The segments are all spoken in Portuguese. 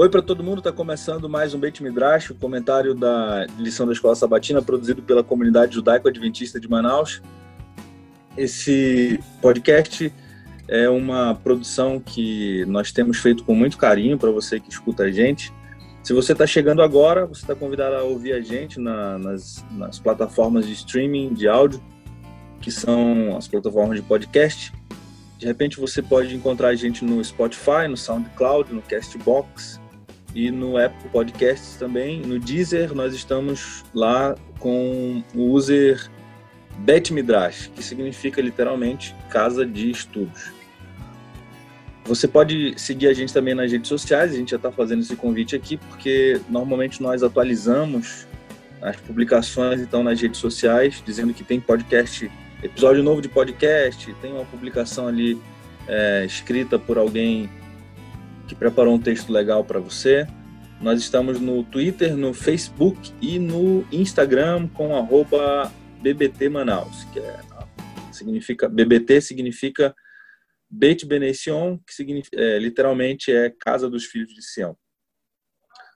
Oi para todo mundo, está começando mais um Beit Midrash, o comentário da lição da Escola Sabatina, produzido pela comunidade judaico-adventista de Manaus. Esse podcast é uma produção que nós temos feito com muito carinho para você que escuta a gente. Se você está chegando agora, você está convidado a ouvir a gente na, nas, nas plataformas de streaming de áudio, que são as plataformas de podcast. De repente você pode encontrar a gente no Spotify, no SoundCloud, no Castbox, e no Apple Podcasts também. No Deezer, nós estamos lá com o user Bet Midrash, que significa literalmente Casa de Estudos. Você pode seguir a gente também nas redes sociais, a gente já está fazendo esse convite aqui, porque normalmente nós atualizamos as publicações então nas redes sociais, dizendo que tem podcast, episódio novo de podcast, tem uma publicação ali é, escrita por alguém que preparou um texto legal para você. Nós estamos no Twitter, no Facebook e no Instagram com arroba BBT Manaus, que é, significa BBT significa Beit Benesion, que significa, é, literalmente é Casa dos Filhos de Sião.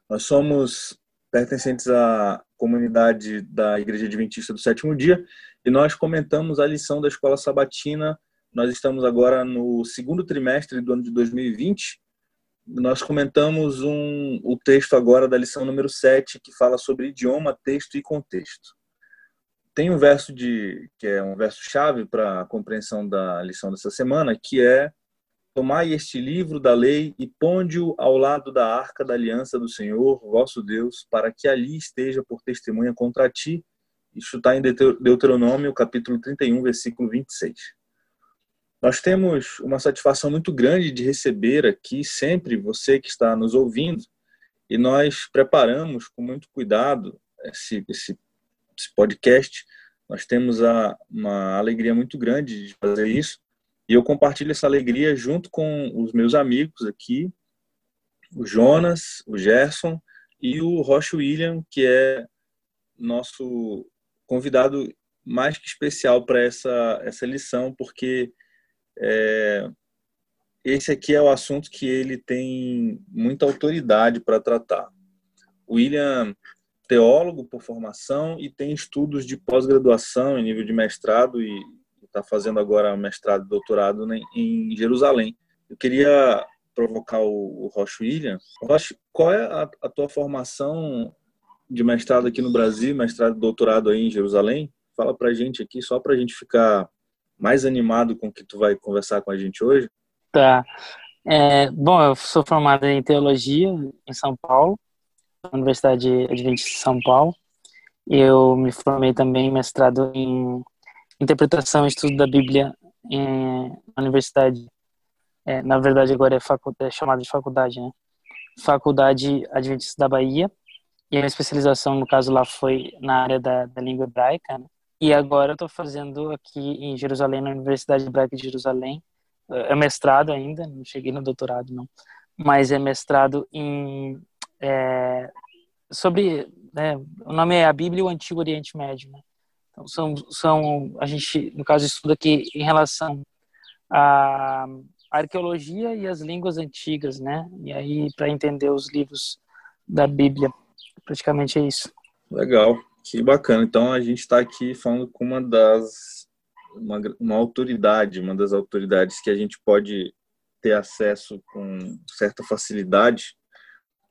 Nós somos pertencentes à comunidade da Igreja Adventista do Sétimo Dia e nós comentamos a lição da Escola Sabatina. Nós estamos agora no segundo trimestre do ano de 2020 nós comentamos um, o texto agora da lição número 7, que fala sobre idioma, texto e contexto. Tem um verso de que é um verso chave para a compreensão da lição dessa semana, que é Tomai este livro da lei e ponde-o ao lado da arca da aliança do Senhor, vosso Deus, para que ali esteja por testemunha contra ti. Isso está em Deuteronômio, capítulo 31, versículo 26. Nós temos uma satisfação muito grande de receber aqui sempre você que está nos ouvindo e nós preparamos com muito cuidado esse, esse, esse podcast. Nós temos a, uma alegria muito grande de fazer isso e eu compartilho essa alegria junto com os meus amigos aqui, o Jonas, o Gerson e o Rocha William, que é nosso convidado mais que especial para essa, essa lição, porque é, esse aqui é o assunto que ele tem muita autoridade para tratar. William, teólogo por formação e tem estudos de pós-graduação em nível de mestrado e está fazendo agora mestrado e doutorado em Jerusalém. Eu queria provocar o, o Rocha William. Rocha, qual é a, a tua formação de mestrado aqui no Brasil, mestrado e doutorado aí em Jerusalém? Fala para gente aqui, só para a gente ficar mais animado com o que tu vai conversar com a gente hoje? Tá. É, bom, eu sou formado em teologia em São Paulo, na Universidade Adventista de São Paulo. Eu me formei também mestrado em interpretação e estudo da Bíblia em, na Universidade. É, na verdade, agora é, é chamada de faculdade, né? Faculdade Adventista da Bahia. E a especialização, no caso lá, foi na área da, da língua hebraica, né? E agora eu estou fazendo aqui em Jerusalém, na Universidade Hebraica de Jerusalém. É, é mestrado ainda, não cheguei no doutorado, não. Mas é mestrado em. É, sobre. Né, o nome é A Bíblia e o Antigo Oriente Médio. Né? Então, são, são. A gente, no caso, estuda aqui em relação à arqueologia e as línguas antigas, né? E aí, para entender os livros da Bíblia. Praticamente é isso. Legal. Que bacana. Então a gente está aqui falando com uma das uma, uma autoridade, uma das autoridades que a gente pode ter acesso com certa facilidade.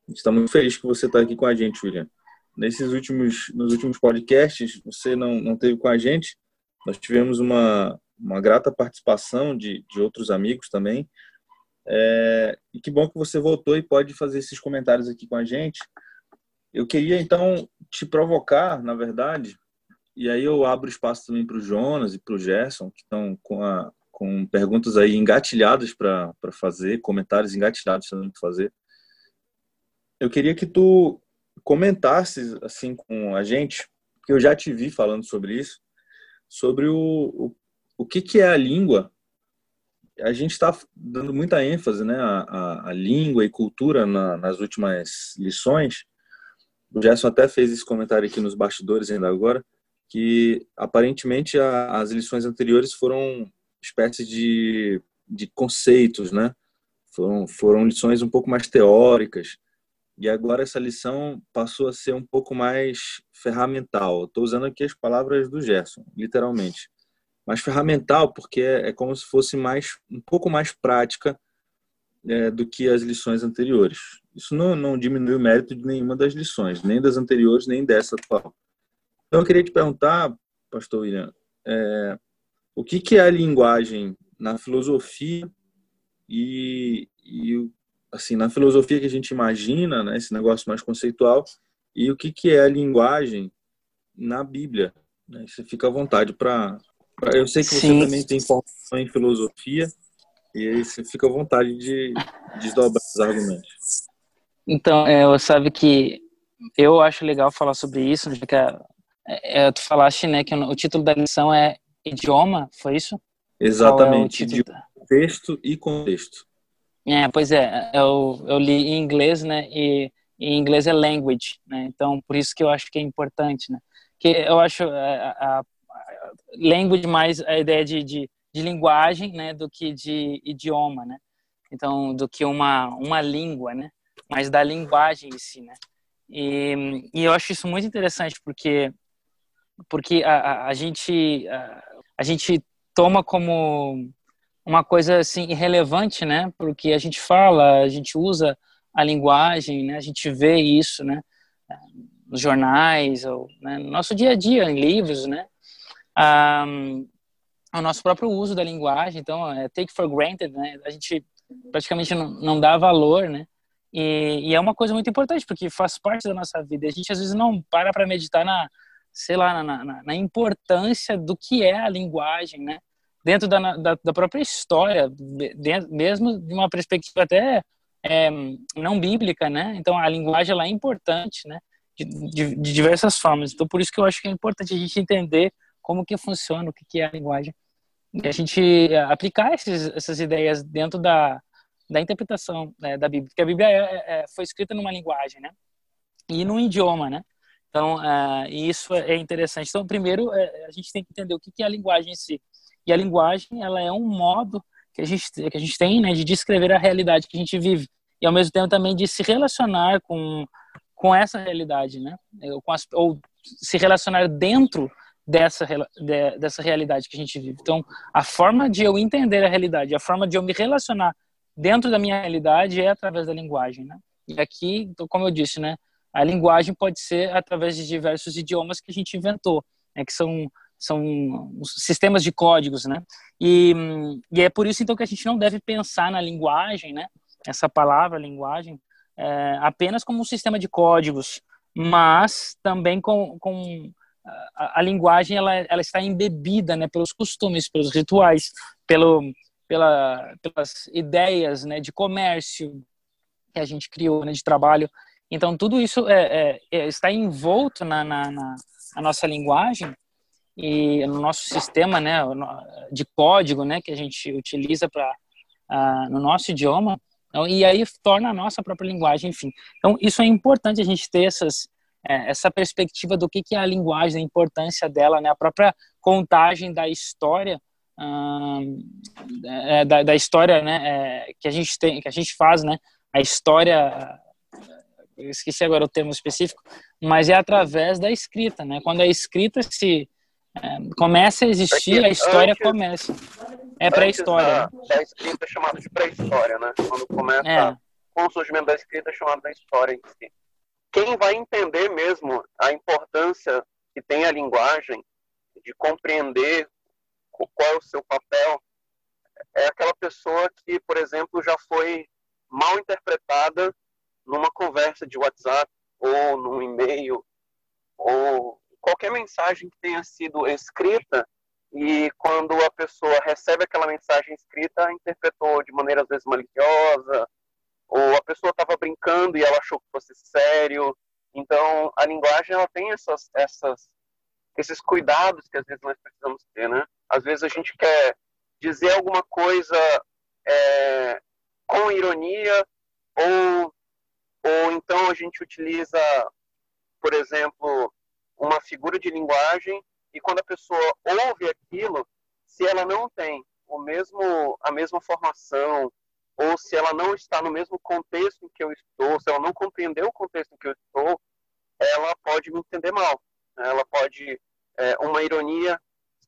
Gente está muito feliz que você está aqui com a gente, William. Nesses últimos, nos últimos podcasts, você não, não teve com a gente. Nós tivemos uma, uma grata participação de, de outros amigos também. É, e que bom que você voltou e pode fazer esses comentários aqui com a gente. Eu queria então te provocar, na verdade, e aí eu abro espaço também para o Jonas e para o Gerson, que estão com, com perguntas aí engatilhadas para fazer, comentários engatilhados para fazer. Eu queria que tu comentasses assim com a gente, porque eu já te vi falando sobre isso, sobre o, o, o que, que é a língua. A gente está dando muita ênfase né, à, à língua e cultura na, nas últimas lições, o Gerson até fez esse comentário aqui nos bastidores ainda agora, que aparentemente a, as lições anteriores foram espécie de, de conceitos, né? Foram, foram lições um pouco mais teóricas. e agora essa lição passou a ser um pouco mais ferramental. Estou usando aqui as palavras do Gerson, literalmente. Mas ferramental porque é, é como se fosse mais um pouco mais prática é, do que as lições anteriores. Isso não, não diminui o mérito de nenhuma das lições, nem das anteriores, nem dessa atual. Então, eu queria te perguntar, pastor William, é, o que, que é a linguagem na filosofia e, e assim na filosofia que a gente imagina, né, esse negócio mais conceitual, e o que, que é a linguagem na Bíblia? Né? Você fica à vontade para. Eu sei que você Sim. também tem formação em filosofia, e aí você fica à vontade de desdobrar os argumentos. Então, é, você sabe que eu acho legal falar sobre isso, já que é, é, tu falaste né, que o título da lição é Idioma, foi isso? Exatamente, é texto e contexto. É, pois é, eu, eu li em inglês, né, e em inglês é language, né, então por isso que eu acho que é importante, né, que eu acho é, a, a, a language mais a ideia de, de, de linguagem, né, do que de idioma, né, então do que uma, uma língua, né, mas da linguagem em si, né, e, e eu acho isso muito interessante porque porque a, a, a gente a, a gente toma como uma coisa assim irrelevante, né? Porque a gente fala, a gente usa a linguagem, né? A gente vê isso, né? Nos jornais, ou né? no nosso dia a dia, em livros, né? Um, o nosso próprio uso da linguagem, então é take for granted, né? A gente praticamente não, não dá valor, né? E, e, é uma coisa muito importante porque faz parte da nossa vida. A gente às vezes não para para meditar na, sei lá, na, na, na importância do que é a linguagem, né? dentro da, da, da própria história, dentro, mesmo de uma perspectiva até é, não bíblica, né? Então a linguagem ela é importante, né? De, de, de, diversas formas. Então por isso que eu acho que é importante a gente entender como que funciona, o que, que é a linguagem, a gente aplicar esses, essas ideias dentro da, da interpretação né, da Bíblia, porque a Bíblia é, é, é, foi escrita numa linguagem, né? E num idioma, né? Então, uh, isso é interessante. Então, primeiro, a gente tem que entender o que é a linguagem em si. E a linguagem, ela é um modo que a gente, que a gente tem, né, de descrever a realidade que a gente vive. E, ao mesmo tempo, também de se relacionar com, com essa realidade, né? Ou, as, ou se relacionar dentro dessa, de, dessa realidade que a gente vive. Então, a forma de eu entender a realidade, a forma de eu me relacionar dentro da minha realidade é através da linguagem, né? E aqui, então, como eu disse, né? A linguagem pode ser através de diversos idiomas que a gente inventou, né? Que são são sistemas de códigos, né? E, e é por isso então que a gente não deve pensar na linguagem, né? Essa palavra linguagem é, apenas como um sistema de códigos, mas também com, com a, a, linguagem ela, ela está embebida, né? Pelos costumes, pelos rituais, pelo pela, pelas ideias, né? De comércio que a gente criou, né? De trabalho. Então tudo isso é, é, é está envolto na, na, na, na nossa linguagem e no nosso sistema né, de código né, que a gente utiliza para uh, no nosso idioma então, e aí torna a nossa própria linguagem, enfim. Então isso é importante a gente ter essas é, essa perspectiva do que que é a linguagem, a importância dela, né, a própria contagem da história uh, é, da, da, história né, é, que a gente tem, que a gente faz, né, a história esqueci agora o termo específico, mas é através da escrita, né? Quando a escrita se é, começa a existir, a história antes, começa. É pré-história. Da, da escrita é chamada de pré-história, né? Quando começa é. com o surgimento da escrita é chamado da história em si. Quem vai entender mesmo a importância que tem a linguagem, de compreender qual é o seu papel, é aquela pessoa que, por exemplo, já foi mal interpretada numa conversa de WhatsApp ou num e-mail ou qualquer mensagem que tenha sido escrita e quando a pessoa recebe aquela mensagem escrita, interpretou de maneira às vezes maliciosa, ou a pessoa estava brincando e ela achou que fosse sério. Então, a linguagem ela tem essas, essas, esses cuidados que às vezes nós precisamos ter, né? Às vezes a gente quer dizer alguma coisa é, com ironia, ou, ou então a gente utiliza, por exemplo, uma figura de linguagem e quando a pessoa ouve aquilo, se ela não tem o mesmo a mesma formação ou se ela não está no mesmo contexto em que eu estou, se ela não compreendeu o contexto em que eu estou, ela pode me entender mal. Né? Ela pode, é, uma ironia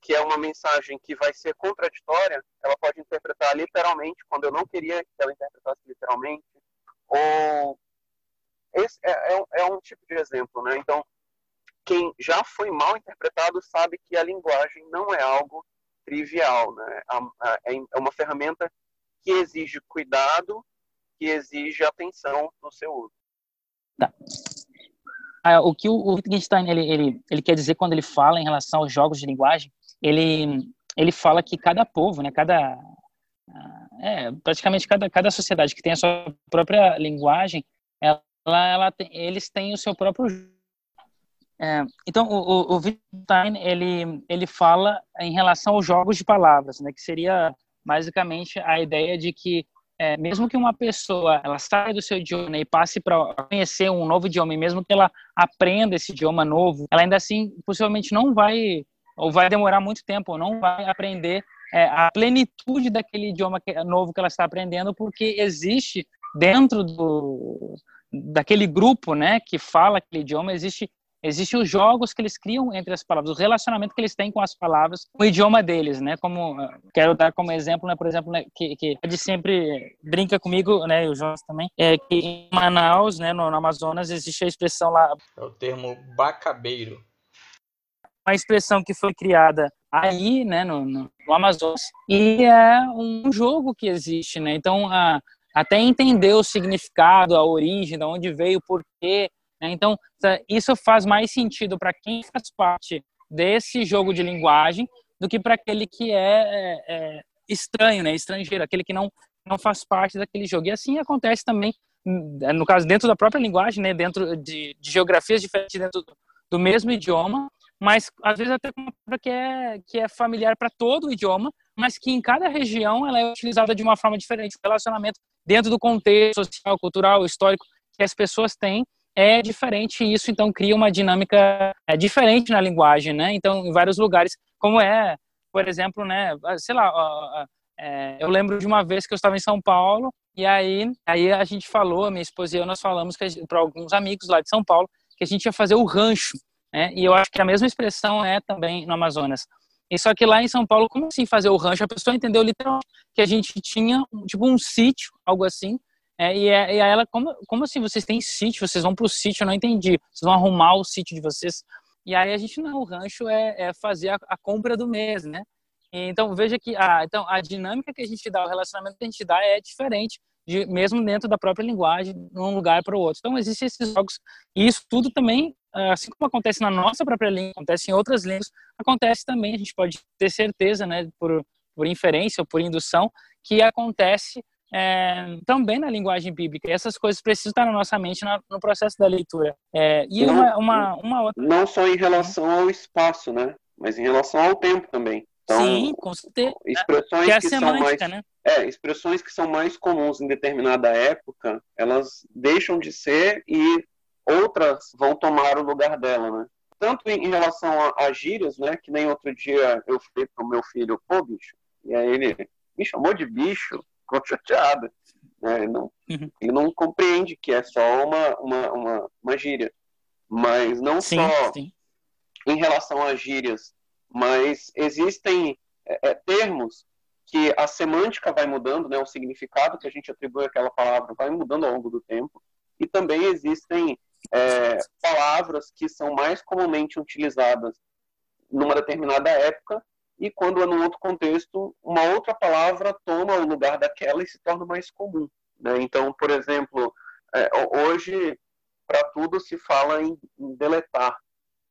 que é uma mensagem que vai ser contraditória, ela pode interpretar literalmente, quando eu não queria que ela interpretasse literalmente, ou esse é, é, é um tipo de exemplo, né? Então, quem já foi mal interpretado sabe que a linguagem não é algo trivial, né? É, é uma ferramenta que exige cuidado, que exige atenção no seu uso. Tá. Ah, o que o Wittgenstein ele, ele, ele quer dizer quando ele fala em relação aos jogos de linguagem, ele, ele fala que cada povo, né, cada é, praticamente cada, cada sociedade que tem a sua própria linguagem, ela, ela tem, eles têm o seu próprio é, então o, o, o Wittgenstein ele ele fala em relação aos jogos de palavras, né, que seria basicamente a ideia de que é, mesmo que uma pessoa ela saia do seu idioma e passe para conhecer um novo idioma, e mesmo que ela aprenda esse idioma novo, ela ainda assim possivelmente não vai ou vai demorar muito tempo, ou não vai aprender é, a plenitude daquele idioma novo que ela está aprendendo, porque existe dentro do daquele grupo, né, que fala aquele idioma, existe Existem os jogos que eles criam entre as palavras, o relacionamento que eles têm com as palavras, o idioma deles, né? Como quero dar como exemplo, né? Por exemplo, né, que, que de sempre brinca comigo, né? E o Jonas também, é que em Manaus, né? No, no Amazonas existe a expressão lá. É o termo bacabeiro. Uma expressão que foi criada aí, né? No, no, no Amazonas e é um jogo que existe, né? Então a até entender o significado, a origem, de onde veio, por quê? Então, isso faz mais sentido para quem faz parte desse jogo de linguagem do que para aquele que é, é, é, estranho, né? estrangeiro, aquele que não, não faz parte daquele jogo. E assim acontece também, no caso, dentro da própria linguagem, né? dentro de, de geografias diferentes dentro do, do, mesmo idioma, mas às vezes até uma palavra que é, que é familiar para todo o idioma, mas que em cada região ela é utilizada de uma forma diferente. O relacionamento dentro do contexto social, cultural, histórico que as pessoas têm é diferente e isso então cria uma dinâmica é, diferente na linguagem, né? Então, em vários lugares, como é, por exemplo, né, sei lá, é, eu lembro de uma vez que eu estava em São Paulo e aí, aí a gente falou, minha esposa e eu, nós falamos para alguns amigos lá de São Paulo que a gente ia fazer o rancho, né? E eu acho que a mesma expressão é também no Amazonas. E só que lá em São Paulo, como assim fazer o rancho? A pessoa entendeu literalmente que a gente tinha tipo um sítio, algo assim, é, e, é, e aí ela, como, como assim vocês têm sítio? Vocês vão para o sítio? Eu não entendi. Vocês vão arrumar o sítio de vocês? E aí a gente não, o rancho é, é fazer a, a, compra do mês, né? então veja que a, então, a dinâmica que a gente dá, o relacionamento que a gente dá é diferente, de, mesmo dentro da própria linguagem, de um lugar para o outro. Então existem esses jogos e isso tudo também, assim como acontece na nossa própria língua, acontece em outras línguas, acontece também. A gente pode ter certeza, né, por, por inferência ou por indução, que acontece é, também na linguagem bíblica. Essas coisas precisam estar na nossa mente na, no processo da leitura. É, e não, uma, uma, uma, outra. Não só em relação ao espaço, né? Mas em relação ao tempo também. Então, Sim, com certeza. Expressões que, é que são mais, né? é, expressões que são mais comuns em determinada época, elas deixam de ser e outras vão tomar o lugar dela, né? Tanto em, relação a, a gírias, né? Que nem outro dia eu falei pro meu filho, pô, bicho, e aí ele me chamou de bicho ficou chateado. Né? Ele, não, uhum. ele não compreende que é só uma, uma, uma, uma gíria. Mas não sim, só sim. em relação às gírias, mas existem é, é, termos que a semântica vai mudando, né, o significado que a gente atribui àquela palavra vai mudando ao longo do tempo, e também existem é, palavras que são mais comumente utilizadas numa determinada época e quando é num outro contexto, uma outra palavra toma o lugar daquela e se torna mais comum. Né? Então, por exemplo, é, hoje, para tudo se fala em, em deletar,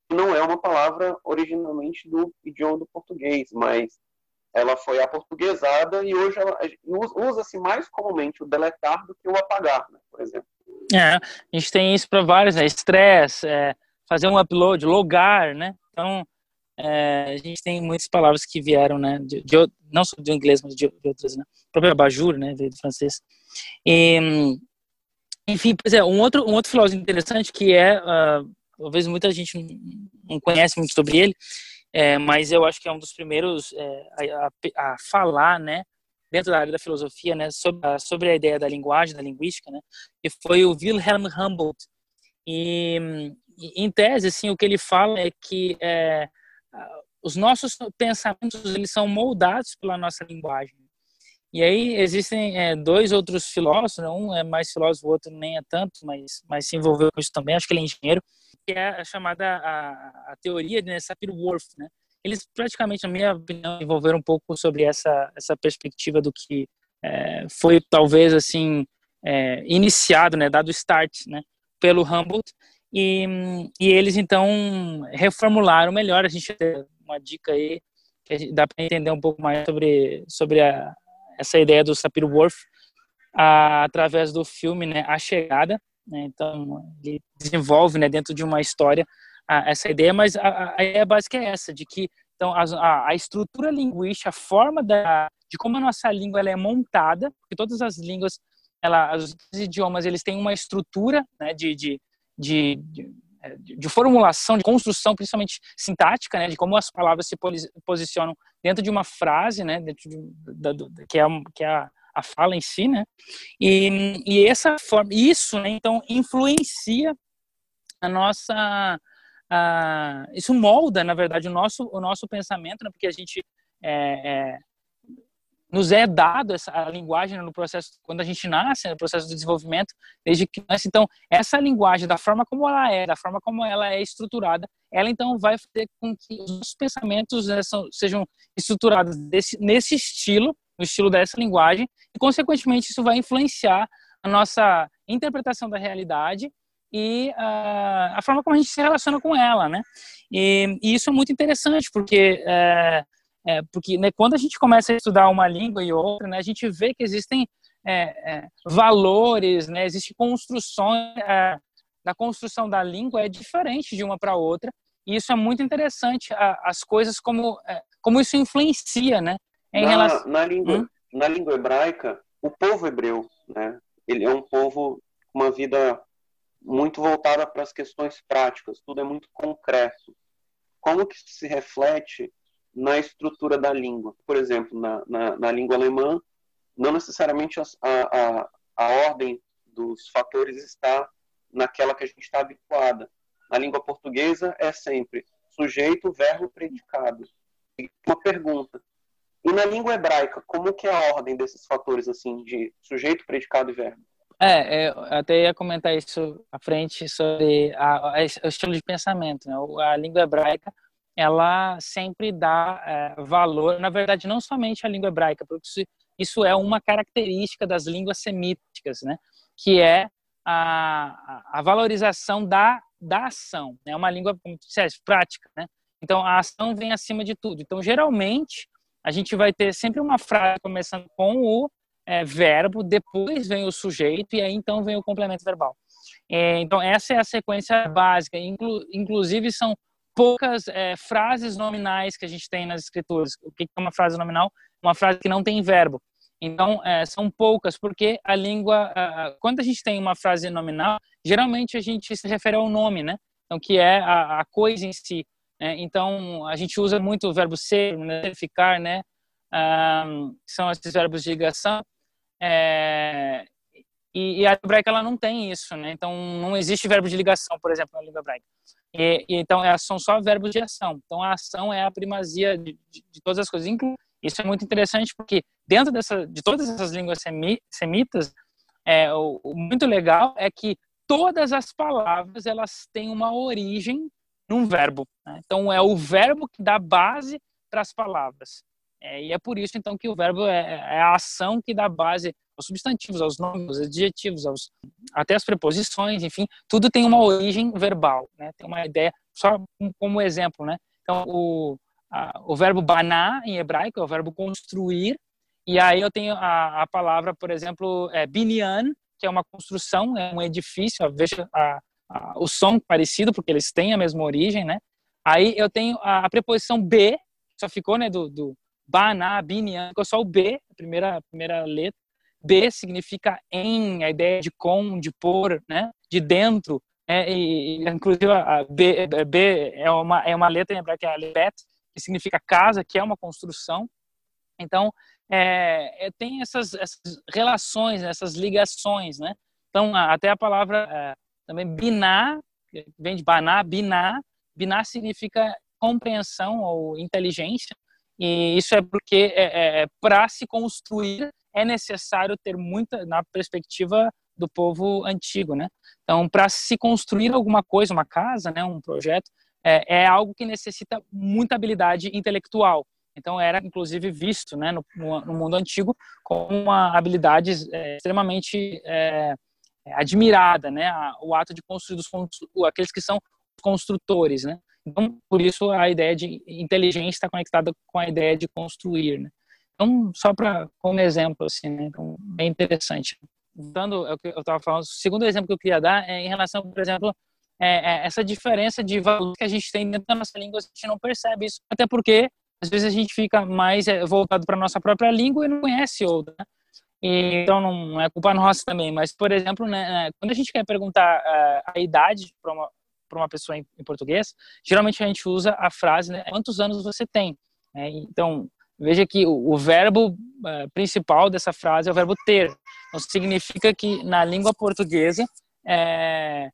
que não é uma palavra originalmente do idioma do português, mas ela foi aportuguesada e hoje usa-se mais comumente o deletar do que o apagar, né, por exemplo. É, a gente tem isso para vários, né? Estresse, é, fazer um upload, logar, né? Então, é, a gente tem muitas palavras que vieram, né, de, de não só do inglês, mas de, de outras, né, o próprio abajur, né, veio do francês. E, enfim, pois é, um outro, um outro filósofo interessante que é, uh, talvez muita gente não conhece muito sobre ele, é, mas eu acho que é um dos primeiros é, a, a, falar, né, dentro da área da filosofia, né, sobre a, sobre a ideia da linguagem, da linguística, né, e foi o Wilhelm Humboldt. E, em tese, assim, o que ele fala é que é, os nossos pensamentos eles são moldados pela nossa linguagem. E aí existem é, dois outros filósofos, né? um é mais filósofo, o outro nem é tanto, mas, mas se envolveu com isso também, acho que ele é engenheiro, que é a chamada a, a teoria de né, Sapir-Whorf, né? Eles praticamente, na minha opinião, envolveram um pouco sobre essa essa perspectiva do que é, foi talvez assim é, iniciado, né, dado start, né, pelo Humboldt e, e eles então reformularam melhor. A gente tem uma dica aí que dá para entender um pouco mais sobre sobre a, essa ideia do Sapir-Whorf através do filme, né, A Chegada. Né, então ele desenvolve, né, dentro de uma história a, essa ideia, mas a, a, ideia básica é essa, de que então, a, a estrutura linguística, a forma da, de como a nossa língua ela é montada, porque todas as línguas, ela, os idiomas, eles têm uma estrutura né, de, de, de, de de formulação, de construção, principalmente sintática, né, de como as palavras se posicionam dentro de uma frase, né, dentro de, da, do, que é, que é a, a, fala em si, né, e, e essa forma, isso, né, então influencia a nossa ah, isso molda, na verdade, o nosso, o nosso pensamento, né, porque a gente é, é, nos é dado essa a linguagem no processo, quando a gente nasce, no processo de desenvolvimento, desde que nasce. Então, essa linguagem, da forma como ela é, da forma como ela é estruturada, ela então vai fazer com que os pensamentos né, sejam estruturados desse, nesse estilo, no estilo dessa linguagem, e, consequentemente, isso vai influenciar a nossa interpretação da realidade e uh, a forma como a gente se relaciona com ela, né? E, e isso é muito interessante porque é, é, porque né, quando a gente começa a estudar uma língua e outra, né, a gente vê que existem é, é valores, né, existem construções é, da construção da língua é diferente de uma para outra e isso é muito interessante a, as coisas como é, como isso influencia, né? Em na, relação... na língua hum? na língua hebraica, o povo hebreu, né? Ele é um povo com uma vida muito voltada para as questões práticas, tudo é muito concreto. Como que se reflete na estrutura da língua? Por exemplo, na, na, na língua alemã, não necessariamente a, a, a ordem dos fatores está naquela que a gente está habituada. Na língua portuguesa é sempre sujeito, verbo, predicado. Uma pergunta. E na língua hebraica, como que é a ordem desses fatores assim de sujeito, predicado e verbo? É, eu até ia comentar isso à frente sobre a, a, o estilo de pensamento. Né? A língua hebraica, ela sempre dá é, valor, na verdade, não somente a língua hebraica, porque isso, é uma característica das línguas semíticas, né? que é a, a valorização da, da ação. É né? uma língua, como disseste, prática. Né? Então, a ação vem acima de tudo. Então, geralmente, a gente vai ter sempre uma frase começando com o é, verbo, depois vem o sujeito e aí então vem o complemento verbal. É, então essa é a sequência básica. Inclu, inclusive são poucas é, frases nominais que a gente tem nas escrituras. O que é uma frase nominal? Uma frase que não tem verbo. Então é, são poucas porque a língua, quando a gente tem uma frase nominal, geralmente a gente se refere ao nome, né? Então que é a, a coisa em si. Né? Então a gente usa muito o verbo ser, né? ficar, né? Um, são esses verbos de ligação é, e, e, a hebraica ela não tem isso, né? Então não existe verbo de ligação, por exemplo, na língua hebraica. E, e, então é, são só verbos de ação. Então a ação é a primazia de, de, de todas as coisas. Isso é muito interessante porque dentro dessa, de todas essas línguas semitas, é, o, o muito legal é que todas as palavras elas têm uma origem num verbo. Né? Então é o verbo que dá base para as palavras. É, e é por isso, então, que o verbo é, é, a ação que dá base aos substantivos, aos nomes, aos adjetivos, aos, até as preposições, enfim, tudo tem uma origem verbal, né? Tem uma ideia, só como exemplo, né? Então, o, a, o verbo banar, em hebraico, é o verbo construir, e aí eu tenho a, a palavra, por exemplo, é, que é uma construção, é um edifício, veja o som parecido, porque eles têm a mesma origem, né? Aí eu tenho a, a preposição be, só ficou, né, do, do Baná, Binian, ficou só o B, a primeira, a primeira letra. B significa em, a ideia de com, de por, né? de dentro. Né? E, inclusive, a B, B é, uma, é uma letra em hebraico, que é a lebet, que significa casa, que é uma construção. Então, é, é, tem essas, essas relações, essas ligações, né? Então, até a palavra é, também binar, vem de baná, binar, binar significa compreensão ou inteligência, e isso é porque é, é, é para se construir é necessário ter muita, na perspectiva do povo antigo, né? Então, para se construir alguma coisa, uma casa, né, um projeto, é, é, algo que necessita muita habilidade intelectual. Então, era inclusive visto, né, no, no mundo antigo, como uma habilidade é, extremamente é, admirada, né? O ato de construir dos aqueles que são construtores, né? Então, por isso a ideia de inteligência está conectada com a ideia de construir, né? Então, só para como exemplo assim, né? Então, é interessante. Dando é eu estava falando, o segundo exemplo que eu queria dar é em relação, por exemplo, é, é essa diferença de valor que a gente tem dentro da nossa língua, a gente não percebe isso, até porque às vezes a gente fica mais é, voltado para nossa própria língua e não conhece outra. Né? E, então não é culpa nossa também, mas por exemplo, né, é, quando a gente quer perguntar uh, a idade para uma para uma pessoa em, em, português, geralmente a gente usa a frase né, quantos anos você tem. É, então veja que o, o verbo uh, principal dessa frase é o verbo ter. Então significa que na língua portuguesa é,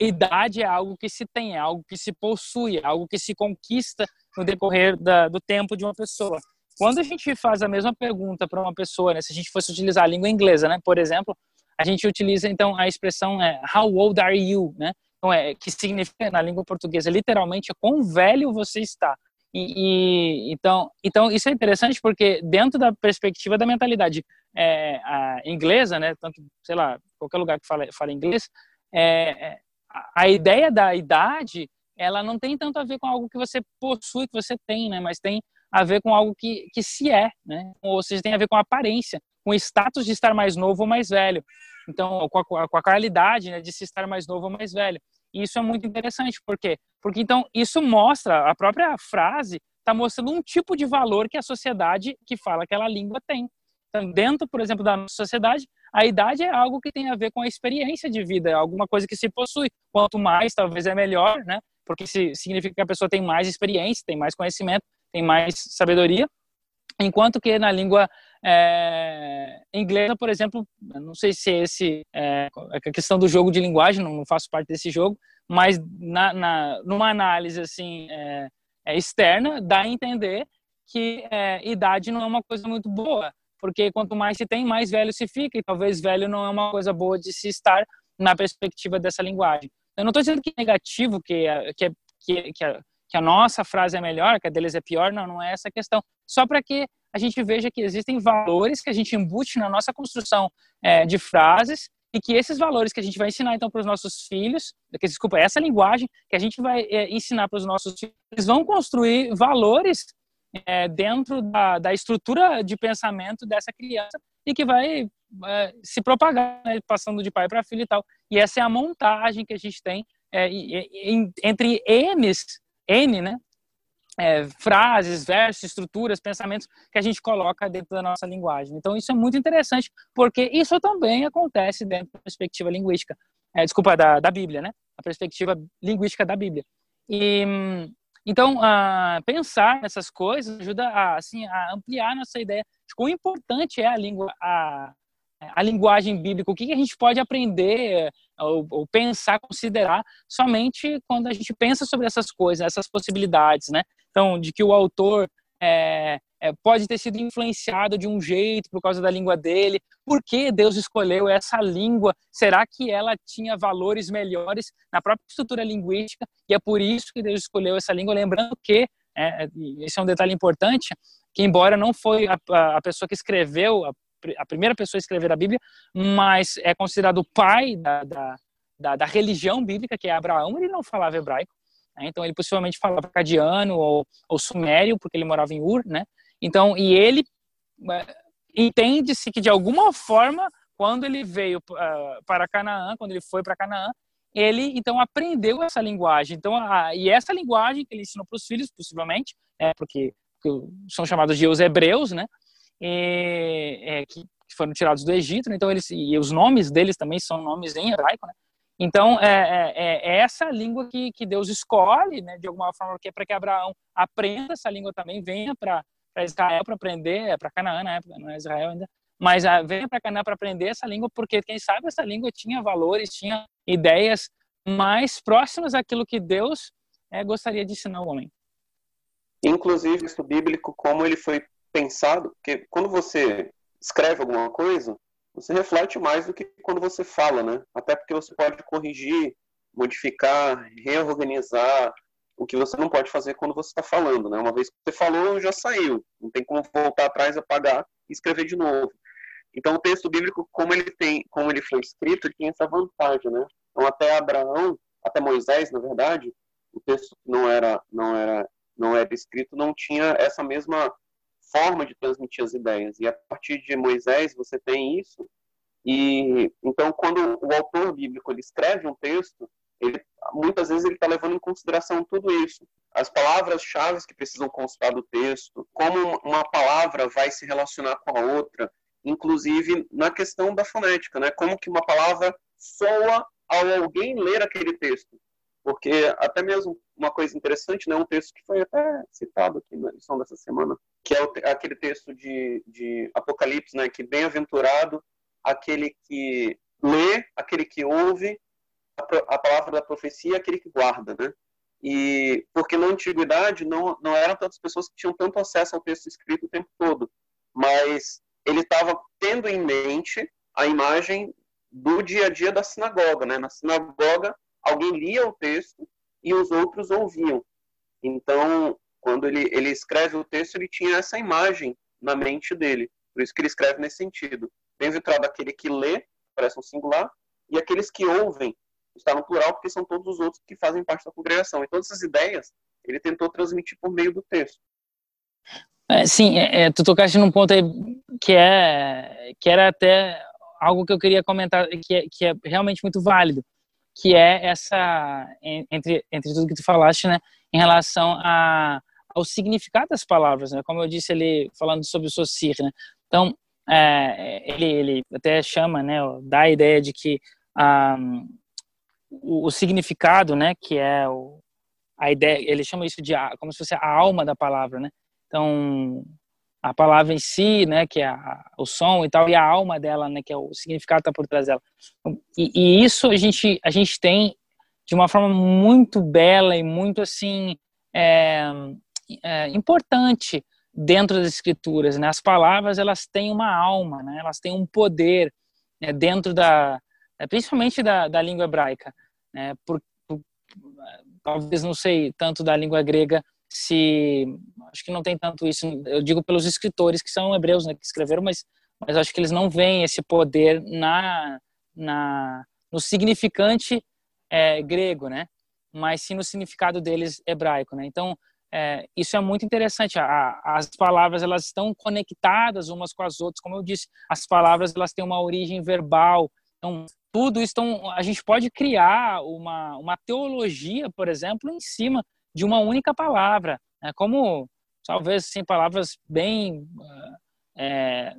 idade é algo que se tem, é algo que se possui, é algo que se conquista no decorrer da, do tempo de uma pessoa. Quando a gente faz a mesma pergunta para uma pessoa, né, se a gente fosse utilizar a língua inglesa, né, por exemplo, a gente utiliza então a expressão é, How old are you, né? Então é que significa na língua portuguesa literalmente quão velho você está. E, e, então, então isso é interessante porque dentro da perspectiva da mentalidade é, inglesa, né, tanto sei lá qualquer lugar que fala, fala inglês, é, é a ideia da idade ela não tem tanto a ver com algo que você possui, que você tem, né? Mas tem a ver com algo que, que se é, né? Ou seja, tem a ver com a aparência, com o status de estar mais novo ou mais velho. Então, com a, com a qualidade né, de se estar mais novo ou mais velho. Isso é muito interessante, por quê? Porque então isso mostra, a própria frase está mostrando um tipo de valor que a sociedade que fala aquela língua tem. Então, dentro, por exemplo, da nossa sociedade, a idade é algo que tem a ver com a experiência de vida, é alguma coisa que se possui. Quanto mais, talvez é melhor, né? Porque se, significa que a pessoa tem mais experiência, tem mais conhecimento, tem mais sabedoria. Enquanto que na língua é, inglesa, por exemplo, não sei se esse é a questão do jogo de linguagem, não, faço parte desse jogo, mas na, na numa análise assim é, é, externa dá a entender que é, idade não é uma coisa muito boa, porque quanto mais se tem, mais velho se fica, e talvez velho não é uma coisa boa de se estar na perspectiva dessa linguagem. Eu não estou dizendo que é negativo, que, é, que, é, que, que a nossa frase é melhor, que a deles é pior, não, não é essa a questão. Só para que a gente veja que existem valores que a gente embute na nossa construção é, de frases e que esses valores que a gente vai ensinar então para os nossos filhos, que, desculpa, essa linguagem que a gente vai é, ensinar para os nossos filhos, eles vão construir valores é, dentro da, da, estrutura de pensamento dessa criança e que vai é, se propagar, né, passando de pai para filho e tal. E essa é a montagem que a gente tem é, entre N's, N, né? É, frases, versos, estruturas, pensamentos que a gente coloca dentro da nossa linguagem. Então, isso é muito interessante, porque isso também acontece dentro da perspectiva linguística, é, desculpa, da, da Bíblia, né? A perspectiva linguística da Bíblia. E, então, uh, pensar nessas coisas ajuda a, assim, a ampliar nossa ideia de quão importante é a língua, a, a linguagem bíblica, o que, a gente pode aprender ou, ou, pensar, considerar somente quando a gente pensa sobre essas coisas, essas possibilidades, né? Então, de que o autor é, é, pode ter sido influenciado de um jeito por causa da língua dele. Por que Deus escolheu essa língua? Será que ela tinha valores melhores na própria estrutura linguística? E é por isso que Deus escolheu essa língua. Lembrando que, é, esse é um detalhe importante, que embora não foi a, a pessoa que escreveu, a, a, primeira pessoa a escrever a Bíblia, mas é considerado o pai da, da, da, da religião bíblica, que é Abraão, ele não falava hebraico. Né? Então ele possivelmente falava cadiano ou, ou sumério, porque ele morava em Ur, né? Então, e ele é, entende-se que de alguma forma, quando ele veio uh, para Canaã, quando ele foi para Canaã, ele então aprendeu essa linguagem. Então, a, e essa linguagem que ele ensinou para os filhos, possivelmente, é, porque, porque, são chamados de os hebreus, né? E, é, que, foram tirados do Egito. Né? Então, eles e os nomes deles também são nomes em hebraico, né? Então, é, é, é, essa língua que, que Deus escolhe, né, de alguma forma, que é para que Abraão aprenda essa língua também, venha para Israel para aprender, é para Canaã na época, não é Israel ainda, mas ah, venha para Canaã para aprender essa língua, porque quem sabe essa língua tinha valores, tinha ideias mais próximas daquilo que Deus é, gostaria de ensinar ao homem. Inclusive, isso bíblico, como ele foi pensado, porque quando você escreve alguma coisa, você reflete mais do que quando você fala, né? Até porque você pode corrigir, modificar, reorganizar, o que você não pode fazer quando você está falando, né? Uma vez que você falou, já saiu. Não tem como voltar atrás, apagar e escrever de novo. Então, o texto bíblico, como ele tem, como ele foi escrito, tem essa vantagem, né? Então, até Abraão, até Moisés, na verdade, o texto não era, não era, não era escrito, não tinha essa mesma forma de transmitir as ideias. E a partir de Moisés, você tem isso. E então, quando o autor bíblico ele escreve um texto, ele, muitas vezes ele está levando em consideração tudo isso. As palavras-chave que precisam constar do texto, como uma palavra vai se relacionar com a outra, inclusive na questão da fonética, né? Como que uma palavra soa ao alguém ler aquele texto. Porque até mesmo uma coisa interessante, né, um texto que foi até citado aqui na lição dessa semana, que é aquele texto de, de Apocalipse, né, que bem-aventurado aquele que lê, aquele que ouve a palavra da profecia aquele que guarda, né? E porque na antiguidade não não eram tantas pessoas que tinham tanto acesso ao texto escrito o tempo todo, mas ele estava tendo em mente a imagem do dia a dia da sinagoga, né? Na sinagoga alguém lia o texto e os outros ouviam. Então, quando ele ele escreve o texto, ele tinha essa imagem na mente dele. Por isso que ele escreve nesse sentido. Bem-aventurado aquele que lê, parece um singular, e aqueles que ouvem, está no plural porque são todos os outros que fazem parte da congregação. E todas essas ideias ele tentou transmitir por meio do texto. É, sim, é, é, tu tocaste num ponto aí que é que era até algo que eu queria comentar que é, que é realmente muito válido, que é essa entre entre tudo que tu falaste, né, em relação a ao significado das palavras, né? Como eu disse ele falando sobre o Socir, né? Então, é, ele, ele até chama, né, dá a ideia de que ah, o, o, significado, né, que é o, a ideia, ele chama isso de como se fosse a alma da palavra, né? Então, a palavra em si, né, que é a, o som e tal, e a alma dela, né, que é o significado que está por trás dela. E, e, isso a gente a gente tem de uma forma muito bela e muito assim é, é, importante dentro das escrituras, né? As palavras elas têm uma alma, né? Elas têm um poder né? dentro da é, principalmente da, da língua hebraica, né? Por, por, talvez não sei tanto da língua grega se acho que não tem tanto isso. Eu digo pelos escritores que são hebreus, né? Que escreveram, mas mas acho que eles não veem esse poder na na no significante é, grego, né? Mas sim no significado deles hebraico, né? Então é, isso é muito interessante. A, as palavras elas estão conectadas umas com as outras, como eu disse. As palavras elas têm uma origem verbal. Então tudo então, a gente pode criar uma, uma teologia, por exemplo, em cima de uma única palavra, né? como talvez assim, palavras bem é,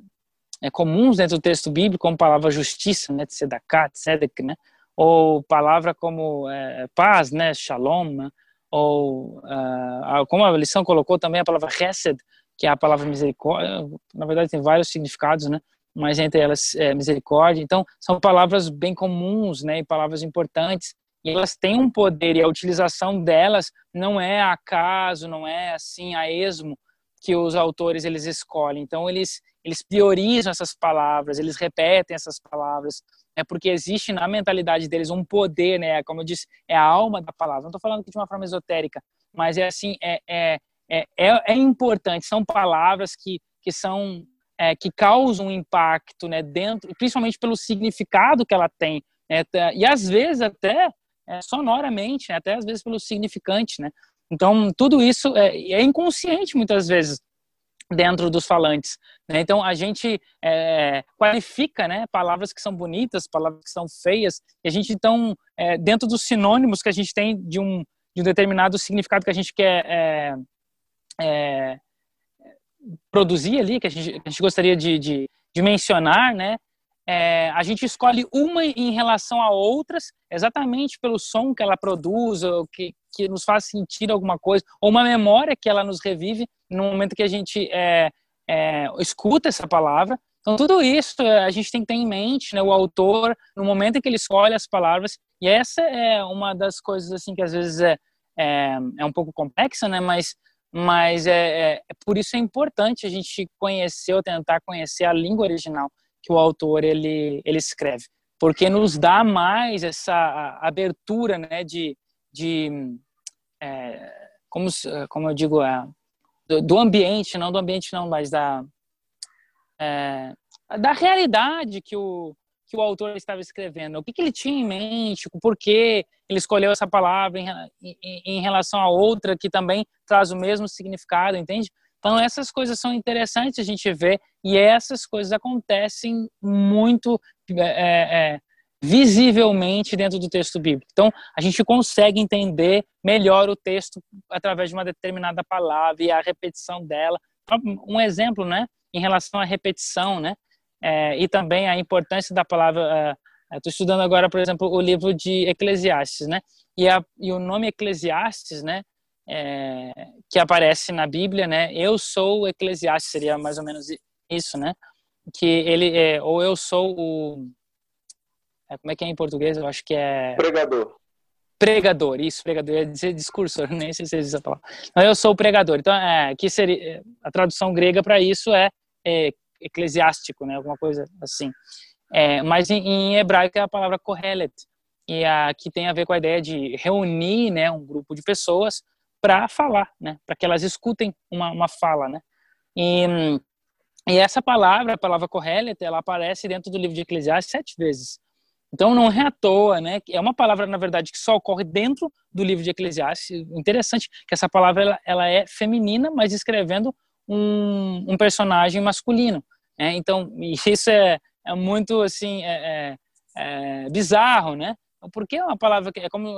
é, comuns dentro do texto bíblico, como palavra justiça, né, tzedakah, tzedek, né, ou palavra como é, paz, né, shalom, né? ou uh, como a lição colocou também a palavra chesed, que é a palavra misericórdia, na verdade tem vários significados, né? Mas entre elas é misericórdia. Então são palavras bem comuns, né? E palavras importantes. E elas têm um poder e a utilização delas não é acaso, não é assim a esmo que os autores eles escolhem. Então eles eles priorizam essas palavras, eles repetem essas palavras, é porque existe na mentalidade deles um poder, né? Como eu disse, é a alma da palavra. Não estou falando aqui de uma forma esotérica, mas é assim, é, é, é, é, importante. São palavras que, que são é, que causam um impacto, né? Dentro, principalmente pelo significado que ela tem, né? E às vezes até é, sonoramente, né? até às vezes pelo significante, né? Então tudo isso é, é inconsciente muitas vezes dentro dos falantes. Né? Então a gente é, qualifica né, palavras que são bonitas, palavras que são feias, e a gente então é, dentro dos sinônimos que a gente tem de um, de um determinado significado que a gente quer é, é produzir ali, que a gente, a gente gostaria de, de, de mencionar, né? É, a gente escolhe uma em relação a outras, exatamente pelo som que ela produz, ou que, que nos faz sentir alguma coisa, ou uma memória que ela nos revive no momento que a gente é, é, escuta essa palavra. Então, tudo isso é, a gente tem que ter em mente, né, o autor, no momento em que ele escolhe as palavras, e essa é uma das coisas assim que às vezes é, é, é um pouco complexa, né, mas, mas é, é, por isso é importante a gente conhecer ou tentar conhecer a língua original que o autor ele, ele escreve, porque nos dá mais essa abertura né, de, de é, como, como eu digo, é, do, do, ambiente, não do ambiente não, mas da, é, da realidade que o, que o autor estava escrevendo, o que, que ele tinha em mente, por que ele escolheu essa palavra em, em, em relação a outra que também traz o mesmo significado, entende? Então, essas coisas são interessantes a gente ver e essas coisas acontecem muito é, é, é, visivelmente dentro do texto bíblico. Então, a gente consegue entender melhor o texto através de uma determinada palavra e a repetição dela. Um exemplo, né, em relação à repetição, né, é, e também a importância da palavra. Estou estudando agora, por exemplo, o livro de Eclesiastes, né, e, a, e o nome Eclesiastes, né, é, que aparece na Bíblia, né? Eu sou o Eclesiastes, seria mais ou menos isso, né? Que ele é, ou eu sou o é, como é que é em português? Eu acho que é pregador. Pregador, isso, pregador. Eu ia dizer discursor, nem sei se existe essa palavra. Então, eu sou o pregador. Então, é, que seria a tradução grega para isso é, é, eclesiástico, né? Alguma coisa assim. É, mas em, em, hebraico é a palavra kohelet, e a, que tem a ver com a ideia de reunir, né, um grupo de pessoas para falar, né? Para que elas escutem uma, uma fala, né? E, e essa palavra, a palavra correleta, ela aparece dentro do livro de Eclesiastes sete vezes. Então não é à toa, né? É uma palavra na verdade que só ocorre dentro do livro de Eclesiastes. Interessante que essa palavra ela, ela é feminina, mas escrevendo um, um personagem masculino. Né? Então isso é, é muito assim é, é, é bizarro, né? Porque é uma palavra que é como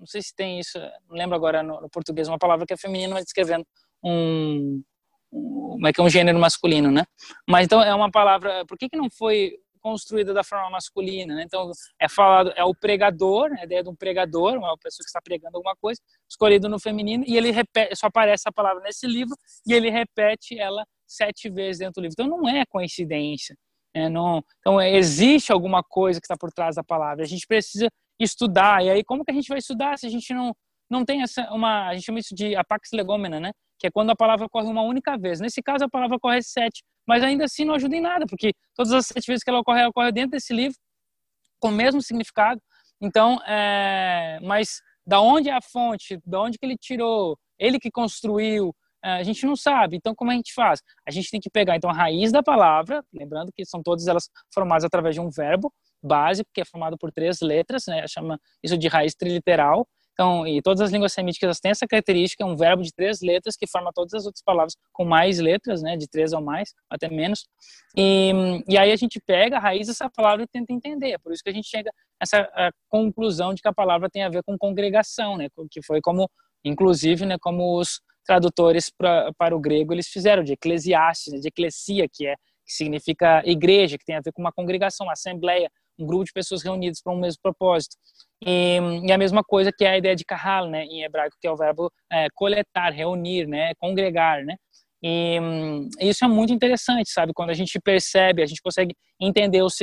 não sei se tem isso, não lembro agora no, no português, uma palavra que é feminina, mas descrevendo um, um, como é que é um gênero masculino, né? Mas então é uma palavra, por que que não foi construída da forma masculina, né? Então é falado, é o pregador, a ideia de um pregador, uma pessoa que está pregando alguma coisa, escolhido no feminino, e ele repete, só aparece a palavra nesse livro e ele repete ela sete vezes dentro do livro. Então não é coincidência. É, não, então existe alguma coisa que está por trás da palavra. A gente precisa estudar. E aí, como que a gente vai estudar se a gente não, não tem essa, uma, a gente chama isso de apax legomena, né? Que é quando a palavra ocorre uma única vez. Nesse caso, a palavra ocorre sete, mas ainda assim não ajuda em nada, porque todas as sete vezes que ela ocorre, ela ocorre dentro desse livro, com o mesmo significado. Então, é, mas da onde é a fonte? Da onde que ele tirou? Ele que construiu? É, a gente não sabe. Então, como a gente faz? A gente tem que pegar então a raiz da palavra, lembrando que são todas elas formadas através de um verbo, básico, que é formado por três letras, né? Chama isso de raiz triliteral. Então, e todas as línguas semíticas têm essa característica, é um verbo de três letras que forma todas as outras palavras com mais letras, né? De três ou mais, até menos. E, e aí a gente pega a raiz dessa palavra e tenta entender. É por isso que a gente chega a essa conclusão de que a palavra tem a ver com congregação, né? Que foi como, inclusive, né? Como os tradutores pra, para o grego eles fizeram de eclesiastes, né, de eclesia, que é que significa igreja, que tem a ver com uma congregação, uma assembleia, um grupo de pessoas reunidas para um mesmo propósito. E, e, a mesma coisa que é a ideia de kahal, né, em hebraico, que é o verbo é, coletar, reunir, né, congregar, né. E, e isso é muito interessante, sabe? Quando a gente percebe, a gente consegue entender os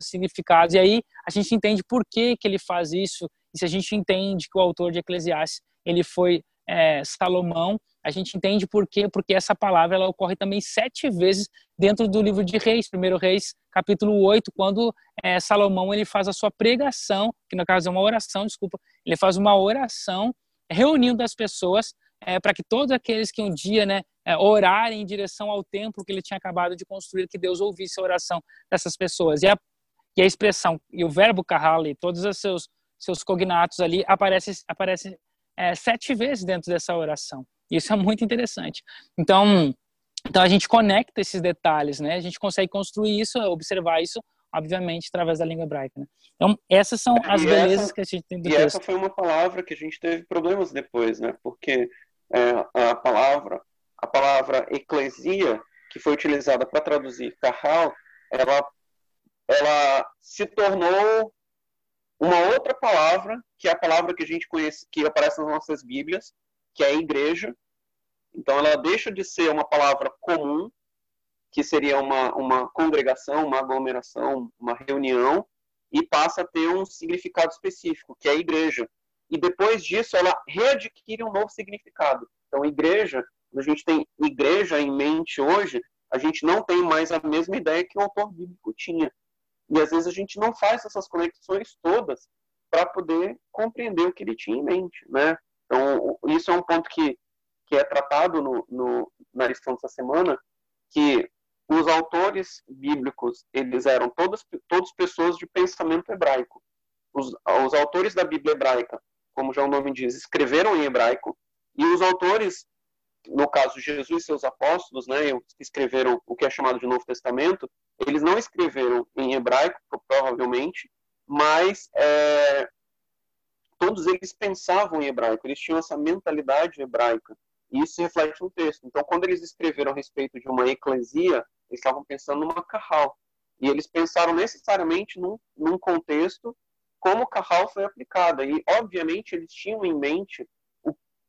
significados e aí a gente entende por que que ele faz isso. E se a gente entende que o autor de Eclesiastes ele foi é, Salomão, a gente entende por quê, porque essa palavra ela ocorre também sete vezes dentro do livro de Reis, primeiro Reis, capítulo 8, quando é, Salomão ele faz a sua pregação, que no caso é uma oração, desculpa, ele faz uma oração reunindo as pessoas é, para que todos aqueles que um dia né, é, orarem em direção ao templo que ele tinha acabado de construir, que Deus ouvisse a oração dessas pessoas. E a, e a expressão, e o verbo carrali, todos os seus, seus cognatos ali, aparece, aparece é, sete vezes dentro dessa oração. Isso é muito interessante. Então, então a gente conecta esses detalhes, né? A gente consegue construir isso, observar isso, obviamente, através da língua hebraica. Né? Então, essas são as e belezas essa, que a gente tem do e texto. E essa foi uma palavra que a gente teve problemas depois, né? Porque é, a palavra, a palavra eclesia, que foi utilizada para traduzir carral, ela, ela se tornou uma outra palavra, que é a palavra que a gente conhece, que aparece nas nossas Bíblias, que é igreja. Então, ela deixa de ser uma palavra comum, que seria uma, uma congregação, uma aglomeração, uma reunião, e passa a ter um significado específico, que é igreja. E depois disso, ela readquire um novo significado. Então, igreja, a gente tem igreja em mente hoje, a gente não tem mais a mesma ideia que o autor bíblico tinha. E às vezes a gente não faz essas conexões todas para poder compreender o que ele tinha em mente, né? Então, isso é um ponto que, que é tratado no, no, na lição dessa semana, que os autores bíblicos, eles eram todas, todas pessoas de pensamento hebraico. Os, os autores da Bíblia hebraica, como já o nome diz, escreveram em hebraico, e os autores no caso Jesus e seus apóstolos, né, que escreveram o que é chamado de Novo Testamento, eles não escreveram em hebraico, provavelmente, mas é, todos eles pensavam em hebraico, eles tinham essa mentalidade hebraica, isso reflete no texto. Então, quando eles escreveram a respeito de uma eclesia, eles estavam pensando numa carral, e eles pensaram necessariamente num, num contexto como o carral foi aplicada, e obviamente eles tinham em mente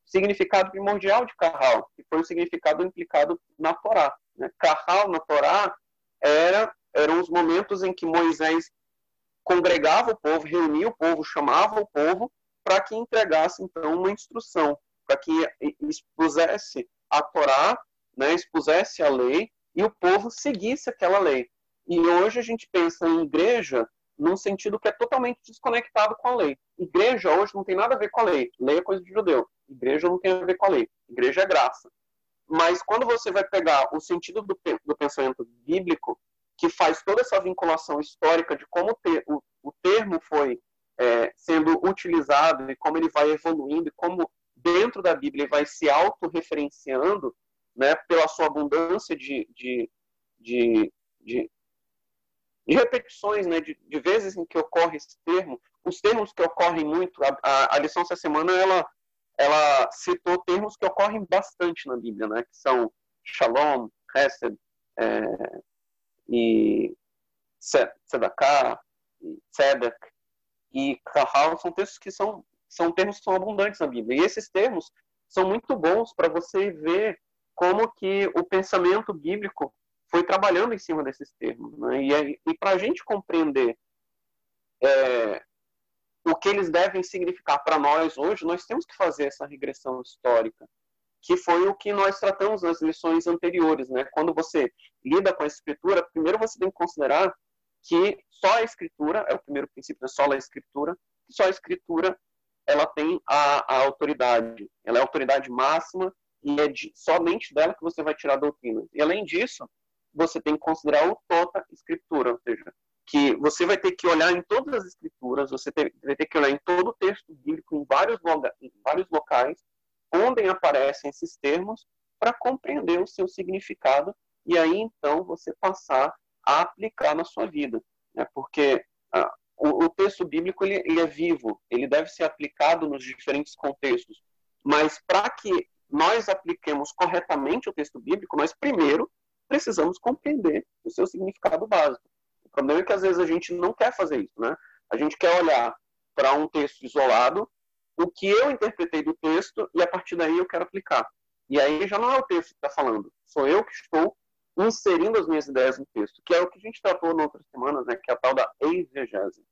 significado primordial de Carral, que foi o significado implicado na Torá. Né? Carral na Torá era, eram os momentos em que Moisés congregava o povo, reunia o povo, chamava o povo para que entregasse então uma instrução, para que expusesse a Torá, né, expusesse a lei e o povo seguisse aquela lei. E hoje a gente pensa em igreja num sentido que é totalmente desconectado com a lei. Igreja hoje não tem nada a ver com a lei. Lei é coisa de judeu. Igreja não tem a ver com a lei. Igreja é graça. Mas quando você vai pegar o sentido do, do pensamento bíblico, que faz toda essa vinculação histórica de como ter, o, o termo foi é, sendo utilizado e como ele vai evoluindo e como dentro da Bíblia ele vai se autorreferenciando né, pela sua abundância de, de, de, de, de repetições, né, de, de, vezes em que ocorre esse termo. Os termos que ocorrem muito, a, a, a lição essa semana ela ela citou termos que ocorrem bastante na Bíblia, né? Que são Shalom, Hesed é, e Tzedakah, e e Kahal são textos que são, são termos que são abundantes na Bíblia. E esses termos são muito bons para você ver como que o pensamento bíblico foi trabalhando em cima desses termos. Né? E, e para a gente compreender é, o que eles devem significar para nós hoje, nós temos que fazer essa regressão histórica, que foi o que nós tratamos nas lições anteriores, né? Quando você lida com a escritura, primeiro você tem que considerar que só a escritura é o primeiro princípio, é só a escritura, só a escritura ela tem a, a autoridade, ela é a autoridade máxima e é de, somente dela que você vai tirar a doutrina. E além disso, você tem que considerar o tota escritura, ou seja, que você vai ter que olhar em todas as escrituras, você vai ter que olhar em todo o texto bíblico, em vários, em vários locais, onde aparecem esses termos, para compreender o seu significado e aí então você passar a aplicar na sua vida. Né? Porque ah, o, o, texto bíblico ele, ele é vivo, ele deve ser aplicado nos diferentes contextos. Mas para que nós apliquemos corretamente o texto bíblico, nós primeiro precisamos compreender o seu significado básico. O problema é que às vezes a gente não quer fazer isso, né? A gente quer olhar para um texto isolado, o que eu interpretei do texto, e a partir daí eu quero aplicar. E aí já não é o texto que está falando, sou eu que estou inserindo as minhas ideias no texto, que é o que a gente tratou em outras semanas, né? Que é a tal da exegese.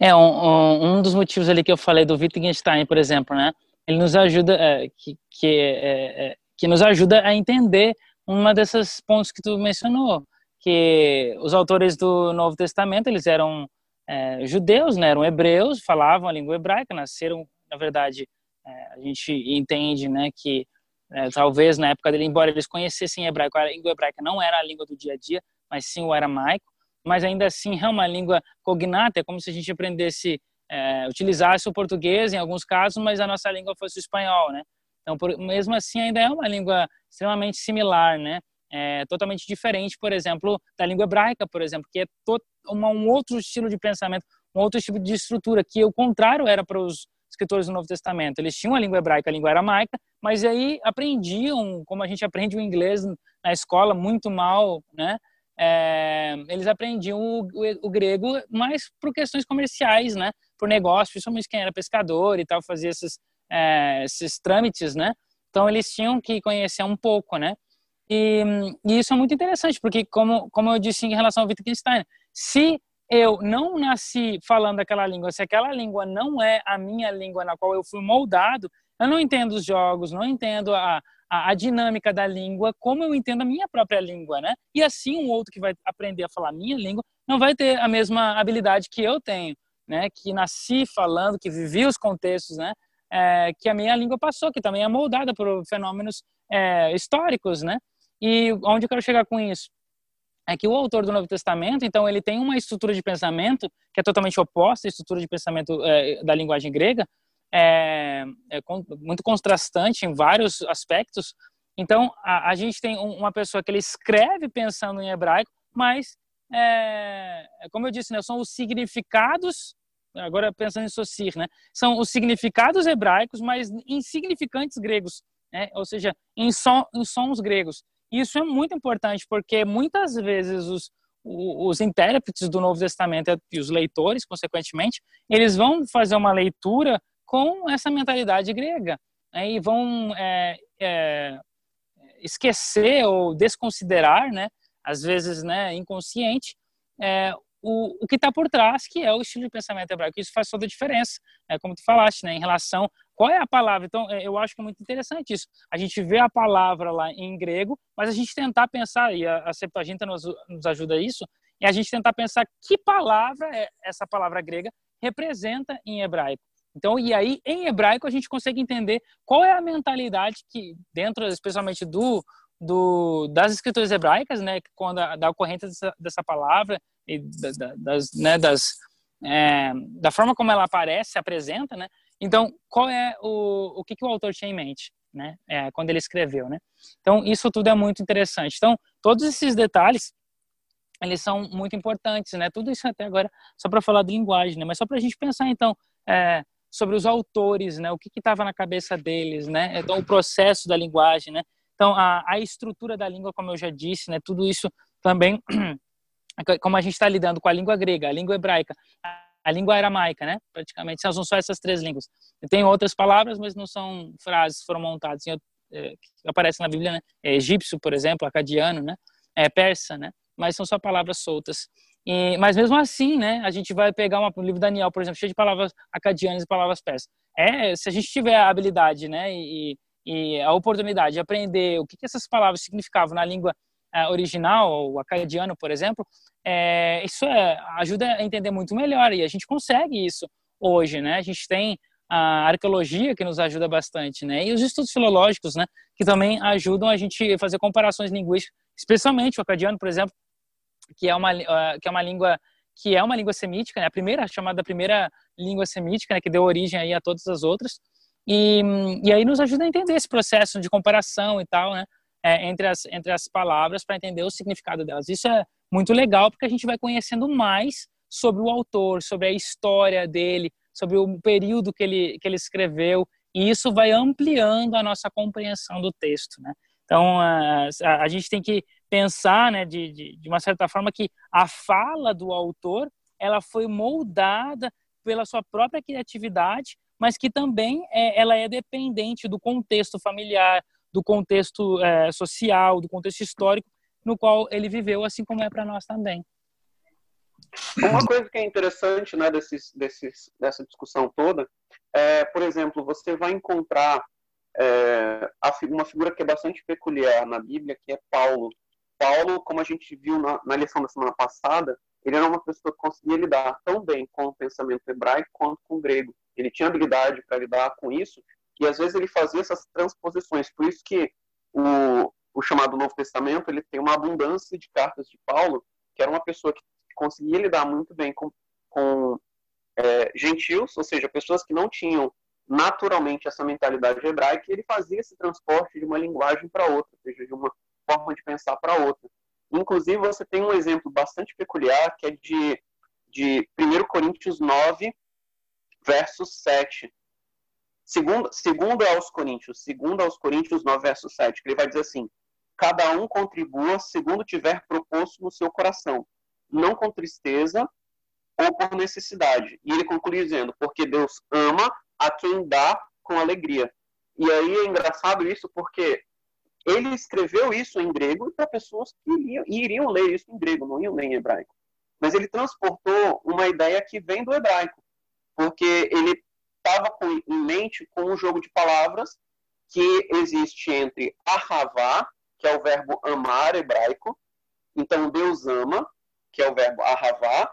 É, um, um, dos motivos ali que eu falei do Wittgenstein, por exemplo, né? Ele nos ajuda, é, que, que, é, é, que nos ajuda a entender uma desses pontos que tu mencionou, que os autores do Novo Testamento eles eram é, judeus, né? eram hebreus, falavam a língua hebraica, nasceram, na verdade, é, a gente entende, né, que é, talvez na época dele, embora eles conhecessem hebraico, a língua hebraica não era a língua do dia a dia, mas sim o aramaico, mas ainda assim é uma língua cognata, é como se a gente aprendesse, é, utilizasse o português em alguns casos, mas a nossa língua fosse o espanhol, né? Então, por, mesmo assim, ainda é uma língua extremamente similar, né? é, totalmente diferente, por exemplo, da língua hebraica, por exemplo, que é uma, um outro estilo de pensamento, um outro tipo de estrutura, que o contrário era para os escritores do Novo Testamento. Eles tinham a língua hebraica, a língua aramaica, mas aí aprendiam, como a gente aprende o inglês na escola, muito mal, né? é, eles aprendiam o, o, o, grego mais por questões comerciais, né? Por negócio, principalmente quem era pescador e tal, fazia esses, é, esses trâmites, né? Então eles tinham que conhecer um pouco, né? E, e, isso é muito interessante, porque como, como eu disse em relação ao Wittgenstein, se eu não nasci falando aquela língua, se aquela língua não é a minha língua na qual eu fui moldado, eu não entendo os jogos, não entendo a, a, a, dinâmica da língua como eu entendo a minha própria língua, né? E assim um outro que vai aprender a falar minha língua não vai ter a mesma habilidade que eu tenho, né? Que nasci falando, que vivi os contextos, né? É, que a minha língua passou, que também é moldada por fenômenos é, históricos, né? E onde eu quero chegar com isso? É que o autor do Novo Testamento, então, ele tem uma estrutura de pensamento que é totalmente oposta à estrutura de pensamento é, da linguagem grega, é, é, muito contrastante em vários aspectos. Então, a, a gente tem uma pessoa que ele escreve pensando em hebraico, mas, é, como eu disse, né, são os significados, agora pensando em Socir, né, são os significados hebraicos, mas insignificantes gregos, né, ou seja, em, em sons gregos. Isso é muito importante, porque muitas vezes os, os intérpretes do Novo Testamento e os leitores, consequentemente, eles vão fazer uma leitura com essa mentalidade grega né, e vão é, é, esquecer ou desconsiderar, né, às vezes né, inconsciente, é, o, o que está por trás, que é o estilo de pensamento hebraico. Isso faz toda a diferença, é, como tu falaste, né, em relação qual é a palavra. Então, é, eu acho que é muito interessante isso. A gente vê a palavra lá em grego, mas a gente tentar pensar, e a, a Septuaginta nos, nos ajuda a isso, e a gente tentar pensar que palavra é essa palavra grega representa em hebraico. Então, e aí, em hebraico, a gente consegue entender qual é a mentalidade que, dentro, especialmente do, do das escrituras hebraicas, né, quando a, da ocorrência dessa, dessa palavra e da, das, né, das, é, da forma como ela aparece, se apresenta, né? Então, qual é o, o que, que o autor tinha em mente, né? É, quando ele escreveu, né? Então, isso tudo é muito interessante. Então, todos esses detalhes, eles são muito importantes, né? Tudo isso até agora só para falar de linguagem, né? Mas só para a gente pensar, então, é, sobre os autores, né? O que estava na cabeça deles, né? Então, o processo da linguagem, né? Então, a, a estrutura da língua, como eu já disse, né? Tudo isso também, como a gente está lidando com a língua grega, a língua hebraica, a língua aramaica, né? Praticamente são só essas três línguas. Tem outras palavras, mas não são frases foram montadas em, é, que aparecem na Bíblia, né? É, egípcio, por exemplo, acadiano, né? É, persa, né? Mas são só palavras soltas. E, mas mesmo assim, né? A gente vai pegar uma, um livro Daniel, por exemplo, cheio de palavras acadianas e palavras persas. É, se a gente tiver a habilidade, né? E, e a oportunidade de aprender o que, que essas palavras significavam na língua original, o acadiano, por exemplo, é, isso é, ajuda a entender muito melhor e a gente consegue isso hoje, né? A gente tem a arqueologia que nos ajuda bastante, né? E os estudos filológicos, né? Que também ajudam a gente fazer comparações linguísticas, especialmente o acadiano, por exemplo, que é uma que é uma língua que é uma língua semítica, né? A primeira chamada primeira língua semítica, né? Que deu origem aí a todas as outras. E, e aí nos ajuda a entender esse processo de comparação e tal, né? É, entre, as, entre as palavras para entender o significado delas. Isso é muito legal porque a gente vai conhecendo mais sobre o autor, sobre a história dele, sobre o período que ele, que ele escreveu, e isso vai ampliando a nossa compreensão do texto, né? Então, a, a gente tem que pensar, né, de, de, de uma certa forma, que a fala do autor, ela foi moldada pela sua própria criatividade, mas que também é, ela é dependente do contexto familiar, do contexto é, social, do contexto histórico no qual ele viveu, assim como é para nós também. Uma coisa que é interessante né, desses, desses, dessa discussão toda é, por exemplo, você vai encontrar é, uma figura que é bastante peculiar na Bíblia, que é Paulo. Paulo, como a gente viu na, na lição da semana passada, ele era uma pessoa que conseguia lidar tão bem com o pensamento hebraico quanto com o grego. Ele tinha habilidade para lidar com isso e às vezes ele fazia essas transposições. Por isso que o, o chamado Novo Testamento ele tem uma abundância de cartas de Paulo, que era uma pessoa que conseguia lidar muito bem com, com é, gentios, ou seja, pessoas que não tinham naturalmente essa mentalidade hebraica, e ele fazia esse transporte de uma linguagem para outra, ou seja, de uma forma de pensar para outra. Inclusive, você tem um exemplo bastante peculiar, que é de, de 1 Coríntios 9, verso 7, Segundo, segundo aos Coríntios, segundo aos Coríntios 9, verso 7, que ele vai dizer assim, cada um contribua segundo tiver proposto no seu coração, não com tristeza ou por necessidade. E ele conclui dizendo: porque Deus ama a quem dá com alegria. E aí é engraçado isso porque ele escreveu isso em grego para pessoas que iriam, iriam ler isso em grego, não iam ler em hebraico. Mas ele transportou uma ideia que vem do hebraico, porque ele estava em mente com um jogo de palavras que existe entre ahavá, que é o verbo amar hebraico, então Deus ama, que é o verbo ahavá,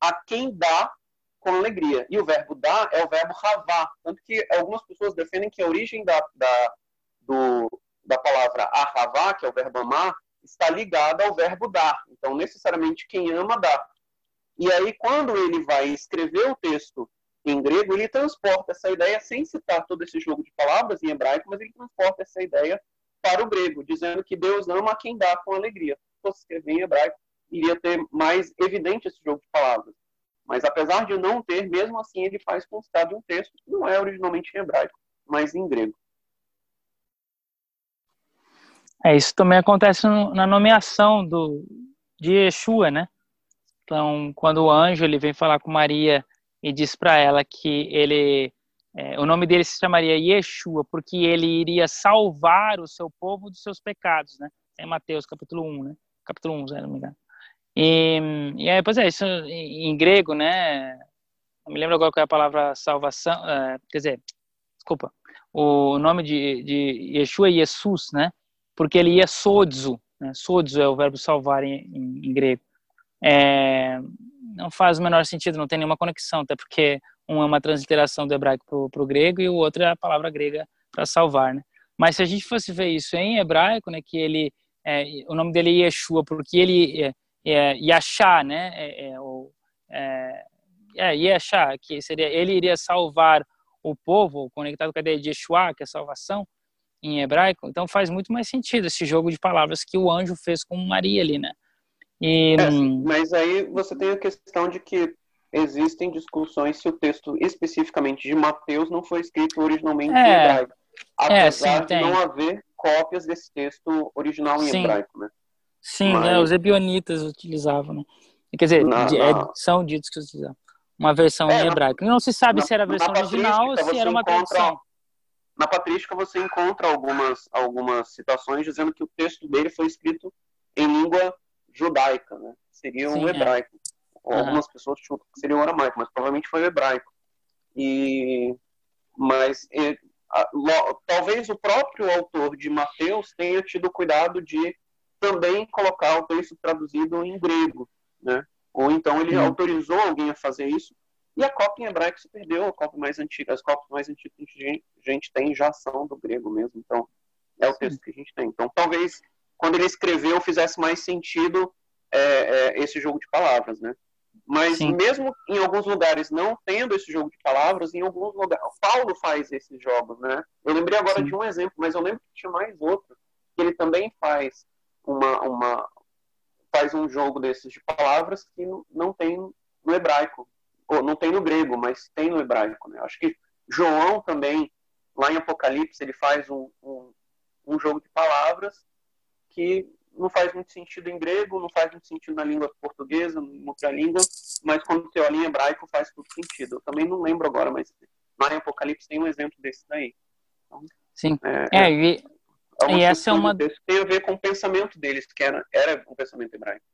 a quem dá com alegria. E o verbo dar é o verbo ravá. Tanto que algumas pessoas defendem que a origem da, da, do, da palavra ahavá, que é o verbo amar, está ligada ao verbo dar. Então, necessariamente, quem ama, dá. E aí, quando ele vai escrever o texto em grego, ele transporta essa ideia, sem citar todo esse jogo de palavras em hebraico, mas ele transporta essa ideia para o grego, dizendo que Deus ama quem dá com alegria. Se fosse escrever em hebraico, iria ter mais evidente esse jogo de palavras. Mas apesar de não ter, mesmo assim ele faz constar de um texto que não é originalmente em hebraico, mas em grego. É, isso também acontece na nomeação do, de Yeshua, né? Então, quando o anjo ele vem falar com Maria e diz para ela que ele é, o nome dele se chamaria Yeshua, porque ele iria salvar o seu povo dos seus pecados, né? Em Mateus capítulo 1, né? Capítulo 1, se não me engano. E, e aí, pois é, isso em, grego, né? Não me lembro agora qual é a palavra salvação, uh, quer dizer, desculpa, o nome de, de Yeshua é Jesus, né? Porque ele ia sodzo, né? Sodzo é o verbo salvar em, em, em grego. É, não faz o menor sentido, não tem nenhuma conexão, até porque um é uma transliteração do hebraico para o grego e o outro é a palavra grega para salvar, né? Mas se a gente fosse ver isso em hebraico, né, que ele, é, o nome dele é Yeshua, porque ele é, é Yashá, né, é, é, o, é, é Yashá, que seria, ele iria salvar o povo, conectado com a ideia de Yeshua, que é salvação, em hebraico, então faz muito mais sentido esse jogo de palavras que o anjo fez com Maria ali, né? E, é, mas aí você tem a questão de que existem discussões se o texto especificamente de Mateus não foi escrito originalmente é, em hebraico. Apesar é, sim, de tem. não haver cópias desse texto original em sim. hebraico, né? Sim, Mas... né, os ebionitas utilizavam, né? Quer dizer, não, não. são ditos que utilizavam. Uma versão é, em hebraico. Não se sabe na, se era a versão original ou se era uma tradução. Na patrística você encontra algumas, algumas citações dizendo que o texto dele foi escrito em língua judaica, né? Seria um é. hebraico. Uhum. Algumas pessoas chutam que seria o aramaico, mas provavelmente foi o hebraico. E, mas e, a, lo, talvez o próprio autor de Mateus tenha tido cuidado de também colocar o texto traduzido em grego, né? Ou então ele uhum. autorizou alguém a fazer isso e a cópia em hebraico se perdeu. A cópia mais antiga, as cópias mais antigas que a gente tem já são do grego mesmo. Então é o texto que a gente tem. Então talvez quando ele escreveu fizesse mais sentido é, é, esse jogo de palavras, né? Mas Sim. mesmo em alguns lugares não tendo esse jogo de palavras, em alguns lugares. Paulo faz esses jogos, né? Eu lembrei agora Sim. de um exemplo, mas eu lembro que tinha mais outro, que ele também faz uma, uma faz um jogo desses de palavras que não tem no hebraico. Ou não tem no grego, mas tem no hebraico, né? Acho que João também, lá em Apocalipse, ele faz um, um, um jogo de palavras que não faz muito sentido em grego, não faz muito sentido na língua portuguesa, em outra língua, mas quando você olha em hebraico faz todo sentido. Eu também não lembro agora, mas lá em Apocalipse tem um exemplo desse daí. Então, Sim. É, é, e, e essa é uma. Tem a ver com o pensamento deles, que era, era um pensamento hebraico.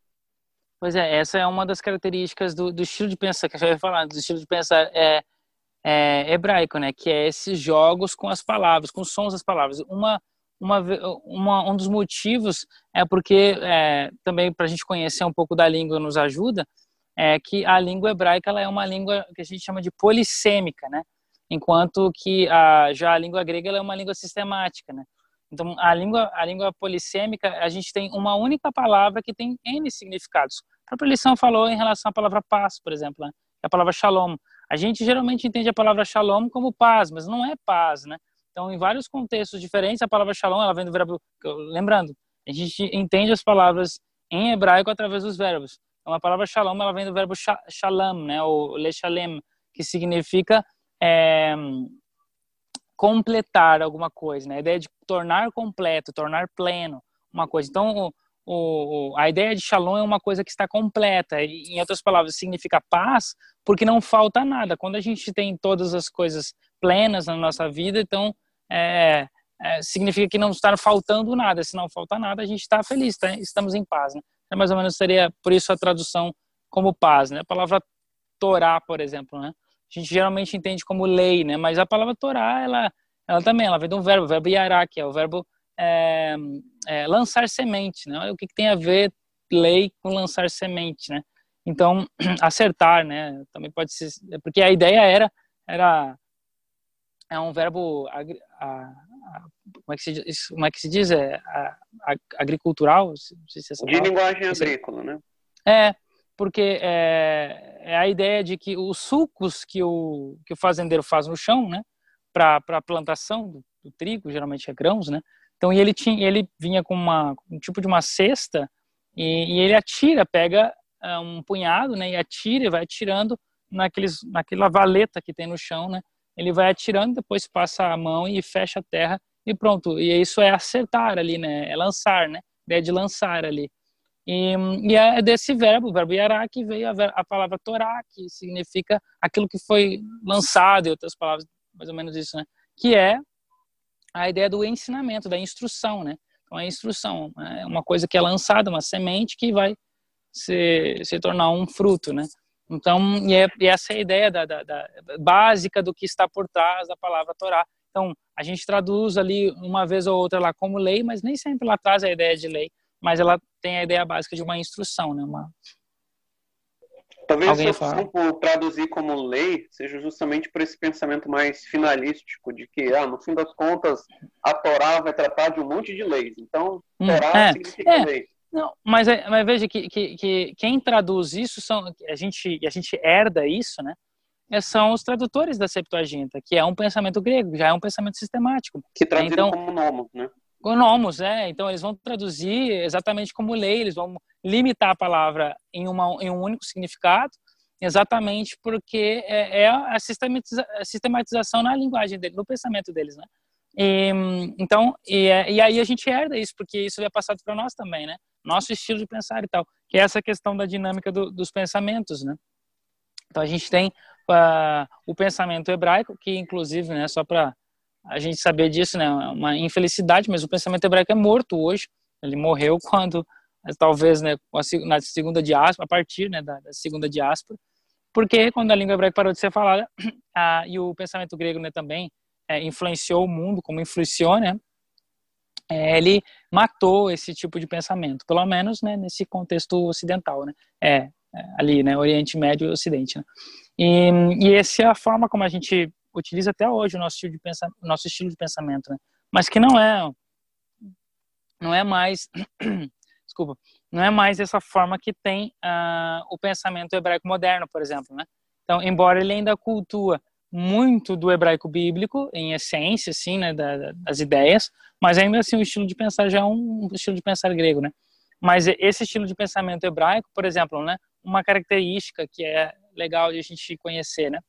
Pois é, essa é uma das características do, do estilo de pensar, que eu já ia falar, do estilo de pensar é, é, hebraico, né? Que é esses jogos com as palavras, com os sons das palavras. Uma uma, uma, um dos motivos é porque é, também para a gente conhecer um pouco da língua nos ajuda é que a língua hebraica ela é uma língua que a gente chama de polissêmica, né? Enquanto que a, já a língua grega ela é uma língua sistemática, né? Então a língua a língua polissêmica a gente tem uma única palavra que tem n significados. A própria lição falou em relação à palavra paz, por exemplo, né? a palavra shalom. A gente geralmente entende a palavra shalom como paz, mas não é paz, né? Então, em vários contextos diferentes, a palavra shalom, ela vem do verbo, lembrando, a gente entende as palavras em hebraico através dos verbos. Então, a palavra shalom, ela vem do verbo shalom, né, ou lechalem, que significa é, completar alguma coisa, né? A ideia de tornar completo, tornar pleno. uma coisa. Então, o, o, a ideia de shalom é uma coisa que está completa. E, em outras palavras, significa paz, porque não falta nada. Quando a gente tem todas as coisas plenas na nossa vida, então é, é, significa que não está faltando nada. Se não falta nada, a gente está feliz, tá? estamos em paz. Né? É mais ou menos seria por isso a tradução como paz. Né? A palavra Torá, por exemplo, né? a gente geralmente entende como lei, né? mas a palavra Torá, ela, ela também ela vem de um verbo, o verbo yará, que é o verbo é, é, lançar semente. Né? O que, que tem a ver lei com lançar semente, né? Então, acertar, né? Também pode ser, porque a ideia era era é um verbo a, a, como é que se diz, como é que se diz é agricultural, se é de linguagem agrícola, né? É, porque é, é, a ideia de que os sucos que o que o fazendeiro faz no chão, né, para a plantação do, do, trigo, geralmente é grãos, né? Então ele tinha, ele vinha com uma um tipo de uma cesta e, e ele atira, pega uh, um punhado, né, e atira e vai atirando naqueles naquela valeta que tem no chão, né? Ele vai atirando, depois passa a mão e fecha a terra e pronto. E isso é acertar ali, né? É lançar, né? Ideia de lançar ali. E, e é desse verbo, o verbo yará, que veio a, a, palavra Torá, que significa aquilo que foi lançado, e outras palavras, mais ou menos isso, né? Que é a ideia do ensinamento, da instrução, né? Então, a instrução é uma coisa que é lançada, uma semente que vai se, se tornar um fruto, né? Então, e, é, essa é a ideia da, da, da, básica do que está por trás da palavra Torá. Então, a gente traduz ali uma vez ou outra lá como lei, mas nem sempre lá traz a ideia de lei, mas ela tem a ideia básica de uma instrução, né? Uma... Talvez Alguém a opção por traduzir como lei seja justamente por esse pensamento mais finalístico de que, ah, no fim das contas, a Torá vai tratar de um monte de leis. Então, hum, Torá é, significa é. lei. Não, mas, é, mas veja que, que, que, quem traduz isso são a gente a gente herda isso, né? É, são os tradutores da Septuaginta, que é um pensamento grego, já é um pensamento sistemático. Que traduziram então, como nomos, né? Nomos, é. Então eles vão traduzir exatamente como lei, eles vão limitar a palavra em, uma, em um único significado, exatamente porque é, é a, sistematiza, a sistematização na linguagem dele, no pensamento deles, né? E, então, e, é, e aí a gente herda isso, porque isso é passado para nós também, né? Nosso estilo de pensar e tal, que é essa questão da dinâmica do, dos pensamentos, né? Então a gente tem uh, o pensamento hebraico, que inclusive, né, só para a gente saber disso, né, é uma infelicidade, mas o pensamento hebraico é morto hoje. Ele morreu quando, talvez, né, na segunda diáspora, a partir né, da, da segunda diáspora, porque quando a língua hebraica parou de ser falada, uh, e o pensamento grego né, também é, influenciou o mundo, como influenciou, né? É, ele matou esse tipo de pensamento, pelo menos né, nesse contexto ocidental, né? É, é ali, né? Oriente Médio e Ocidente. Né? E, e essa é a forma como a gente utiliza até hoje o nosso estilo de pensamento, nosso estilo de pensamento, né? Mas que não é, não é mais, desculpa, não é mais essa forma que tem uh, o pensamento hebraico moderno, por exemplo, né? Então, embora ele ainda cultua muito do hebraico bíblico, em essência, assim, né, das ideias, mas ainda assim o estilo de pensar já é um estilo de pensar grego, né? Mas esse estilo de pensamento hebraico, por exemplo, né, uma característica que é legal de a gente conhecer, né?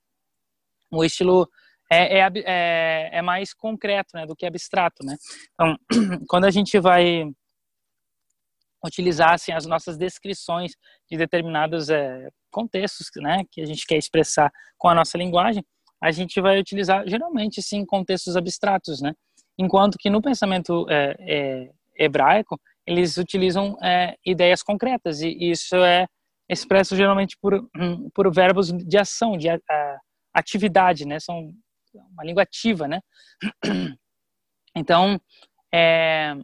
O estilo é, é, é, é mais concreto, né, do que abstrato, né? Então, quando a gente vai utilizar assim, as nossas descrições de determinados é, contextos, né, que a gente quer expressar com a nossa linguagem, a gente vai utilizar geralmente sim contextos abstratos, né? Enquanto que no pensamento é, é, hebraico eles utilizam é, ideias concretas e isso é expresso geralmente por hum, por verbos de ação, de a, a, atividade, né? São uma língua ativa, né? Então é,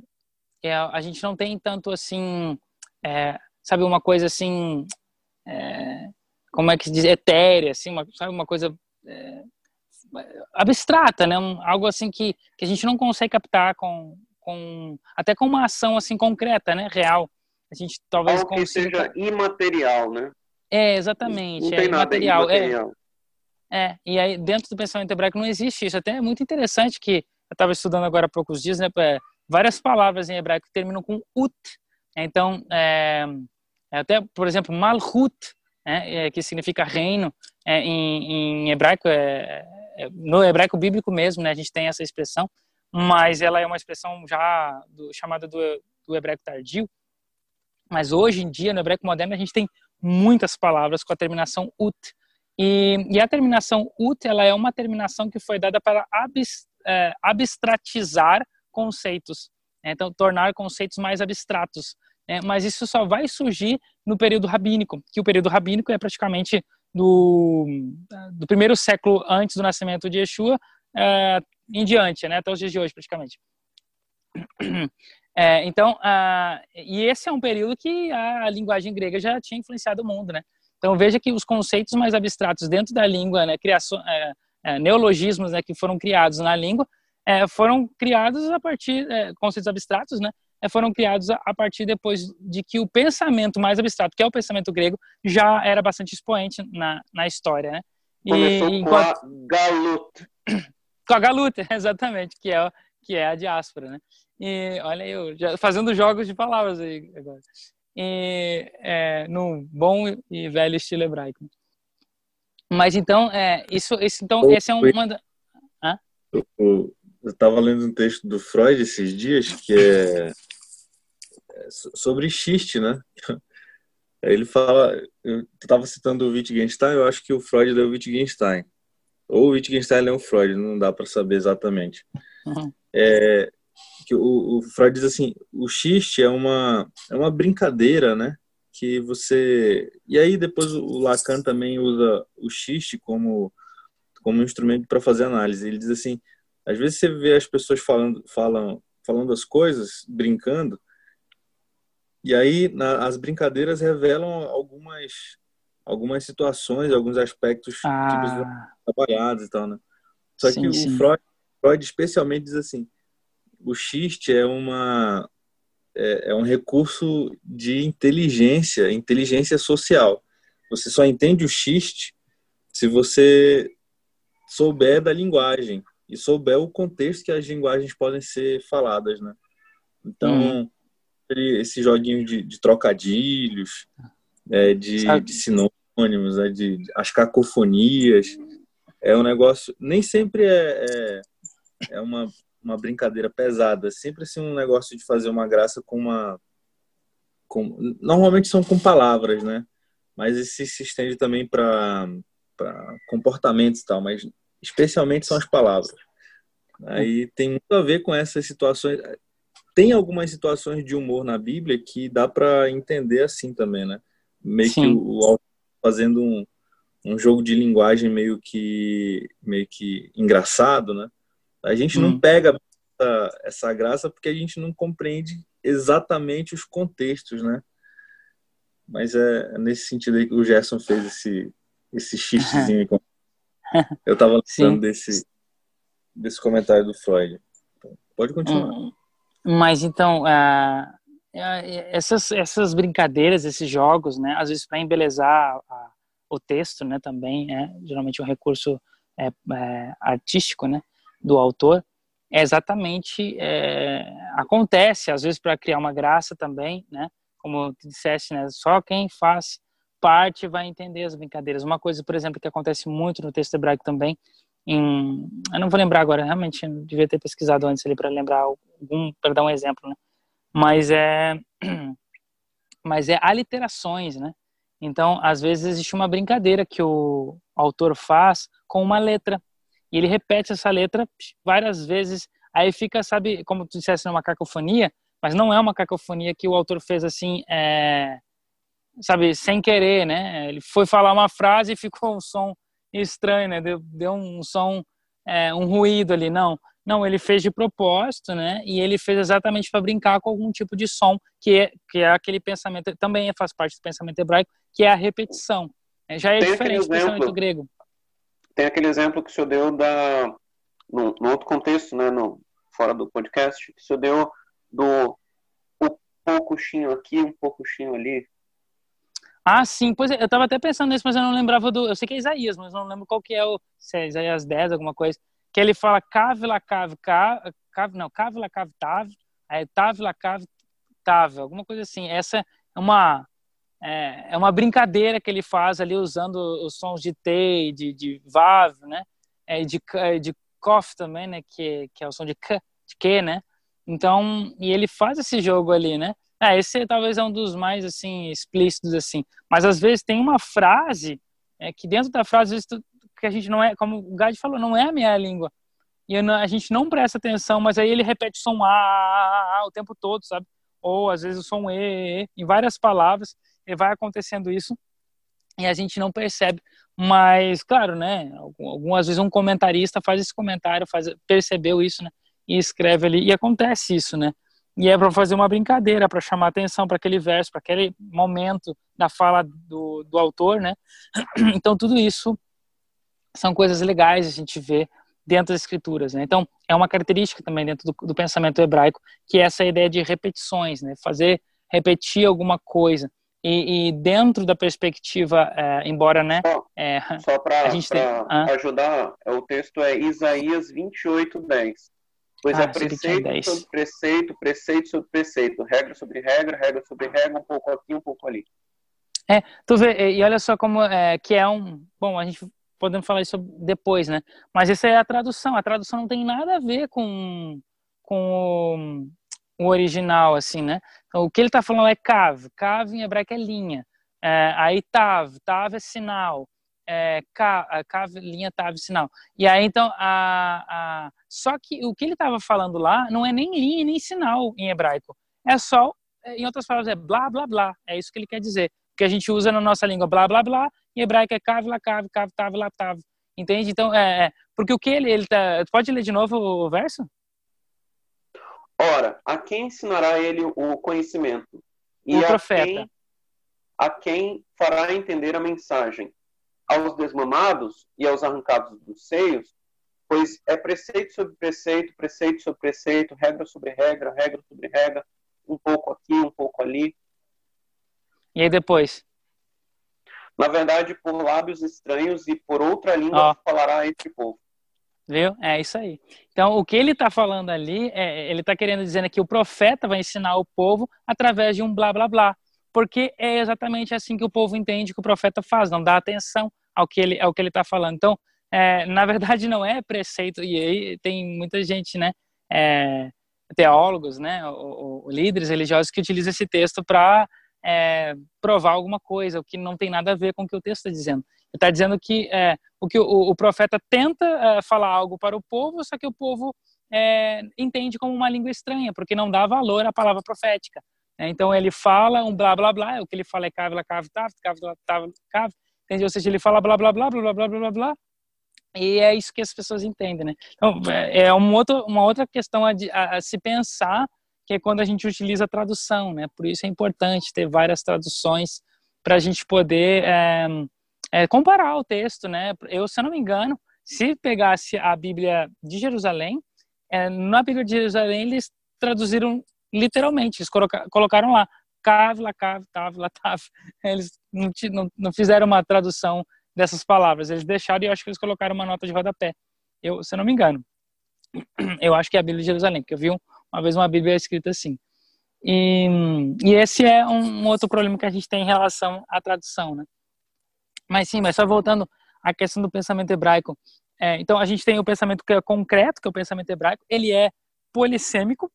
é, a gente não tem tanto assim, é, sabe uma coisa assim, como é que se diz, etérea, assim, uma, sabe uma coisa é, abstrata, né? Um, algo assim que, que a gente não consegue captar com, com até com uma ação assim concreta, né? Real. A gente talvez algo consiga... que seja imaterial, né? É, exatamente. Não é, tem nada imaterial. É, é, e aí dentro do pensamento hebraico não existe isso. Até é muito interessante que eu estava estudando agora há poucos dias, né? Várias palavras em hebraico terminam com ut. Então, é, é até, por exemplo, malhut, é, que significa reino, é, em, em, hebraico, é, é, no hebraico bíblico mesmo, né, a gente tem essa expressão, mas ela é uma expressão já do, chamada do, do hebraico tardio, mas hoje em dia, no hebraico moderno, a gente tem muitas palavras com a terminação ut. E, e a terminação ut, ela é uma terminação que foi dada para é, abstratizar conceitos, né? então tornar conceitos mais abstratos. Né? Mas isso só vai surgir no período rabínico, que o período rabínico é praticamente do, do primeiro século antes do nascimento de Yeshua é, em diante, né? até os dias de hoje praticamente. É, então, uh, e esse é um período que a linguagem grega já tinha influenciado o mundo, né? Então veja que os conceitos mais abstratos dentro da língua, né, criação, é, é, neologismos, né, que foram criados na língua, é, foram criados a partir é, conceitos abstratos, né, foram criados a, partir depois de que o pensamento mais abstrato, que é o pensamento grego, já era bastante expoente na, na história, né? E, Começou enquanto... com a Galut. Com a Galut, exatamente, que é que é a diáspora, né? E olha eu já fazendo jogos de palavras aí agora. E, é, no bom e velho estilo hebraico. Mas então, é, isso, isso, então, esse é um, uma. Hã? Eu estava lendo um texto do Freud esses dias que é, é sobre xiste, né? Ele fala, eu estava citando o Wittgenstein, eu acho que o Freud leu o Wittgenstein. Ou o Wittgenstein leu o Freud, não dá para saber exatamente. Uhum. É, que o, o Freud diz assim, o xiste é uma, é uma brincadeira, né? Que você... E aí depois o Lacan também usa o xiste como, como instrumento para fazer análise. Ele diz assim, às vezes você vê as pessoas falando, falam, falando as coisas, brincando, e aí na, as brincadeiras revelam algumas algumas situações, alguns aspectos ah. trabalhados e tal, né? Só sim, que sim. o Freud, Freud especialmente diz assim, o xiste é uma é, é, um recurso de inteligência, inteligência social. Você só entende o xiste se você souber da linguagem e souber o contexto que as linguagens podem ser faladas, né? Então, hum. esse joguinho de, de trocadilhos, é, de, de, sinônimos, né? de, de, as cacofonias, é um negócio. Nem sempre é, é, é uma uma brincadeira pesada, sempre assim um negócio de fazer uma graça com uma com, normalmente são com palavras, né? Mas isso se estende também para comportamentos e tal, mas especialmente são as palavras. Aí tem muito a ver com essas situações. Tem algumas situações de humor na Bíblia que dá para entender assim também, né? Meio Sim. que o, o fazendo um, um jogo de linguagem meio que meio que engraçado, né? A gente hum. não pega essa, essa graça porque a gente não compreende exatamente os contextos, né? Mas é nesse sentido aí que o Gerson fez esse, esse xistezinho. Eu estava lembrando desse, desse comentário do Freud. Então, pode continuar. Hum, mas então, uh, essas, essas brincadeiras, esses jogos, né? Às vezes para embelezar a, o texto, né? Também é geralmente um recurso é, é, artístico, né? do autor, é exatamente é, acontece às vezes para criar uma graça também, né? Como tu disseste, né? Só quem faz parte vai entender as brincadeiras. Uma coisa, por exemplo, que acontece muito no texto hebraico também, em, eu não vou lembrar agora, realmente devia ter pesquisado antes ali para lembrar algum, para dar um exemplo, né? Mas é, mas é aliterações, né? Então, às vezes existe uma brincadeira que o autor faz com uma letra e ele repete essa letra várias vezes. Aí fica, sabe, como tu disseste, uma cacofonia, mas não é uma cacofonia que o autor fez assim, é, sabe, sem querer, né? Ele foi falar uma frase e ficou um som estranho, né? Deu, deu um som, é, um ruído ali. Não, não, ele fez de propósito, né? E ele fez exatamente para brincar com algum tipo de som, que é, que é aquele pensamento, também faz parte do pensamento hebraico, que é a repetição. Já é Tem diferente do pensamento grego tem aquele exemplo que o senhor deu da no, no outro contexto, né, no, fora do podcast, que o senhor deu do um pouquinho aqui, um pouquinho ali. Ah, sim, pois é, eu estava até pensando nisso, mas eu não lembrava do. Eu sei que é Isaías, mas não lembro qual que é o. Se é Isaías 10, alguma coisa. Que ele fala cave cave, cave, não, cave cave, tave, é tave cave, tave, alguma coisa assim. Essa é uma é, é uma brincadeira que ele faz ali usando os sons de T, de, de Vav, né? É, de, de Kof também, né? Que, que é o som de K, de Q, né? Então, e ele faz esse jogo ali, né? É, esse talvez é um dos mais assim explícitos assim. Mas às vezes tem uma frase é, que dentro da frase às vezes, que a gente não é, como o Gad falou, não é a minha língua. E a gente não presta atenção, mas aí ele repete o som a, o tempo todo, sabe? Ou às vezes o som e em várias palavras, e vai acontecendo isso e a gente não percebe. Mas, claro, né? Algumas vezes um comentarista faz esse comentário, faz, percebeu isso, né? E escreve ali, e acontece isso, né? E é para fazer uma brincadeira, para chamar atenção para aquele verso, para aquele momento da fala do, do autor, né? Então, tudo isso são coisas legais a gente vê dentro das escrituras, né? Então, é uma característica também dentro do, do pensamento hebraico, que é essa ideia de repetições, né? Fazer repetir alguma coisa. E, e dentro da perspectiva, é, embora, né? Só, é, só para ajudar, o texto é Isaías 28, 10. Pois ah, é preceito sobre preceito, preceito sobre preceito, regra sobre regra, regra sobre regra, um pouco aqui, um pouco ali. É, tu vê, e olha só como é, que é um. Bom, a gente podemos falar isso depois, né? Mas essa é a tradução. A tradução não tem nada a ver com, com o, o original, assim, né? Então, o que ele está falando é cav. Cav em hebraico é linha. É, aí tav, tav é sinal é, cave, linha, tave, sinal. E aí, então, a, a... só que o que ele estava falando lá não é nem linha nem sinal em hebraico. É só, em outras palavras, é blá, blá, blá. É isso que ele quer dizer. Que a gente usa na nossa língua blá, blá, blá. Em hebraico é cave, lá, cave, cave, tave, lá, tave. Entende? Então, é, é, porque o que ele, ele tá... Pode ler de novo o verso? Ora, a quem ensinará ele o conhecimento? E o profeta. Quem, a quem fará entender a mensagem? Aos desmamados e aos arrancados dos seios, pois é preceito sobre preceito, preceito sobre preceito, regra sobre regra, regra sobre regra, um pouco aqui, um pouco ali. E aí depois? Na verdade, por lábios estranhos e por outra língua oh. falará este povo. Viu? É isso aí. Então, o que ele está falando ali, é, ele está querendo dizer que o profeta vai ensinar o povo através de um blá blá blá. Porque é exatamente assim que o povo entende que o profeta faz, não dá atenção ao que ele que ele está falando. Então, é, na verdade, não é preceito. E aí tem muita gente, né, é, teólogos, né, ou, ou, líderes religiosos que utilizam esse texto para é, provar alguma coisa, o que não tem nada a ver com o que o texto está dizendo. Ele está dizendo que é, o que o, o profeta tenta é, falar algo para o povo, só que o povo é, entende como uma língua estranha, porque não dá valor à palavra profética. Então ele fala um blá blá blá, o que ele fala é cave, cave, cave, cave, cave, cave, entende? Ou seja, ele fala blá blá blá blá blá blá blá blá e é isso que as pessoas entendem, né? Então, é, é um outro, uma outra questão a, a, a, se pensar que é quando a gente utiliza a tradução, né? Por isso é importante ter várias traduções para a gente poder é, é, comparar o texto, né? Eu, se eu não me engano, se pegasse a Bíblia de Jerusalém, é, na Bíblia de Jerusalém eles traduziram literalmente, eles colocaram lá Cávila, Cávila, Távila, Távila. Eles não, não, não fizeram uma tradução dessas palavras. Eles deixaram e eu acho que eles colocaram uma nota de rodapé. Eu, se eu não me engano. Eu acho que é a Bíblia de Jerusalém, porque eu vi uma vez uma Bíblia escrita assim. E, e esse é um, um outro problema que a gente tem em relação à tradução, né? Mas sim, mas só voltando à questão do pensamento hebraico. É, então, a gente tem o pensamento que é concreto, que é o pensamento hebraico. Ele é polissêmico,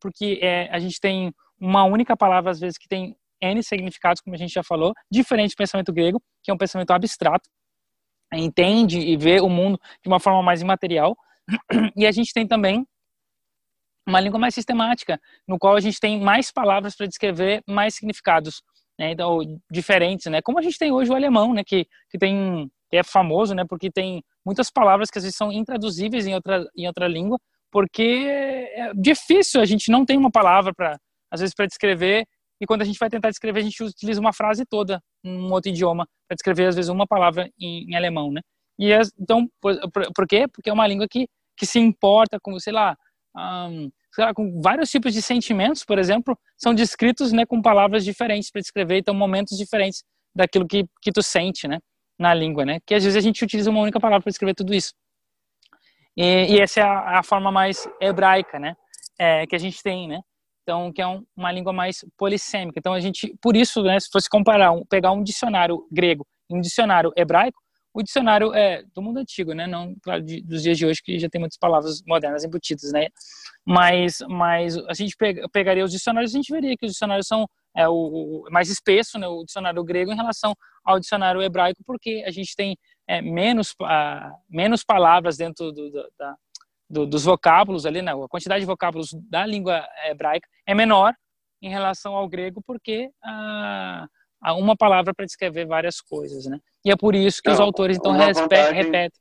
porque é, a gente tem uma única palavra, às vezes, que tem N significados, como a gente já falou, diferente do pensamento grego, que é um pensamento abstrato, entende e vê o mundo de uma forma mais imaterial. E a gente tem também uma língua mais sistemática, no qual a gente tem mais palavras para descrever mais significados, né? então diferentes, né? Como a gente tem hoje o alemão, né? Que que tem é famoso, né? Porque tem muitas palavras que às vezes são intraduzíveis em outra em outra língua, porque é difícil a gente não tem uma palavra para às vezes para descrever, e quando a gente vai tentar descrever, a gente utiliza uma frase toda, um outro idioma, para descrever às vezes uma palavra em, em alemão, né? E então, por, por, quê? Porque é uma língua que, que se importa com, sei lá, um, sei lá, com vários tipos de sentimentos, por exemplo, são descritos, né, com palavras diferentes para descrever, então momentos diferentes daquilo que, que tu sente, né, na língua, né? Que às vezes a gente utiliza uma única palavra para descrever tudo isso. E, e essa é a, a, forma mais hebraica, né, é, que a gente tem, né? então que é um, uma língua mais polissêmica. Então a gente, por isso, né, se fosse comparar, um, pegar um dicionário grego e um dicionário hebraico, o dicionário é do mundo antigo, né? Não claro, de, dos dias de hoje que já tem muitas palavras modernas embutidas, né? Mas, mas a gente pegaria os dicionários, a gente veria que os dicionários são é, o, o mais espesso, né? O dicionário grego em relação ao dicionário hebraico, porque a gente tem é, menos uh, menos palavras dentro do, do, da, do, dos vocábulos ali, né? A quantidade de vocábulos da língua hebraica é menor em relação ao grego, porque uh, uma palavra para descrever várias coisas, né? E é por isso que não, os autores então vantagem, repetem.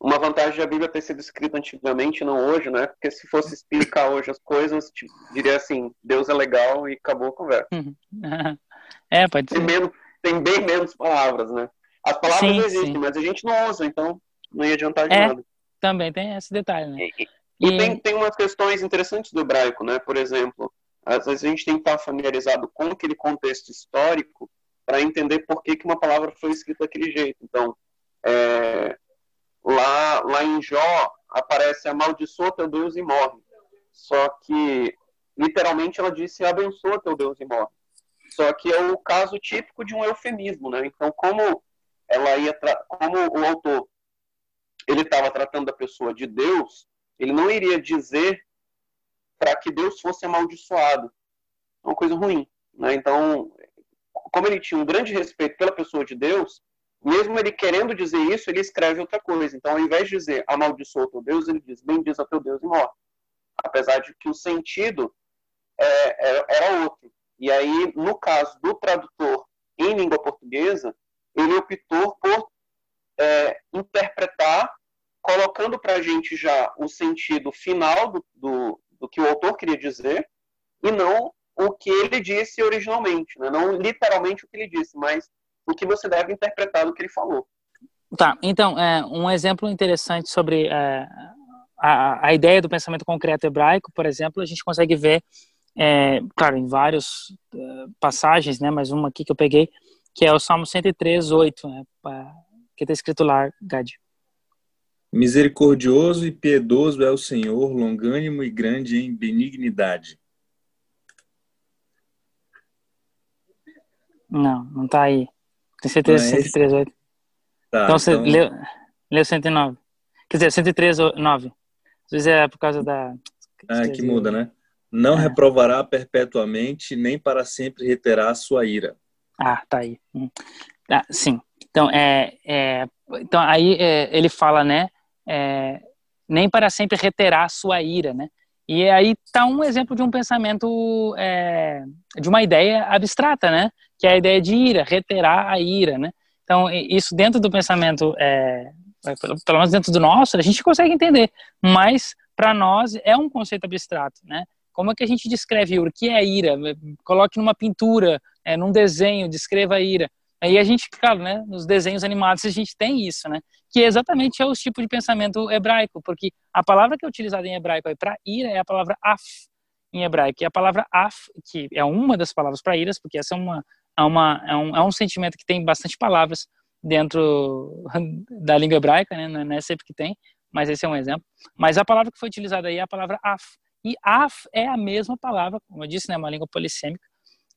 Uma vantagem da Bíblia ter sido escrita antigamente, não hoje, né? Porque se fosse explicar hoje as coisas, tipo, diria assim, Deus é legal e acabou a conversa. Uhum. é, pode tem ser. Menos, tem bem menos palavras, né? As palavras sim, existem, sim. mas a gente não usa, então não ia adiantar de é, nada. Também tem esse detalhe, né? E, e, e... Tem, tem umas questões interessantes do hebraico, né? Por exemplo, às vezes a gente tem que estar familiarizado com aquele contexto histórico para entender por que, que uma palavra foi escrita daquele jeito. Então, é, lá, lá em Jó aparece amaldiçoa teu Deus e morre. Só que, literalmente, ela disse abençoa teu Deus e morre. Só que é o caso típico de um eufemismo, né? Então, como ela ia como o autor ele estava tratando da pessoa de Deus, ele não iria dizer para que Deus fosse amaldiçoado. É uma coisa ruim. Né? Então, como ele tinha um grande respeito pela pessoa de Deus, mesmo ele querendo dizer isso, ele escreve outra coisa. Então, ao invés de dizer amaldiçoa teu Deus, ele diz bendiz a teu Deus e morre. Apesar de que o sentido é, era, era outro. E aí, no caso do tradutor em língua portuguesa, ele optou por é, interpretar, colocando para a gente já o sentido final do, do, do que o autor queria dizer e não o que ele disse originalmente, né? não literalmente o que ele disse, mas o que você deve interpretar do que ele falou. Tá, então, é, um exemplo interessante sobre é, a, a ideia do pensamento concreto hebraico, por exemplo, a gente consegue ver, é, claro, em várias é, passagens, né, mas uma aqui que eu peguei, que é o Salmo 103, 8, né, que está escrito lá, Gad. Misericordioso e piedoso é o Senhor, longânimo e grande em benignidade. Não, não está aí. Tem certeza é 103, 8. Tá, então você então... leu, leu 109. Quer dizer, 103, 9. Às vezes é por causa da. Ah, que muda, né? Não é. reprovará perpetuamente, nem para sempre reterá a sua ira. Ah, tá aí. Hum. Ah, sim. Então, é, é, então aí é, ele fala, né? é, nem para sempre reterá sua ira, né? E aí está um exemplo de um pensamento, é, de uma ideia abstrata, né? Que é a ideia de ira, reterá a ira, né? Então, isso dentro do pensamento, é, pelo menos dentro do nosso, a gente consegue entender, mas para nós é um conceito abstrato, né? Como é que a gente descreve o que é ira? Coloque numa pintura, é, num desenho, descreva a ira. Aí a gente, claro, né, nos desenhos animados a gente tem isso, né? Que exatamente é o tipo de pensamento hebraico, porque a palavra que é utilizada em hebraico para ira é a palavra af em hebraico. E a palavra af, que é uma das palavras para iras, porque essa é uma é uma é um, é um sentimento que tem bastante palavras dentro da língua hebraica, né? Não é sempre que tem, mas esse é um exemplo. Mas a palavra que foi utilizada aí é a palavra af. E af é a mesma palavra, como eu disse, né, uma língua polissêmica,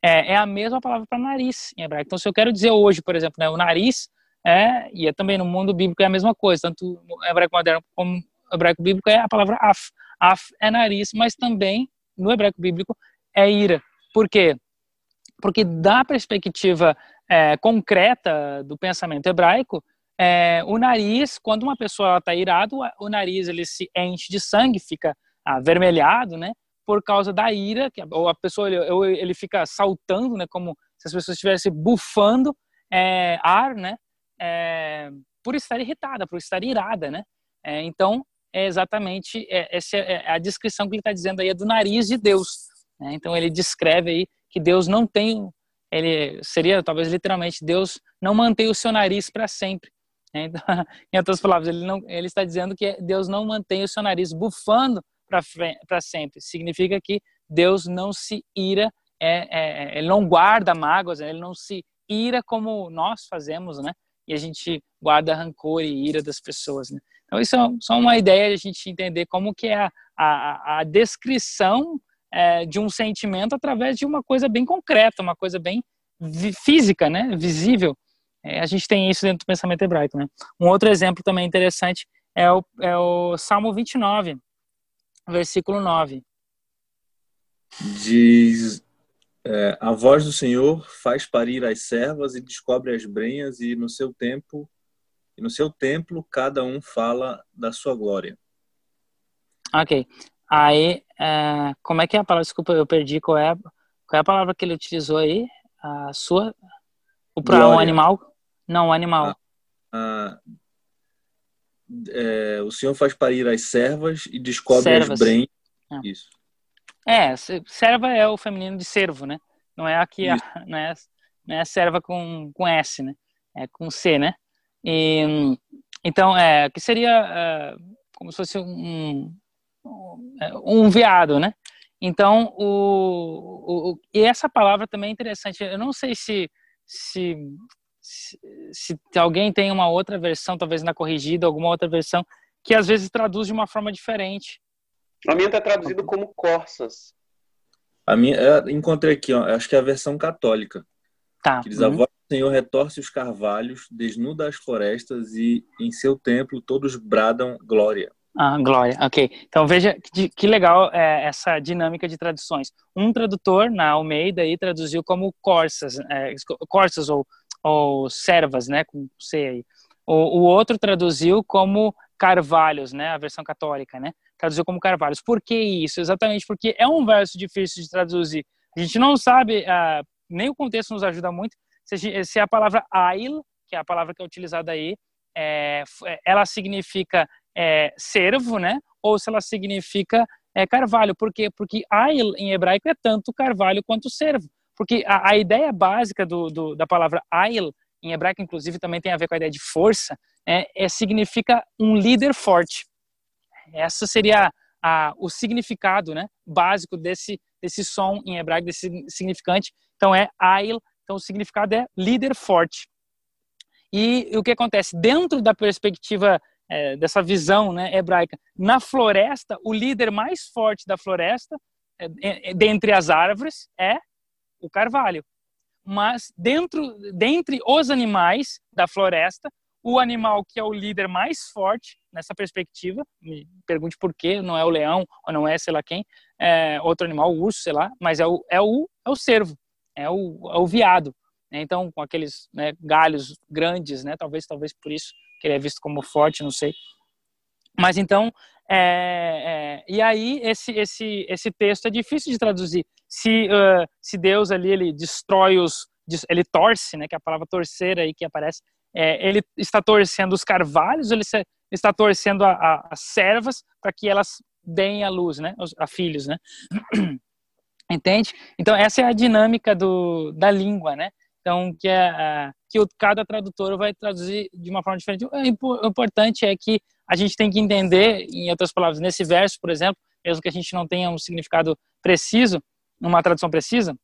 é, é a mesma palavra para nariz em hebraico. Então, se eu quero dizer hoje, por exemplo, né, o nariz, é, e é também no mundo bíblico é a mesma coisa, tanto no hebraico moderno como no hebraico bíblico é a palavra af. Af é nariz, mas também no hebraico bíblico é ira. Por quê? Porque da perspectiva é, concreta do pensamento hebraico, é, o nariz, quando uma pessoa está irado, o nariz ele se enche de sangue, fica avermelhado, né? por causa da ira, que ou a pessoa ele, ele fica saltando, né, como se as pessoas estivessem bufando é, ar, né, é, por estar irritada, por estar irada, né. É, então é exatamente é, essa é a descrição que ele está dizendo aí é do nariz de Deus. Né? Então ele descreve aí que Deus não tem, ele seria talvez literalmente Deus não mantém o seu nariz para sempre. Né? Então, em outras palavras, ele não, ele está dizendo que Deus não mantém o seu nariz bufando para sempre. Significa que Deus não se ira, é, é, ele não guarda mágoas, ele não se ira como nós fazemos, né? E a gente guarda rancor e ira das pessoas, né? Então isso é só uma ideia de a gente entender como que é a, a, a descrição é, de um sentimento através de uma coisa bem concreta, uma coisa bem física, né? Visível. É, a gente tem isso dentro do pensamento hebraico, né? Um outro exemplo também interessante é o, é o Salmo 29, versículo 9. Diz: é, A voz do Senhor faz parir as servas e descobre as brenhas, e no seu tempo e no seu templo cada um fala da sua glória. Ok. Aí, é, como é que é a palavra? Desculpa, eu perdi. Qual é, qual é a palavra que ele utilizou aí? A sua? O para um animal? Não, um animal. Ah, ah, é, o Senhor faz parir as servas e descobre servas. as brenhas. É. Isso. É, serva é o feminino de servo, né? Não é aqui, a, não, é, não é serva com, com S, né? É com C, né? E, então, é, que seria é, como se fosse um, um veado, né? Então, o, o, e essa palavra também é interessante. Eu não sei se, se, se, se alguém tem uma outra versão, talvez na corrigida, alguma outra versão, que às vezes traduz de uma forma diferente. A minha está traduzido como corsas. A minha, eu encontrei aqui, ó, acho que é a versão católica. Tá. Que diz, uhum. a voz do Senhor retorce os carvalhos, desnuda as florestas e em seu templo todos bradam glória. Ah, glória, ok. Então veja que, que legal é, essa dinâmica de traduções. Um tradutor na Almeida aí traduziu como corsas, é, corsas ou, ou servas, né, com C aí. O, o outro traduziu como carvalhos, né, a versão católica, né, traduziu como carvalhos. Por que isso? Exatamente porque é um verso difícil de traduzir. A gente não sabe, uh, nem o contexto nos ajuda muito, se, se a palavra ail, que é a palavra que é utilizada aí, é, ela significa é, servo, né? Ou se ela significa é, carvalho. Por quê? Porque ail em hebraico é tanto carvalho quanto servo. Porque a, a ideia básica do, do, da palavra ail em hebraico, inclusive, também tem a ver com a ideia de força, é, é significa um líder forte. Essa seria a, o significado né, básico desse, desse som em hebraico, desse significante. Então é ail, então o significado é líder forte. E o que acontece? Dentro da perspectiva é, dessa visão né, hebraica. Na floresta, o líder mais forte da floresta, é, é, dentre as árvores, é o carvalho. Mas dentro, dentre os animais da floresta, o animal que é o líder mais forte nessa perspectiva, me pergunte por quê, não é o leão ou não é sei lá quem, é outro animal, o urso, sei lá, mas é o, é o, é o cervo, é o, é o viado. Né? Então, com aqueles né, galhos grandes, né, talvez, talvez por isso que ele é visto como forte, não sei. Mas então, é, é, e aí esse, esse, esse texto é difícil de traduzir. Se, uh, se Deus ali ele destrói os, ele torce, né, que é a palavra torcer aí que aparece, é, ele está torcendo os carvalhos, ele está torcendo a, a, as servas para que elas deem a luz, né, a filhos, né. Entende? Então essa é a dinâmica do, da língua, né? Então, que, é, que o, cada tradutor vai traduzir de uma forma diferente. O importante é que a gente tem que entender, em outras palavras, nesse verso, por exemplo, mesmo que a gente não tenha um significado preciso, uma tradução precisa,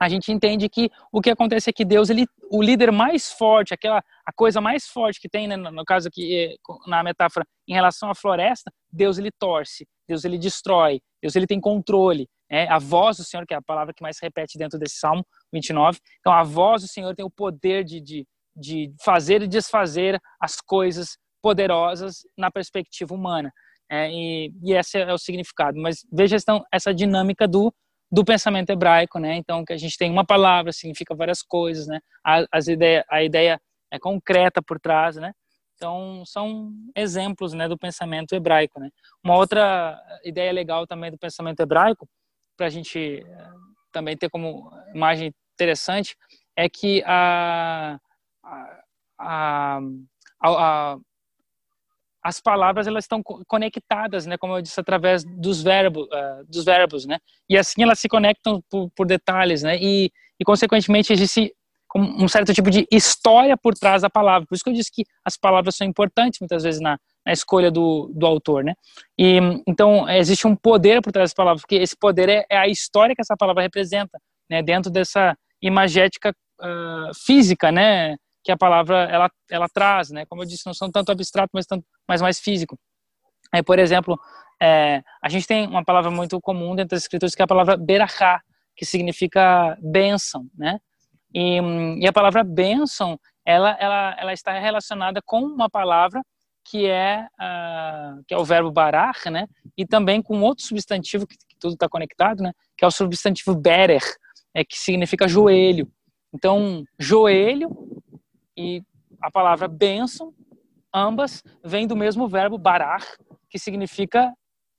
a gente entende que o que acontece é que Deus, ele, o líder mais forte, aquela a coisa mais forte que tem, né, no caso aqui, é, na metáfora, em relação à floresta, Deus ele torce, Deus ele destrói, Deus ele tem controle. É, a voz do Senhor, que é a palavra que mais repete dentro desse Salmo 29. Então, a voz do Senhor tem o poder de, de, de fazer e desfazer as coisas poderosas na perspectiva humana. É, e, e, esse é o significado. Mas veja então, essa dinâmica do, do pensamento hebraico, né? Então, que a gente tem uma palavra, significa várias coisas, né? As ideia, a ideia é concreta por trás, né? Então, são exemplos né, do pensamento hebraico. Né? Uma outra ideia legal também do pensamento hebraico para a gente eh, também ter como imagem interessante, é que a, a, a, a as palavras elas estão conectadas, né, como eu disse, através dos verbos, uh, dos verbos, né, e assim elas se conectam por, por detalhes, né, e, e consequentemente existe um certo tipo de história por trás da palavra. Por isso que eu disse que as palavras são importantes muitas vezes na, na escolha do, do autor, né? E então existe um poder por trás das palavras, porque esse poder é, é a história que essa palavra representa, né? Dentro dessa imagética uh, física, né? Que a palavra ela ela traz, né? Como eu disse, não são tanto abstrato, mas tanto mas mais físico. Por exemplo, é, a gente tem uma palavra muito comum dentro das escrituras que é a palavra berachá, que significa bênção, né? E, e, a palavra bênção, ela, ela, ela está relacionada com uma palavra que é, uh, que é o verbo barar, né? E também com outro substantivo, que, que tudo está conectado, né? Que é o substantivo berer, é, que significa joelho. Então, joelho e a palavra bênção, ambas vêm do mesmo verbo barar, que significa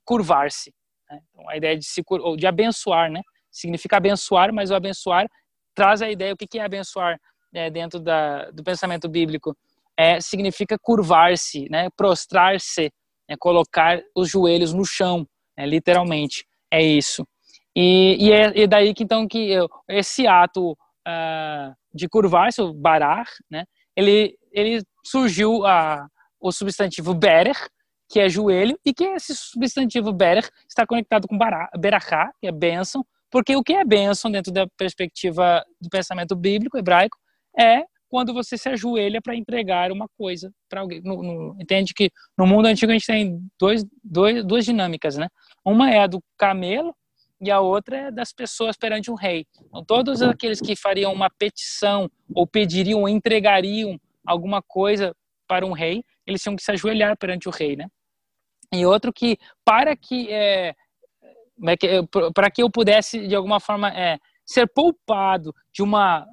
curvar-se. Né? Então, a ideia de, se, ou de abençoar, né? Significa abençoar, mas o abençoar traz a ideia, o que é abençoar é, dentro da, do pensamento bíblico? É, significa curvar-se, né? prostrar-se, né? colocar os joelhos no chão, né? literalmente. É isso. E, e, é, e daí que então que esse ato uh, de curvar-se, barar, né? ele, ele surgiu a, o substantivo berer, que é joelho, e que esse substantivo berer está conectado com berachá, que é bênção, porque o que é bênção dentro da perspectiva do pensamento bíblico hebraico é quando você se ajoelha para entregar uma coisa para alguém. No, no, entende que no mundo antigo a gente tem dois, dois, duas dinâmicas, né? Uma é a do camelo e a outra é das pessoas perante um rei. Então, todos aqueles que fariam uma petição ou pediriam ou entregariam alguma coisa para um rei, eles tinham que se ajoelhar perante o rei, né? E outro que, para que, é, é para que eu pudesse, de alguma forma, é, ser poupado de uma,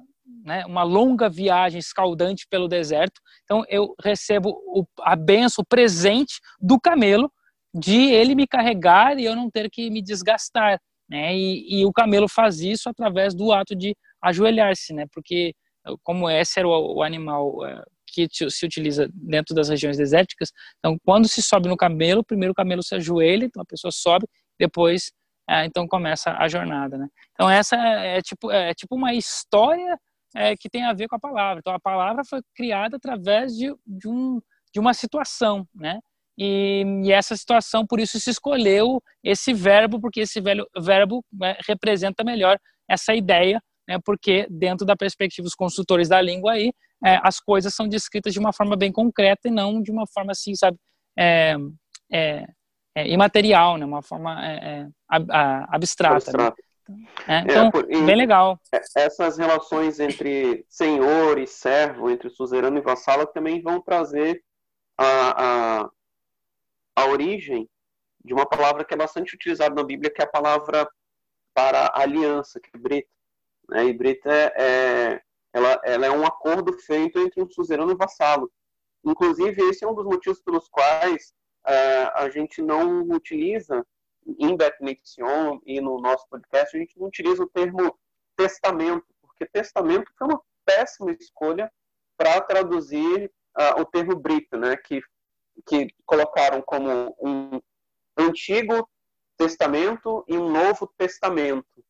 né, uma longa viagem escaldante pelo deserto, então eu recebo o, a benção, o presente do camelo, de ele me carregar e eu não ter que me desgastar. Né? E, e o camelo faz isso através do ato de ajoelhar-se, né? porque como esse era o, o animal é, que se utiliza dentro das regiões desérticas. Então, quando se sobe no camelo, primeiro o camelo se ajoelha, então a pessoa sobe, depois é, então começa a jornada, né? Então essa é, é tipo é tipo uma história é, que tem a ver com a palavra. Então a palavra foi criada através de, de um de uma situação, né? E, e, essa situação, por isso se escolheu esse verbo, porque esse velho, verbo né, representa melhor essa ideia, né, porque dentro da perspectiva dos construtores da língua aí, é, as coisas são descritas de uma forma bem concreta e não de uma forma assim, sabe, é, é, é imaterial, né, uma forma é, é, ab, a, abstrata. Né? então, por, bem legal. Essas relações entre senhor e servo, entre suzerano e vassalo, também vão trazer a, a, a origem de uma palavra que é bastante utilizada na Bíblia, que é a palavra para aliança, que é brita. Né? E brita é, é ela, ela é um acordo feito entre um suzerano e um vassalo. Inclusive, esse é um dos motivos pelos quais uh, a gente não utiliza, em Betnexion e no nosso podcast, a gente não utiliza o termo testamento, porque testamento foi uma péssima escolha para traduzir uh, o termo brita, né, que, que colocaram como um antigo testamento e um novo testamento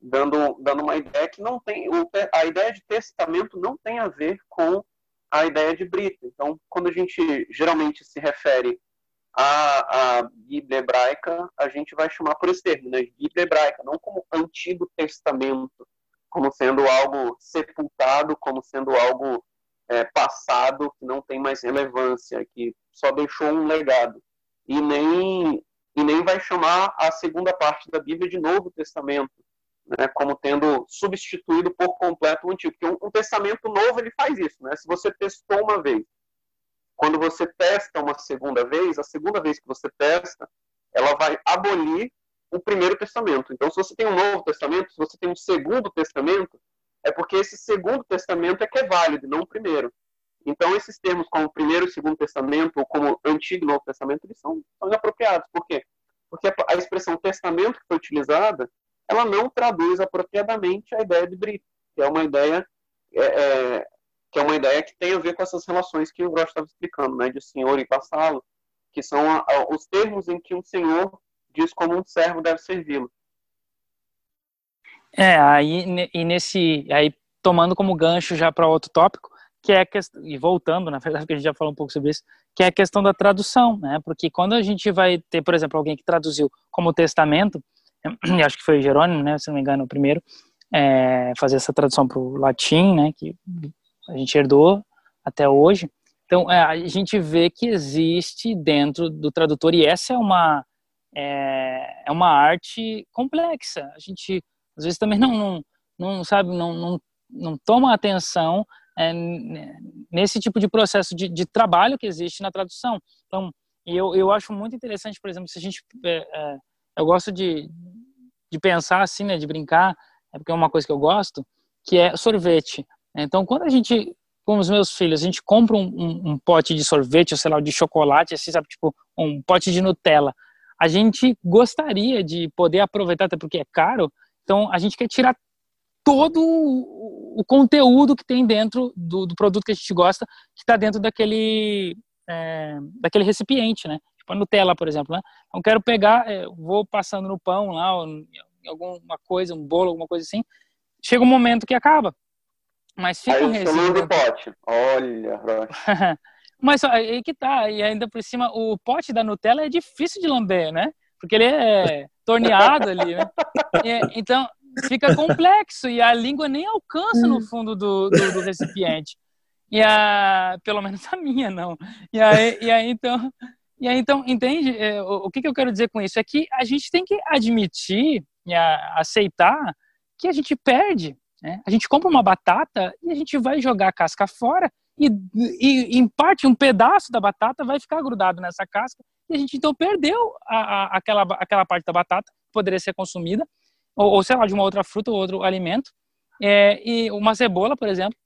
dando, dando uma ideia que não tem. A ideia de testamento não tem a ver com a ideia de brita. Então, quando a gente geralmente se refere à, à Bíblia hebraica, a gente vai chamar por esse termo, né? Bíblia hebraica, não como Antigo Testamento, como sendo algo sepultado, como sendo algo é, passado que não tem mais relevância, que só deixou um legado. E nem, e nem vai chamar a segunda parte da Bíblia de Novo Testamento, né, como tendo substituído por completo o antigo. Porque um, um testamento novo ele faz isso. Né? Se você testou uma vez, quando você testa uma segunda vez, a segunda vez que você testa, ela vai abolir o primeiro testamento. Então, se você tem um novo testamento, se você tem um segundo testamento, é porque esse segundo testamento é que é válido, não o primeiro. Então, esses termos como primeiro e segundo testamento, ou como antigo e novo testamento, eles são, são inapropriados. Por quê? Porque a expressão testamento que foi utilizada, ela não traduz apropriadamente a ideia de Brito, que é uma ideia é, é, que é uma ideia que tem a ver com essas relações que o Gross estava explicando, né, de senhor e vassalo, que são a, a, os termos em que um senhor diz como um servo deve servi-lo. É, aí e nesse aí tomando como gancho já para outro tópico, que é a questão, e voltando, na verdade, que a gente já falou um pouco sobre isso, que é a questão da tradução, né? Porque quando a gente vai ter, por exemplo, alguém que traduziu como testamento, acho que foi Jerônimo, né, se não me engano, o primeiro, é, fazer essa tradução para o latim, né, que a gente herdou até hoje. Então, é, a gente vê que existe dentro do tradutor, e essa é uma, é, é uma arte complexa. A gente, às vezes, também não, não, não sabe, não, não, não toma atenção é, nesse tipo de processo de, de, trabalho que existe na tradução. Então, eu, eu acho muito interessante, por exemplo, se a gente. É, é, eu gosto de, de pensar assim, né, de brincar, é porque é uma coisa que eu gosto, que é sorvete. Então, quando a gente, com os meus filhos, a gente compra um, um, um pote de sorvete, ou sei lá, de chocolate, assim, sabe, tipo, um pote de Nutella, a gente gostaria de poder aproveitar, até porque é caro, então a gente quer tirar todo o conteúdo que tem dentro do, do produto que a gente gosta, que está dentro daquele, é, daquele recipiente, né? Tipo a Nutella, por exemplo, né? Então quero pegar, é, vou passando no pão lá, em alguma coisa, um bolo, alguma coisa assim, chega um momento que acaba. Mas fica aí um resíduo. do pote. Olha, Mas aí que tá, e ainda por cima, o pote da Nutella é difícil de lamber, né? Porque ele é torneado ali, né? E, então, fica complexo e a língua nem alcança no fundo do, do, do recipiente. E a, pelo menos a minha não. E aí, e aí então, e aí, então entende? É, o, o que, que eu quero dizer com isso é que a gente tem que admitir e a, aceitar que a gente perde. Né? A gente compra uma batata e a gente vai jogar a casca fora e, e, em parte um pedaço da batata vai ficar grudado nessa casca e a gente então perdeu a, a, aquela, aquela parte da batata que poderia ser consumida ou, ou sei lá, de uma outra fruta ou outro alimento. É, e uma cebola, por exemplo,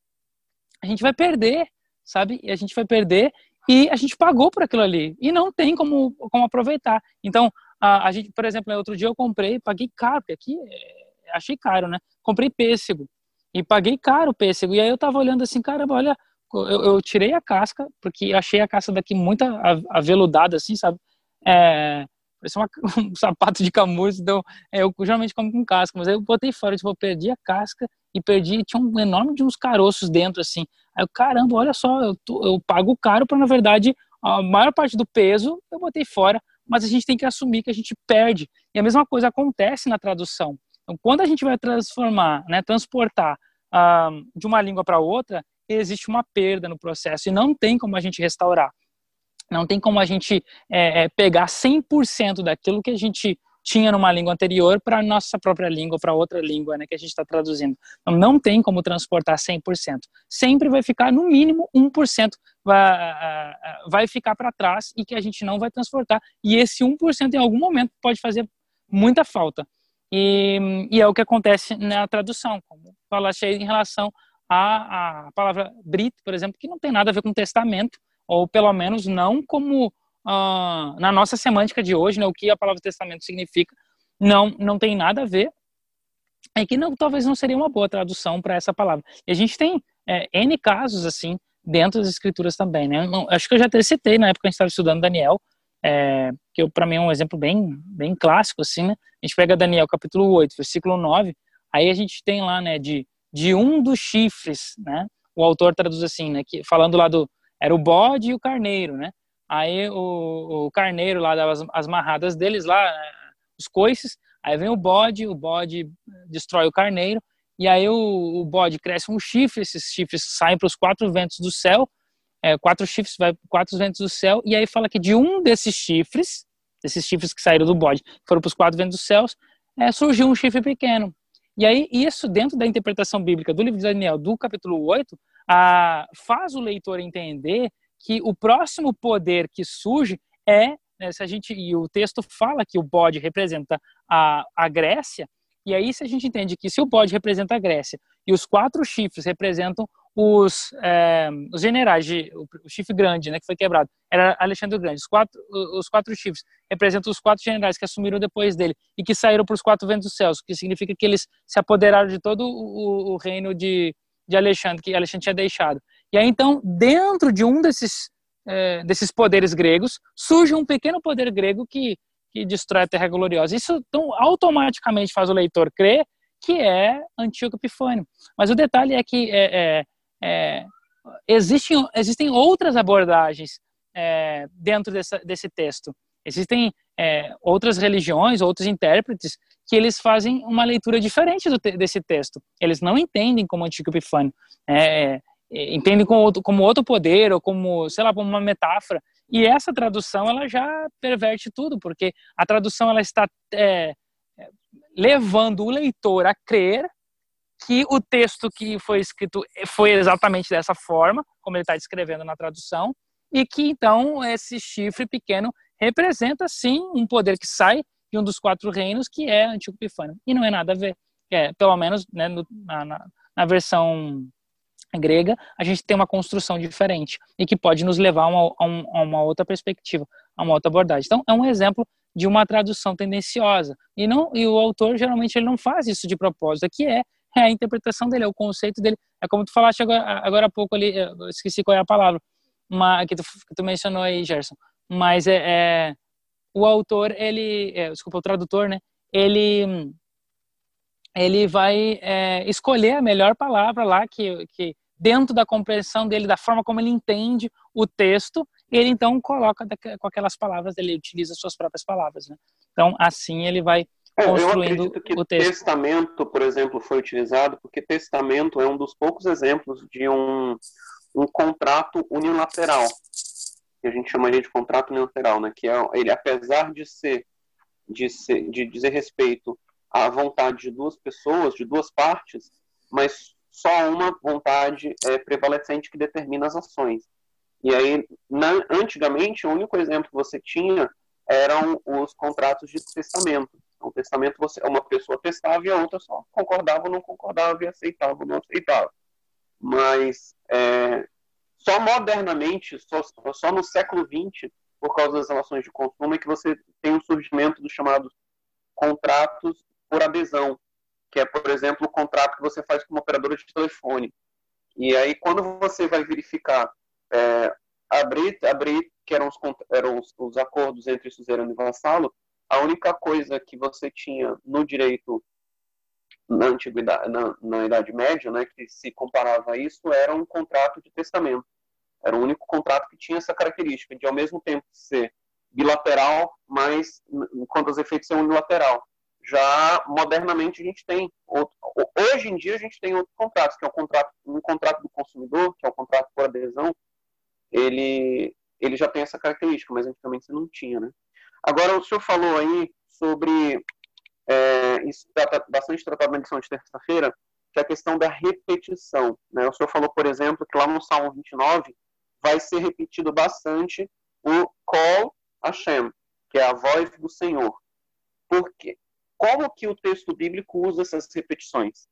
a gente vai perder, sabe? E a gente vai perder e a gente pagou por aquilo ali e não tem como, como aproveitar. Então, a, a gente, por exemplo, outro dia eu comprei, paguei caro, porque aqui é, achei caro, né? Comprei pêssego e paguei caro o pêssego. E aí eu tava olhando assim, caramba, olha, eu, eu tirei a casca, porque achei a casca daqui muito aveludada, assim, sabe? É, Parece uma, um sapato de camurça, então é, eu geralmente como com casca, mas aí eu botei fora, tipo, eu perdi a casca e perdi, tinha um enorme de uns caroços dentro, assim. Aí eu, caramba, olha só, eu, tô, eu pago caro para, na verdade, a maior parte do peso eu botei fora, mas a gente tem que assumir que a gente perde. E a mesma coisa acontece na tradução. Então, quando a gente vai transformar, né, transportar ah, de uma língua para outra, existe uma perda no processo e não tem como a gente restaurar. Não tem como a gente é, é pegar 100% daquilo que a gente tinha numa língua anterior para a nossa própria língua, para outra língua né, que a gente está traduzindo. Então, não tem como transportar 100%. Sempre vai ficar, no mínimo, 1% vai, vai ficar para trás e que a gente não vai transportar. E esse 1% em algum momento pode fazer muita falta. E, e é o que acontece na tradução, como falaste aí em relação à, à palavra Brit, por exemplo, que não tem nada a ver com testamento, ou pelo menos não como uh, na nossa semântica de hoje, né, o que a palavra testamento significa, não, não tem nada a ver, é que não, talvez não seria uma boa tradução para essa palavra. E a gente tem é, N casos assim dentro das escrituras também, né? Não, acho que eu já até citei na época que a gente estava estudando Daniel, é, que para mim é um exemplo bem, bem clássico, assim, né? A gente pega Daniel capítulo 8, versículo 9, aí a gente tem lá, né, de, de um dos chifres, né? O autor traduz assim, né, que, falando lá do, era o bode e o carneiro, né? Aí o, o carneiro lá dava as, as marradas deles lá, né? os coices, aí vem o bode, o bode destrói o carneiro, e aí o, o bode cresce um chifre, esses chifres saem para os quatro ventos do céu, é, quatro chifres vai quatro ventos do céu, e aí fala que de um desses chifres, desses chifres que saíram do bode, foram para os quatro ventos dos céus, é, surgiu um chifre pequeno. E aí, isso dentro da interpretação bíblica do livro de Daniel, do capítulo 8, ah, faz o leitor entender que o próximo poder que surge é, né, se a gente, e o texto fala que o bode representa a, a Grécia, e aí se a gente entende que se o bode representa a Grécia e os quatro chifres representam os, é, os generais, de, o, o, chifre grande, né, que foi quebrado, era Alexandre o Grande. Os quatro, os quatro chifres representam os quatro generais que assumiram depois dele e que saíram para os quatro ventos dos céus, que significa que eles se apoderaram de todo o, o reino de, de Alexandre, que Alexandre tinha deixado. E aí, então, dentro de um desses, é, desses poderes gregos, surge um pequeno poder grego que, que destrói a Terra Gloriosa. Isso então, automaticamente faz o leitor crer que é Antíoco Epifânio. Mas o detalhe é que é, é, é, existem, existem outras abordagens é, dentro dessa, desse texto. Existem é, outras religiões, outros intérpretes, que eles fazem uma leitura diferente te desse texto. Eles não entendem como Antigo Epifânio. É, é, entendem como outro, como outro poder, ou como, sei lá, como uma metáfora. E essa tradução, ela já perverte tudo, porque a tradução, ela está é, levando o leitor a crer que o texto que foi escrito foi exatamente dessa forma, como ele está descrevendo na tradução, e que então esse chifre pequeno representa sim um poder que sai de um dos quatro reinos, que é Antigo Epifânio. E não é nada a ver. É, pelo menos né, no, na, na, na, versão grega, a gente tem uma construção diferente e que pode nos levar a uma, a uma outra perspectiva, a uma outra abordagem. Então, é um exemplo de uma tradução tendenciosa. E, não, e o autor, geralmente, ele não faz isso de propósito. Aqui é, é a interpretação dele, é o conceito dele. É como tu falaste agora, agora há pouco ali, esqueci qual é a palavra, uma, que, tu, que tu mencionou aí, Gerson. Mas é, é o autor, ele, é, desculpa, o tradutor, né? Ele, ele vai é, escolher a melhor palavra lá que, que dentro da compreensão dele, da forma como ele entende o texto, ele então coloca com aquelas palavras, ele utiliza suas próprias palavras, né? Então, assim ele vai é, construindo eu que o texto. testamento, por exemplo, foi utilizado porque testamento é um dos poucos exemplos de um, um contrato unilateral que a gente chamaria de contrato unilateral, né? Que é ele, apesar de ser de, ser, de dizer respeito à vontade de duas pessoas, de duas partes, mas só uma vontade é, prevalecente que determina as ações. E aí, na, antigamente, o único exemplo que você tinha eram os contratos de testamento. Então, testamento, você, uma pessoa testava e a outra só concordava ou não concordava e aceitava ou não aceitava. Mas é, só modernamente, só, só no século XX, por causa das relações de consumo, é que você tem o surgimento dos chamados contratos por adesão, que é, por exemplo, o contrato que você faz com uma operadora de telefone. E aí, quando você vai verificar, é, abrir, abrir, que eram, os, eram os, os acordos entre suzerano e vassalo, a única coisa que você tinha no direito na antiguidade, na, na Idade Média, né, que se comparava a isso, era um contrato de testamento. Era o único contrato que tinha essa característica de, ao mesmo tempo, ser bilateral, mas, enquanto os efeitos são unilateral. Já modernamente a gente tem outro, hoje em dia a gente tem outros contratos, que é o contrato, um contrato do consumidor, que é o contrato por adesão, ele ele já tem essa característica, mas antigamente você não tinha, né? Agora o senhor falou aí sobre é, está bastante tratado na lição de terça-feira, que é a questão da repetição. Né? O senhor falou, por exemplo, que lá no Salmo 29 vai ser repetido bastante o Call Hashem, que é a voz do Senhor. Por quê? Como que o texto bíblico usa essas repetições?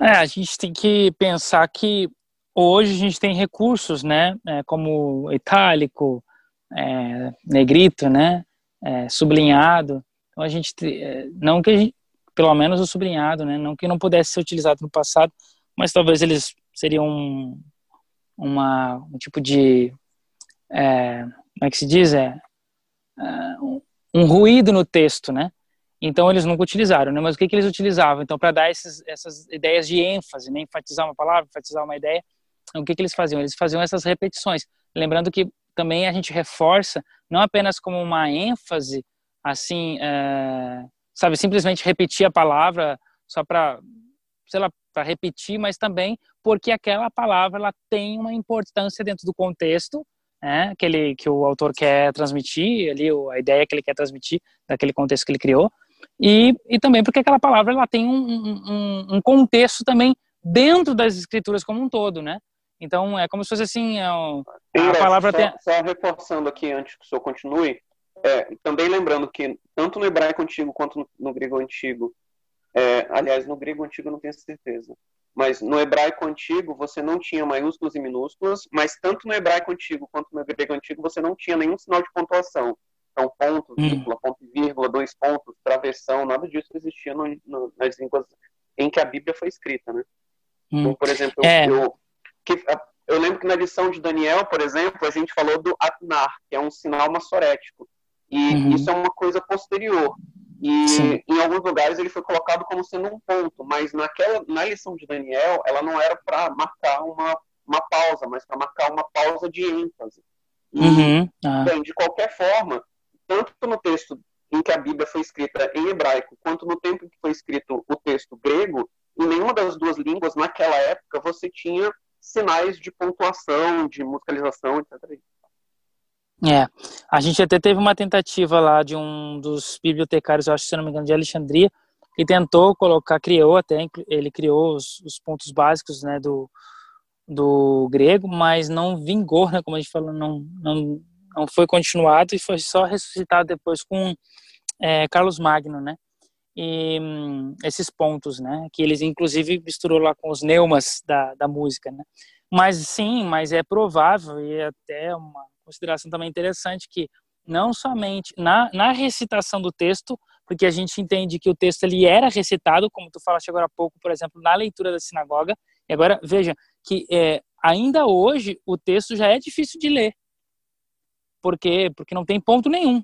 É, a gente tem que pensar que hoje a gente tem recursos, né, é, como itálico, é, negrito, né, é, sublinhado, então a gente, é, não que a gente, pelo menos o sublinhado, né? Não que não pudesse ser utilizado no passado, mas talvez eles seriam um, uma, um tipo de, é, como é que se diz? É, é, um, ruído no texto, né? Então eles nunca utilizaram, né? Mas o que, que eles utilizavam? Então para dar esses, essas ideias de ênfase, né? enfatizar uma palavra, enfatizar uma ideia, então, o que, que eles faziam? Eles faziam essas repetições, lembrando que também a gente reforça não apenas como uma ênfase assim, é, sabe, simplesmente repetir a palavra só para, sei lá, para repetir, mas também porque aquela palavra ela tem uma importância dentro do contexto, né, que, ele, que o autor quer transmitir, ali, a ideia que ele quer transmitir daquele contexto que ele criou, e, e também porque aquela palavra ela tem um, um, um contexto também dentro das escrituras como um todo, né? Então é como se fosse assim, é a palavra só, tem... só reforçando aqui antes que o senhor continue, é, também lembrando que tanto no hebraico antigo quanto no, no grego antigo, é, aliás, no grego antigo eu não tenho certeza, mas no hebraico antigo você não tinha maiúsculas e minúsculas, mas tanto no hebraico antigo quanto no grego antigo você não tinha nenhum sinal de pontuação. Então, ponto, hum. vírgula, ponto e vírgula, dois pontos, travessão, nada disso existia no, no, nas línguas em que a Bíblia foi escrita, né? Hum. Então, por exemplo, é. eu, que, eu lembro que na lição de Daniel, por exemplo, a gente falou do Atnar, que é um sinal massorético. E uhum. isso é uma coisa posterior. E Sim. em alguns lugares ele foi colocado como sendo um ponto, mas naquela na lição de Daniel, ela não era para marcar uma, uma pausa, mas para marcar uma pausa de ênfase. E, uhum. ah. bem, de qualquer forma, tanto no texto em que a Bíblia foi escrita em hebraico, quanto no tempo em que foi escrito o texto grego, em nenhuma das duas línguas, naquela época, você tinha sinais de pontuação, de musicalização, etc. É, a gente até teve uma tentativa lá de um dos bibliotecários, eu acho, se não me engano, de Alexandria, que tentou colocar, criou até, ele criou os, os pontos básicos, né, do, do grego, mas não vingou, né, como a gente falou, não, não, não foi continuado e foi só ressuscitado depois com é, Carlos Magno, né, e hum, esses pontos, né, que eles inclusive misturou lá com os neumas da, da música, né, mas sim, mas é provável e é até uma consideração também interessante que não somente na, na recitação do texto, porque a gente entende que o texto ele era recitado, como tu falaste agora há pouco, por exemplo, na leitura da sinagoga. E agora veja que é, ainda hoje o texto já é difícil de ler, porque porque não tem ponto nenhum,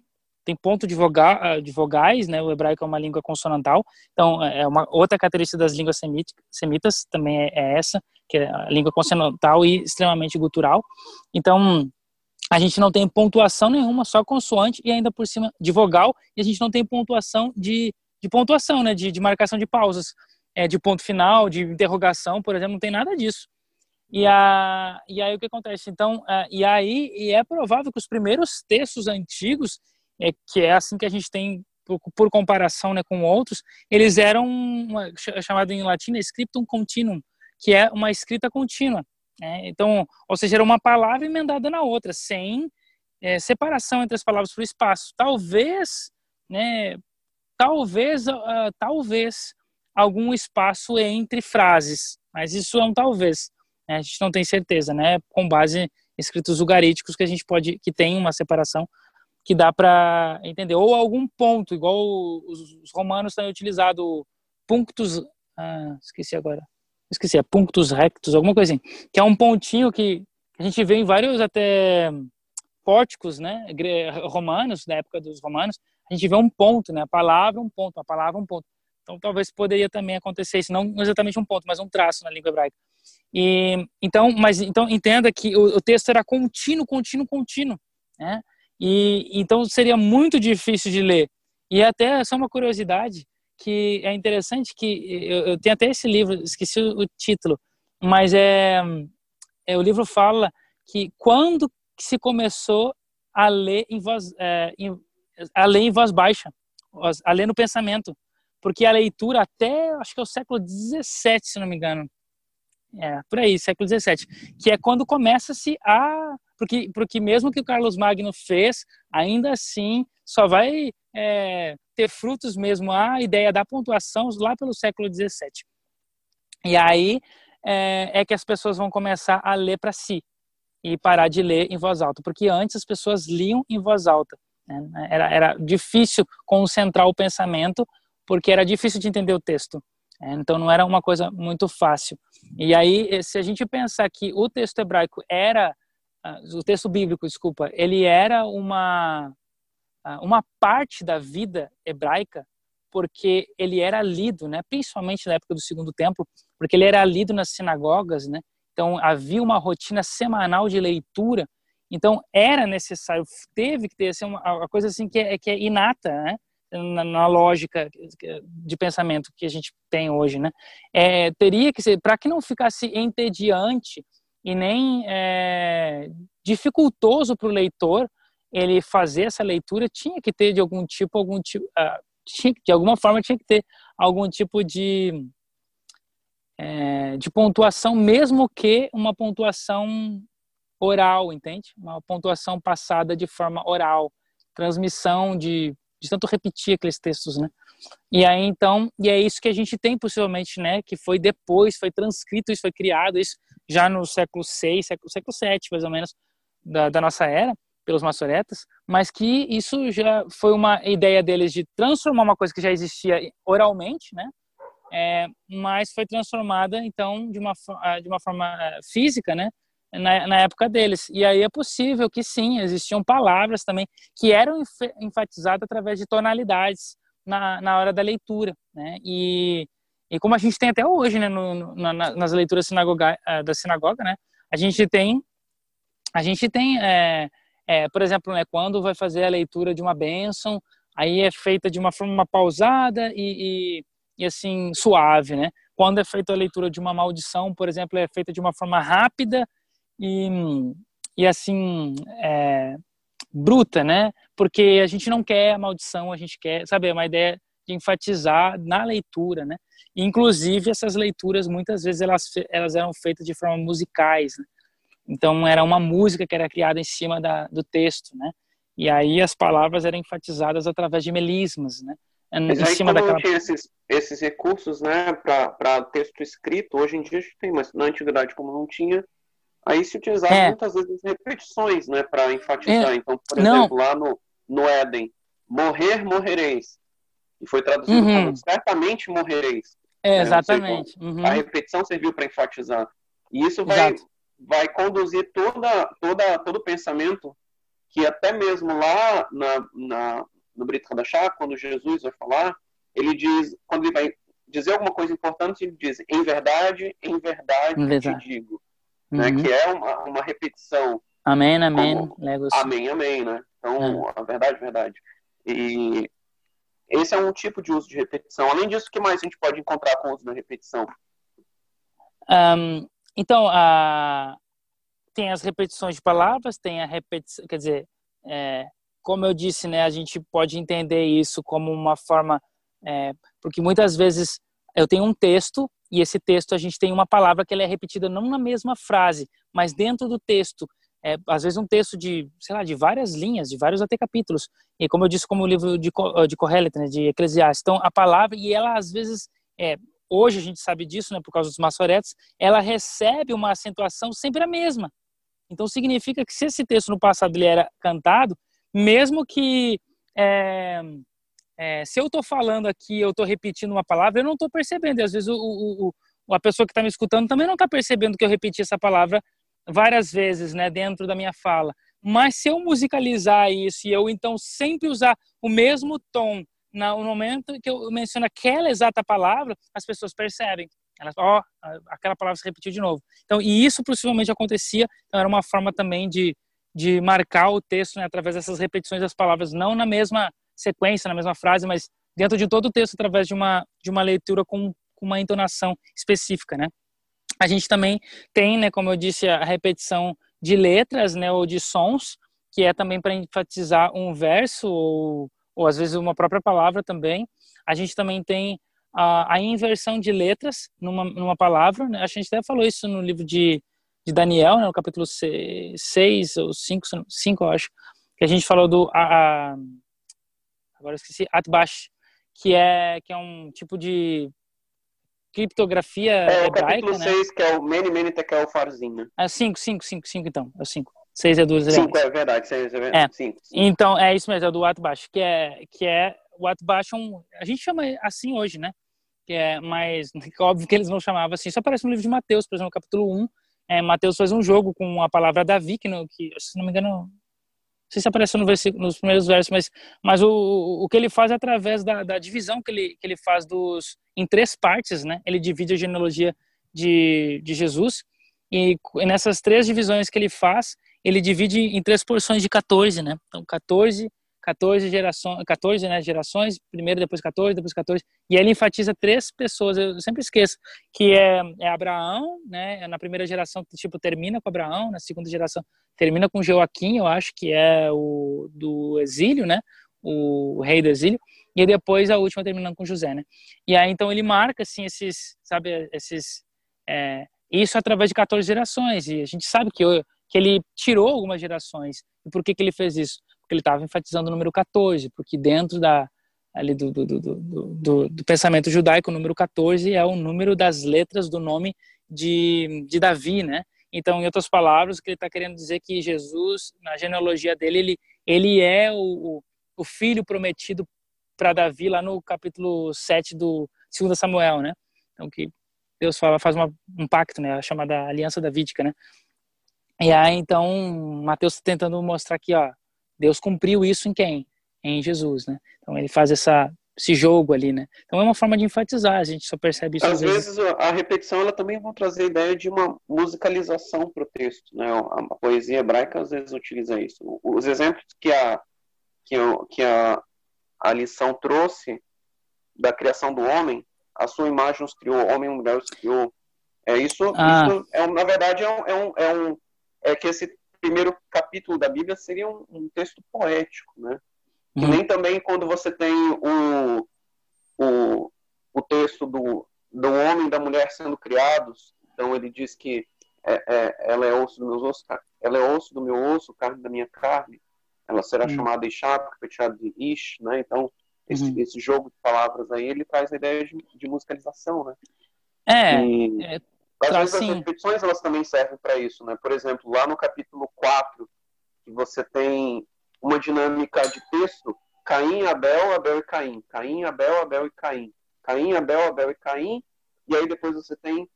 tem ponto de, vogal, ah, de vogais, né? O hebraico é uma língua consonantal, então é uma outra característica das línguas semitas também é, é essa, que é a língua consonantal e extremamente gutural. Então a gente não tem pontuação nenhuma, só consoante e ainda por cima de vogal, e a gente não tem pontuação de, de pontuação, né, de, de marcação de pausas, é, de ponto final, de interrogação, por exemplo, não tem nada disso. E, a, e aí o que acontece? Então, é, e aí e é provável que os primeiros textos antigos, é, que é assim que a gente tem por, por comparação né, com outros, eles eram uma, chamado em latim scriptum continuum, que é uma escrita contínua. Né? Então, ou seja, era uma palavra emendada na outra, sem é, separação entre as palavras por espaço. Talvez, né, talvez, uh, talvez algum espaço entre frases, mas isso é um talvez. Né? A gente não tem certeza, né? Com base em escritos ugaríticos que a gente pode, que tem uma separação que dá para entender ou algum ponto, igual os romanos têm utilizado punctus, ah, esqueci agora esqueci, é punctus rectus, alguma coisa assim, que é um pontinho que a gente vê em vários até pórticos, né, romanos, da época dos romanos, a gente vê um ponto, né, a palavra um ponto, a palavra um ponto. Então talvez poderia também acontecer isso, não exatamente um ponto, mas um traço na língua hebraica. E então, mas então entenda que o, o texto era contínuo, contínuo, contínuo, né? E então seria muito difícil de ler. E até só uma curiosidade, que é interessante que eu, eu, tenho até esse livro, esqueci o título, mas é, é o livro fala que quando se começou a ler em voz é, em, a ler em voz baixa, a ler no pensamento, porque a leitura até acho que é o século 17, se não me engano, é por aí, século 17, que é quando começa-se a porque porque mesmo que o Carlos Magno fez, ainda assim só vai é, ter frutos mesmo a ideia da pontuação lá pelo século XVII. E aí é, é que as pessoas vão começar a ler para si e parar de ler em voz alta, porque antes as pessoas liam em voz alta. Né? Era, era difícil concentrar o pensamento, porque era difícil de entender o texto. Né? Então não era uma coisa muito fácil. E aí, se a gente pensar que o texto hebraico era, o texto bíblico, desculpa, ele era uma ah, uma parte da vida hebraica, porque ele era lido, né, principalmente na época do Segundo Templo, porque ele era lido nas sinagogas, né? Então havia uma rotina semanal de leitura. Então era necessário, teve que ter assim, uma, uma coisa assim que é, que é inata, né? Na, na, lógica de pensamento que a gente tem hoje, né? É, teria que ser para que não ficasse entediante e nem é, dificultoso para o leitor ele fazer essa leitura tinha que ter de algum tipo algum tipo uh, tinha, de alguma forma tinha que ter algum tipo de é, de pontuação mesmo que uma pontuação oral entende? Uma pontuação passada de forma oral transmissão de, de tanto repetir aqueles textos né e aí então e é isso que a gente tem possivelmente né que foi depois foi transcrito isso foi criado isso já no século 6 século século 7 mais ou menos da, da nossa era pelos maçoretas, mas que isso já foi uma ideia deles de transformar uma coisa que já existia oralmente, né? É, mas foi transformada então de uma ah, de uma forma eh, física, né? Na, na, época deles. E aí é possível que sim, existiam palavras também que eram enfatizadas através de tonalidades na, na hora da leitura, né? E, e como a gente tem até hoje, né, no, no, na, nas leituras sinagoga, ah, da sinagoga, né? A gente tem a gente tem é, é, por exemplo, né, quando vai fazer a leitura de uma bênção, aí é feita de uma forma pausada e, e, e, assim suave, né? Quando é feita a leitura de uma maldição, por exemplo, é feita de uma forma rápida e, e assim é, bruta, né? Porque a gente não quer a maldição, a gente quer, sabe, é uma ideia de enfatizar na leitura, né? Inclusive essas leituras muitas vezes elas elas eram feitas de forma musicais, né? então era uma música que era criada em cima da, do texto, né? E aí as palavras eram enfatizadas através de melismas, né? Mas em aí, cima daquela... tinha esses, esses recursos, né, para texto escrito, hoje em dia a gente tem, mas na antiguidade como não tinha, aí se utilizava é. muitas vezes repetições, né, para enfatizar. É. Então, por não. exemplo, lá no, no Éden, morrer, morrereis. E foi traduzido uhum. como certamente morrereis. É, né? exatamente. Uhum. A repetição serviu para enfatizar. E isso vai, vai conduzir toda, toda, todo o pensamento que até mesmo lá na, na, no Brit Hadashah, quando Jesus vai falar, ele diz, quando ele vai dizer alguma coisa importante, ele diz, em verdade, em verdade, em te digo. Né? Uhum. Né? Que é uma, uma repetição. Amém, amém. Como, amém, amém, né? Então, é. a verdade, verdade. E esse é um tipo de uso de repetição. Além disso, o que mais a gente pode encontrar com o uso da repetição? Um, então, a, tem as repetições de palavras, tem a repetição, quer dizer, é, como eu disse, né, a gente pode entender isso como uma forma, é, porque muitas vezes eu tenho um texto e esse texto a gente tem uma palavra que ela é repetida não na mesma frase, mas dentro do texto é, às vezes um texto de, sei lá, de várias linhas, de vários até capítulos. E como eu disse, como o livro de, de Correlete, né, de Eclesiastes. Então, a palavra, e ela às vezes, é, hoje a gente sabe disso, né, por causa dos maçoretes, ela recebe uma acentuação sempre a mesma. Então, significa que se esse texto no passado ele era cantado, mesmo que é, é, se eu estou falando aqui, eu estou repetindo uma palavra, eu não estou percebendo. E às vezes o, o, o, a pessoa que está me escutando também não está percebendo que eu repeti essa palavra várias vezes, né, dentro da minha fala. Mas se eu musicalizar isso e eu então sempre usar o mesmo tom no momento que eu menciono aquela exata palavra, as pessoas percebem. Elas, ó, oh, aquela palavra se repetiu de novo. Então, e isso possivelmente acontecia. Então, era uma forma também de, de marcar o texto né, através dessas repetições das palavras, não na mesma sequência, na mesma frase, mas dentro de todo o texto através de uma de uma leitura com, com uma entonação específica, né? A gente também tem, né, como eu disse, a repetição de letras, né, ou de sons, que é também para enfatizar um verso ou, ou às vezes uma própria palavra também. A gente também tem a, a inversão de letras numa, numa palavra. Né? A gente até falou isso no livro de, de Daniel, né, no capítulo 6 ou 5, 5, eu acho, que a gente falou do a, a agora eu esqueci, Atbash, que é que é um tipo de criptografia é, hebraica, o capítulo né? 6, que é o Many Many Tekel Farzin, né? É 5, 5, 5, 5 então, é o 5. 6 é duas 5 é verdade, 6 é verdade. É. Cinco, cinco. Então, é isso mesmo, é do Atbash, que é, que é o Atbash, é um, a gente chama assim hoje, né? Que é mais, óbvio que eles não chamavam assim, só aparece no livro de Mateus, por exemplo, no capítulo 1, é, Mateus faz um jogo com a palavra Davi, que, no, que se não me engano, sei se apareceu no nos primeiros versos, mas, mas o, o que ele faz é através da, da divisão que ele, que ele faz dos, em três partes, né? Ele divide a genealogia de, de Jesus e, e nessas três divisões que ele faz, ele divide em três porções de 14, né? Então, 14, 14 gerações, 14 né, gerações, primeiro, depois 14, depois 14, e ele enfatiza três pessoas, eu sempre esqueço, que é, é Abraão, né, na primeira geração, tipo, termina com Abraão, na segunda geração termina com Joaquim, eu acho que é o do exílio, né, o, o rei do exílio, e depois a última terminando com José, né? E aí então ele marca assim esses, sabe, esses é, isso através de 14 gerações e a gente sabe que que ele tirou algumas gerações. E por que que ele fez isso? Porque ele estava enfatizando o número 14, porque dentro da ali do, do, do, do, pensamento judaico, o número 14 é o número das letras do nome de, de Davi, né? Então, em outras palavras, o que ele está querendo dizer é que Jesus, na genealogia dele, ele, ele é o, o filho prometido para Davi lá no capítulo 7 do 2 Samuel, né? Então que Deus fala, faz uma, um pacto, né? A chamada aliança davídica, né? E aí então Mateus tá tentando mostrar que, ó, Deus cumpriu isso em quem? Em Jesus, né? Então ele faz essa esse jogo ali, né? Então é uma forma de enfatizar, a gente só percebe isso às, às vezes. vezes. a repetição ela também vai trazer a ideia de uma musicalização para o texto, né? A, poesia hebraica às vezes utiliza isso. Os exemplos que a que, que a, a lição trouxe da criação do homem, a sua imagem os criou, homem e mulher os criou. É isso, ah. isso é, na verdade é um, é um, é um é que esse primeiro capítulo da Bíblia seria um, um texto poético, né? Uhum. nem também quando você tem o o, o texto do, do homem e da mulher sendo criados, então ele diz que é, é, ela é osso do meu osso, ela é osso do meu osso, carne da minha carne. Ela será hum. chamada Ishá, porque foi tirada de Ish, né? Então esse, uhum. esse jogo de palavras aí ele traz a ideia de, de musicalização, né? É. E, é às vezes assim... as repetições elas também servem para isso, né? Por exemplo, lá no capítulo 4, que você tem uma dinâmica de texto, Caim, Abel, Abel e Caim, Caim, Abel, Abel e Caim, Caim, Abel, Abel e Caim, e aí depois você tem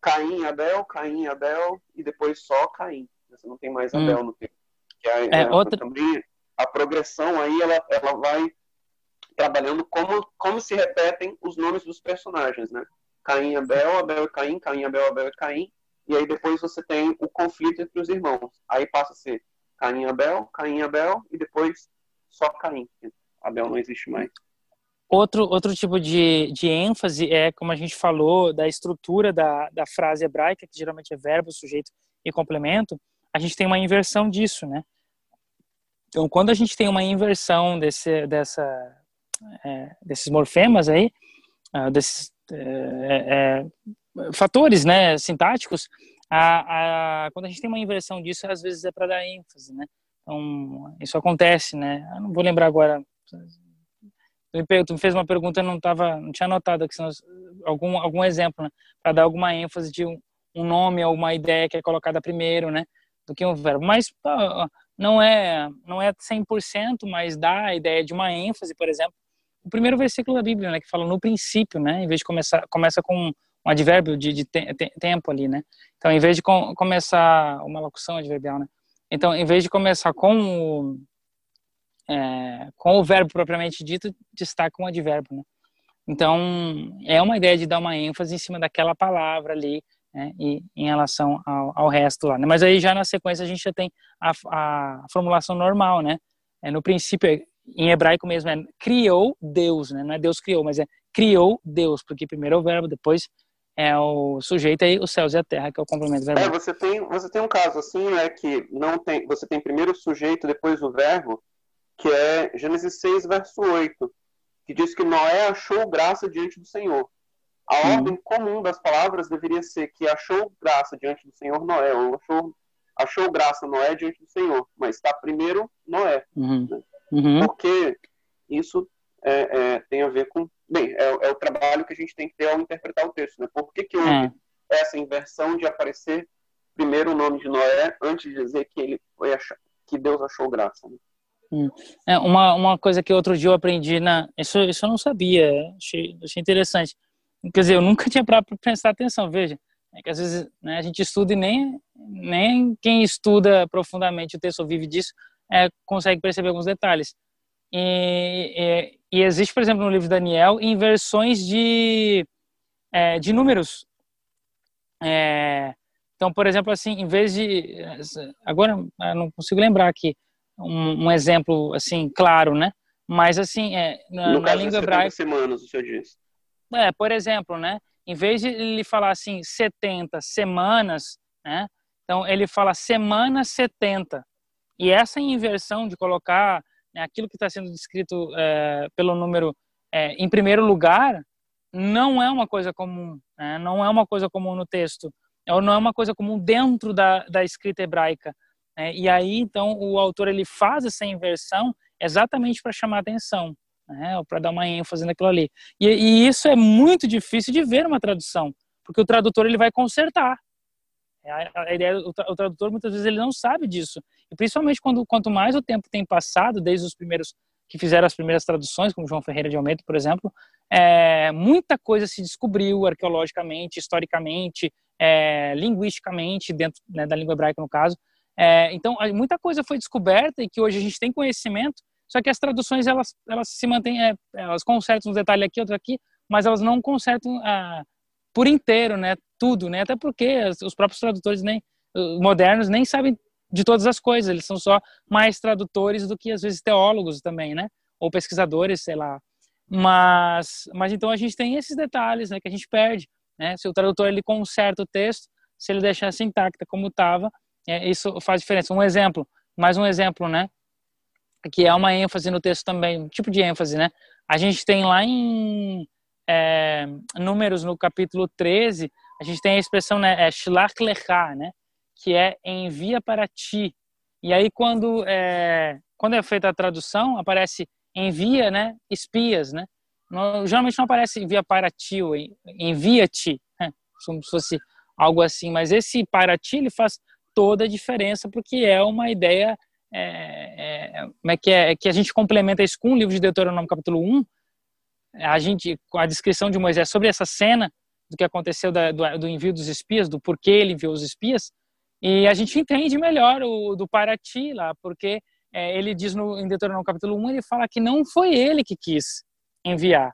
Caim, Abel, Caim, Abel, e depois só Caim. Você não tem mais hum. Abel hum. no texto. É, é, é, outra... também a progressão aí ela, ela vai trabalhando como, como se repetem os nomes dos personagens, né? Caim, Abel, Abel e Caim, Caim, Abel, Abel e Caim, e aí depois você tem o conflito entre os irmãos. Aí passa a ser Caim, Abel, Caim, Abel, e depois só Caim. Abel não existe mais. Outro, outro tipo de, de ênfase é, como a gente falou, da estrutura da, da frase hebraica, que geralmente é verbo, sujeito e complemento, a gente tem uma inversão disso, né? Então, quando a gente tem uma inversão desse, dessa, é, desses morfemas aí, uh, desses é, é, fatores né, sintáticos, a, a, quando a gente tem uma inversão disso, às vezes é para dar ênfase, né? Então, isso acontece, né? Eu não vou lembrar agora. Tu me fez uma pergunta, eu não tava, não tinha anotado aqui, algum algum exemplo, né? Para dar alguma ênfase de um, um nome ou uma ideia que é colocada primeiro, né? Do que um verbo. Mas não é não é 100%, mas dá a ideia de uma ênfase, por exemplo, o primeiro versículo da Bíblia, né, que fala no princípio, né, em vez de começar, começa com um advérbio de, de te, te, tempo ali, né. Então, em vez de com, começar uma locução adverbial, né. Então, em vez de começar com o, é, com o verbo propriamente dito, destaca um advérbio, né. Então, é uma ideia de dar uma ênfase em cima daquela palavra ali, né, e em relação ao, ao resto lá. Né? Mas aí já na sequência a gente já tem a, a formulação normal, né? É, no princípio em hebraico mesmo é criou Deus, né? Não é Deus criou, mas é criou Deus, porque primeiro é o verbo, depois é o sujeito aí, os céus e a terra, que é o complemento verbal. É, você tem, você tem um caso assim, né, que não tem, você tem primeiro o sujeito, depois o verbo, que é Gênesis 6, verso 8, que diz que Noé achou graça diante do Senhor. A hum. ordem comum das palavras deveria ser que achou graça diante do Senhor Noé, ou achou, achou graça Noé diante do Senhor, mas está primeiro Noé. Uhum. Né? Uhum. Porque isso é, é, tem a ver com. Bem, é, é, o trabalho que a gente tem que ter ao interpretar o texto. Né? Por que, que houve é. essa inversão de aparecer primeiro o nome de Noé antes de dizer que ele foi achar, que Deus achou graça? Né? Hum. É, uma, uma coisa que outro dia eu aprendi na. Isso, isso eu não sabia, achei, achei interessante. Quer dizer, eu nunca tinha para prestar atenção, veja. É que às vezes né, a gente estuda e nem, nem quem estuda profundamente o texto vive disso é, consegue perceber alguns detalhes. E, e, e, existe, por exemplo, no livro de Daniel, inversões de, é, de números. É, então, por exemplo, assim, em vez de... Agora, eu não consigo lembrar aqui um, um exemplo, assim, claro, né? Mas, assim, é, na, no na língua hebraica... semanas, o senhor diz. É, por exemplo, né? Em vez de ele falar, assim, 70 semanas, né? Então, ele fala semana 70. E essa inversão de colocar né, aquilo que está sendo descrito é, pelo número é, em primeiro lugar não é uma coisa comum, né? não é uma coisa comum no texto, ou não é uma coisa comum dentro da, da escrita hebraica. Né? E aí, então, o autor ele faz essa inversão exatamente para chamar atenção, né? para dar uma ênfase naquilo ali. E, e isso é muito difícil de ver uma tradução, porque o tradutor ele vai consertar. É a, ideia, o, tradutor muitas vezes ele não sabe disso. E principalmente quando quanto mais o tempo tem passado, desde os primeiros que fizeram as primeiras traduções, como João Ferreira de Almeida, por exemplo, é, muita coisa se descobriu arqueologicamente, historicamente, é, linguisticamente, dentro né, da língua hebraica no caso. É, então, muita coisa foi descoberta e que hoje a gente tem conhecimento, só que as traduções elas, elas se mantêm, é, elas consertam um detalhe aqui, outro aqui, mas elas não consertam por inteiro, né? Tudo, né? Até porque os próprios tradutores nem modernos nem sabem de todas as coisas, eles são só mais tradutores do que às vezes teólogos também, né? Ou pesquisadores, sei lá. Mas, mas então a gente tem esses detalhes, né? Que a gente perde, né? Se o tradutor ele conserta o texto, se ele deixar assim intacta como estava, é, isso faz diferença. Um exemplo, mais um exemplo, né? Que é uma ênfase no texto também, um tipo de ênfase, né? A gente tem lá em é, Números, no capítulo 13, a gente tem a expressão, né, é shlach lecha, né, que é envia para ti. E aí, quando é, quando é feita a tradução, aparece envia, né, espias, né. Não, geralmente não aparece envia para ti, ou envia-te, né, como se fosse algo assim. Mas esse para ti, ele faz toda a diferença, porque é uma ideia é, é, é que é, que a gente complementa isso com o livro de Deuteronômio capítulo 1, a gente, a descrição de Moisés sobre essa cena do que aconteceu da, do, do, envio dos espias, do porquê ele enviou os espias, e a gente entende melhor o do Paraty lá, porque é, ele diz no, em Deuteronômio capítulo 1, ele fala que não foi ele que quis enviar,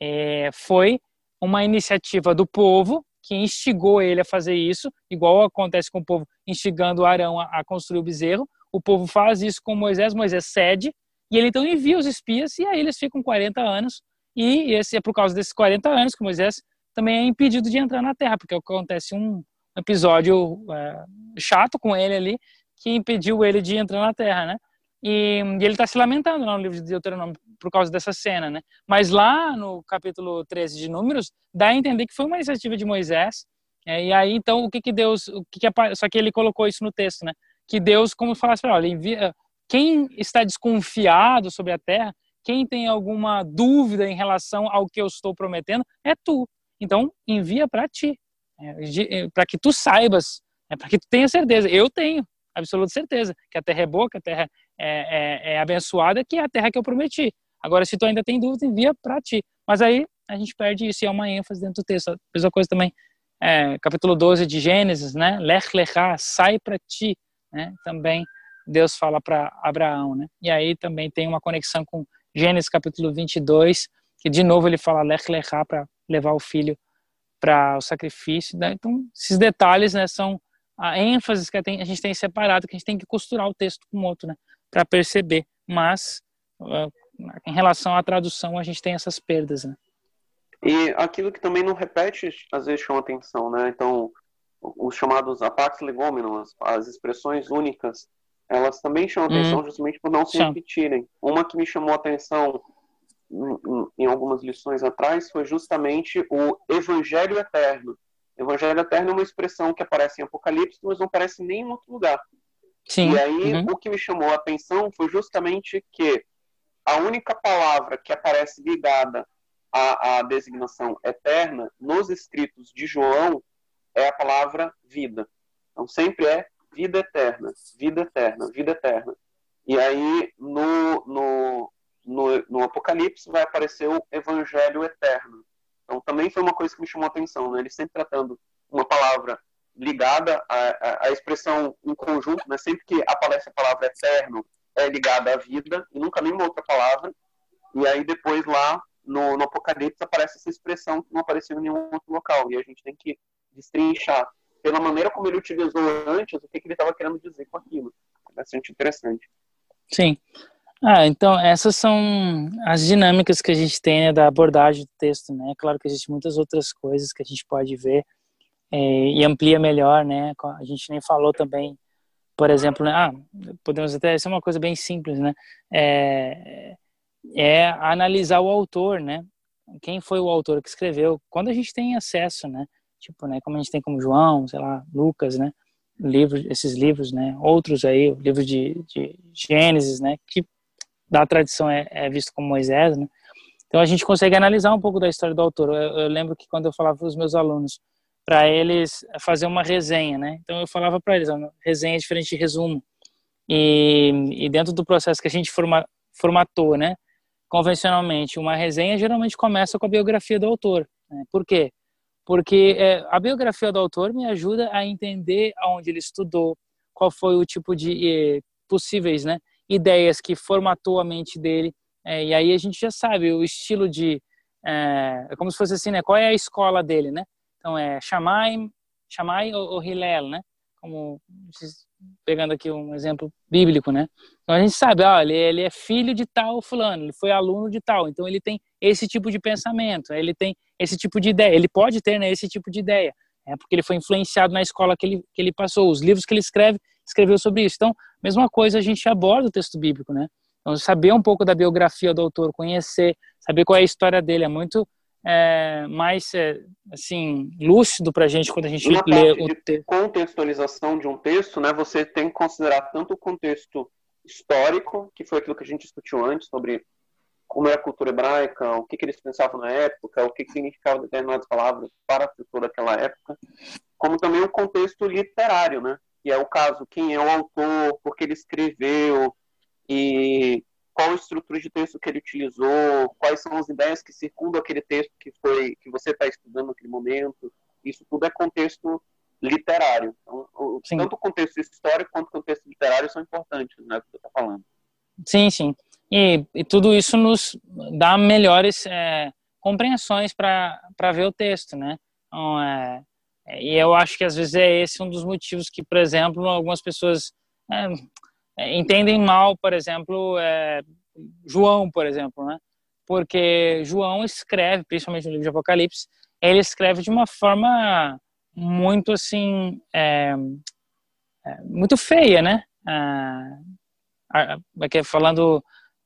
é, foi uma iniciativa do povo que instigou ele a fazer isso, igual acontece com o povo instigando Arão a, a construir o bezerro, o povo faz isso com Moisés, Moisés cede, e ele então envia os espias, e aí eles ficam 40 anos, e esse é por causa desses 40 anos que Moisés também é impedido de entrar na terra, porque acontece um episódio é, chato com ele ali, que impediu ele de entrar na terra, né? E, e ele está se lamentando lá no livro de Deuteronômio por causa dessa cena, né? Mas lá no capítulo 13 de Números, dá a entender que foi uma iniciativa de Moisés, é, e aí então o que que Deus, o que, que só que ele colocou isso no texto, né? que Deus, como falasse, olha, envia, quem está desconfiado sobre a terra, quem tem alguma dúvida em relação ao que eu estou prometendo, é tu. Então, envia para ti, é, é para que tu saibas, é, para que tu tenha certeza. Eu tenho absoluta certeza que a terra é boa, que a terra é, é, abençoada, que é a terra que eu prometi. Agora, se tu ainda tem dúvida, envia para ti. Mas aí a gente perde isso, e é uma ênfase dentro do texto. A mesma coisa também, capítulo 12 de Gênesis, né? Lech lechá, sai para ti né? Também Deus fala para Abraão, né? E aí também tem uma conexão com Gênesis capítulo 22, que de novo ele fala lech lechá para levar o filho para o sacrifício. Né? Então, esses detalhes, né, são a ênfase que a gente tem separado, que a gente tem que costurar o texto com o outro, né, para perceber. Mas, uh, em relação à tradução, a gente tem essas perdas, né. E aquilo que também não repete, às vezes chama atenção, né? Então, os chamados apax legômenos, as expressões únicas, elas também chamam hum. atenção justamente por não se repetirem. Uma que me chamou atenção em, em algumas lições atrás foi justamente o Evangelho Eterno. Evangelho Eterno é uma expressão que aparece em Apocalipse, mas não aparece em nenhum outro lugar. Sim. E aí, uhum. o que me chamou a atenção foi justamente que a única palavra que aparece ligada à, à designação eterna nos escritos de João é a palavra vida. Então sempre é vida eterna, vida eterna, vida eterna. E aí no, no, no, no Apocalipse vai aparecer o Evangelho eterno. Então também foi uma coisa que me chamou a atenção, né? Ele sempre tratando uma palavra ligada à, à, expressão em conjunto, né? Sempre que aparece a palavra eterno é ligada à vida e nunca nenhuma outra palavra. E aí depois lá no, no Apocalipse aparece essa expressão que não apareceu em nenhum outro local. E a gente tem que destrinchar pela maneira como ele utilizou antes o que, que ele estava querendo dizer com aquilo. É bastante interessante. Sim. Ah, então essas são as dinâmicas que a gente tem né, da abordagem do texto, né? Claro que existem muitas outras coisas que a gente pode ver é, e amplia melhor, né? A gente nem falou também, por exemplo, né? ah, podemos até isso é uma coisa bem simples, né? É, é analisar o autor, né? Quem foi o autor que escreveu? Quando a gente tem acesso, né? Tipo, né, como a gente tem como João, sei lá, Lucas, né, livros, esses livros, né, outros aí, o livro de, de Gênesis, né, que da tradição é, é, visto como Moisés, né, então a gente consegue analisar um pouco da história do autor. Eu, eu lembro que quando eu falava para os meus alunos, para eles fazer uma resenha, né, então eu falava para eles, resenha é diferente de resumo, e, e dentro do processo que a gente forma, formatou, né, convencionalmente, uma resenha geralmente começa com a biografia do autor. Né? Por quê? Porque é, a biografia do autor me ajuda a entender aonde ele estudou, qual foi o tipo de é, possíveis, né, ideias que formatou a mente dele, é, e aí a gente já sabe o estilo de, é, é como se fosse assim, né, qual é a escola dele, né? Então é Shammai, Shammai ou, ou Hillel, né? Como pegando aqui um exemplo bíblico, né? Então a gente sabe, ó, ele, ele é filho de tal fulano, ele foi aluno de tal, então ele tem esse tipo de pensamento, ele tem esse tipo de ideia, ele pode ter né, esse tipo de ideia, é porque ele foi influenciado na escola que ele, que ele passou, os livros que ele escreve, escreveu sobre isso. Então, mesma coisa a gente aborda o texto bíblico, né? Então, saber um pouco da biografia do autor, conhecer, saber qual é a história dele, é muito é, mais é, assim lúcido para a gente quando a gente Na lê o texto. contextualização de um texto, né? Você tem que considerar tanto o contexto histórico, que foi aquilo que a gente discutiu antes sobre como era a cultura hebraica, o que, que eles pensavam na época, o que, que significavam determinadas palavras para a cultura daquela época, como também o contexto literário, né? Que é o caso, quem é o autor, por que ele escreveu, e qual a estrutura de texto que ele utilizou, quais são as ideias que circundam aquele texto que foi que você está estudando naquele momento. Isso tudo é contexto literário. Então, tanto o contexto histórico quanto o contexto literário são importantes, né, que você está falando. Sim, sim. E, e, tudo isso nos dá melhores é, compreensões para ver o texto, né? Então, é, é, e eu acho que às vezes é esse um dos motivos que, por exemplo, algumas pessoas é, é, entendem mal, por exemplo, é, João, por exemplo, né? Porque João escreve, principalmente no livro de Apocalipse, ele escreve de uma forma muito assim, é, é muito feia, né? Ah, falando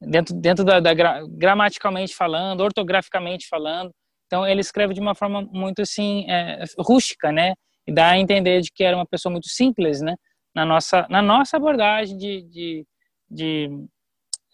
dentro, dentro da, da, gramaticalmente falando, ortograficamente falando. Então ele escreve de uma forma muito assim é, rústica, né? E dá a entender de que era uma pessoa muito simples, né? na nossa, na nossa abordagem de, de, de,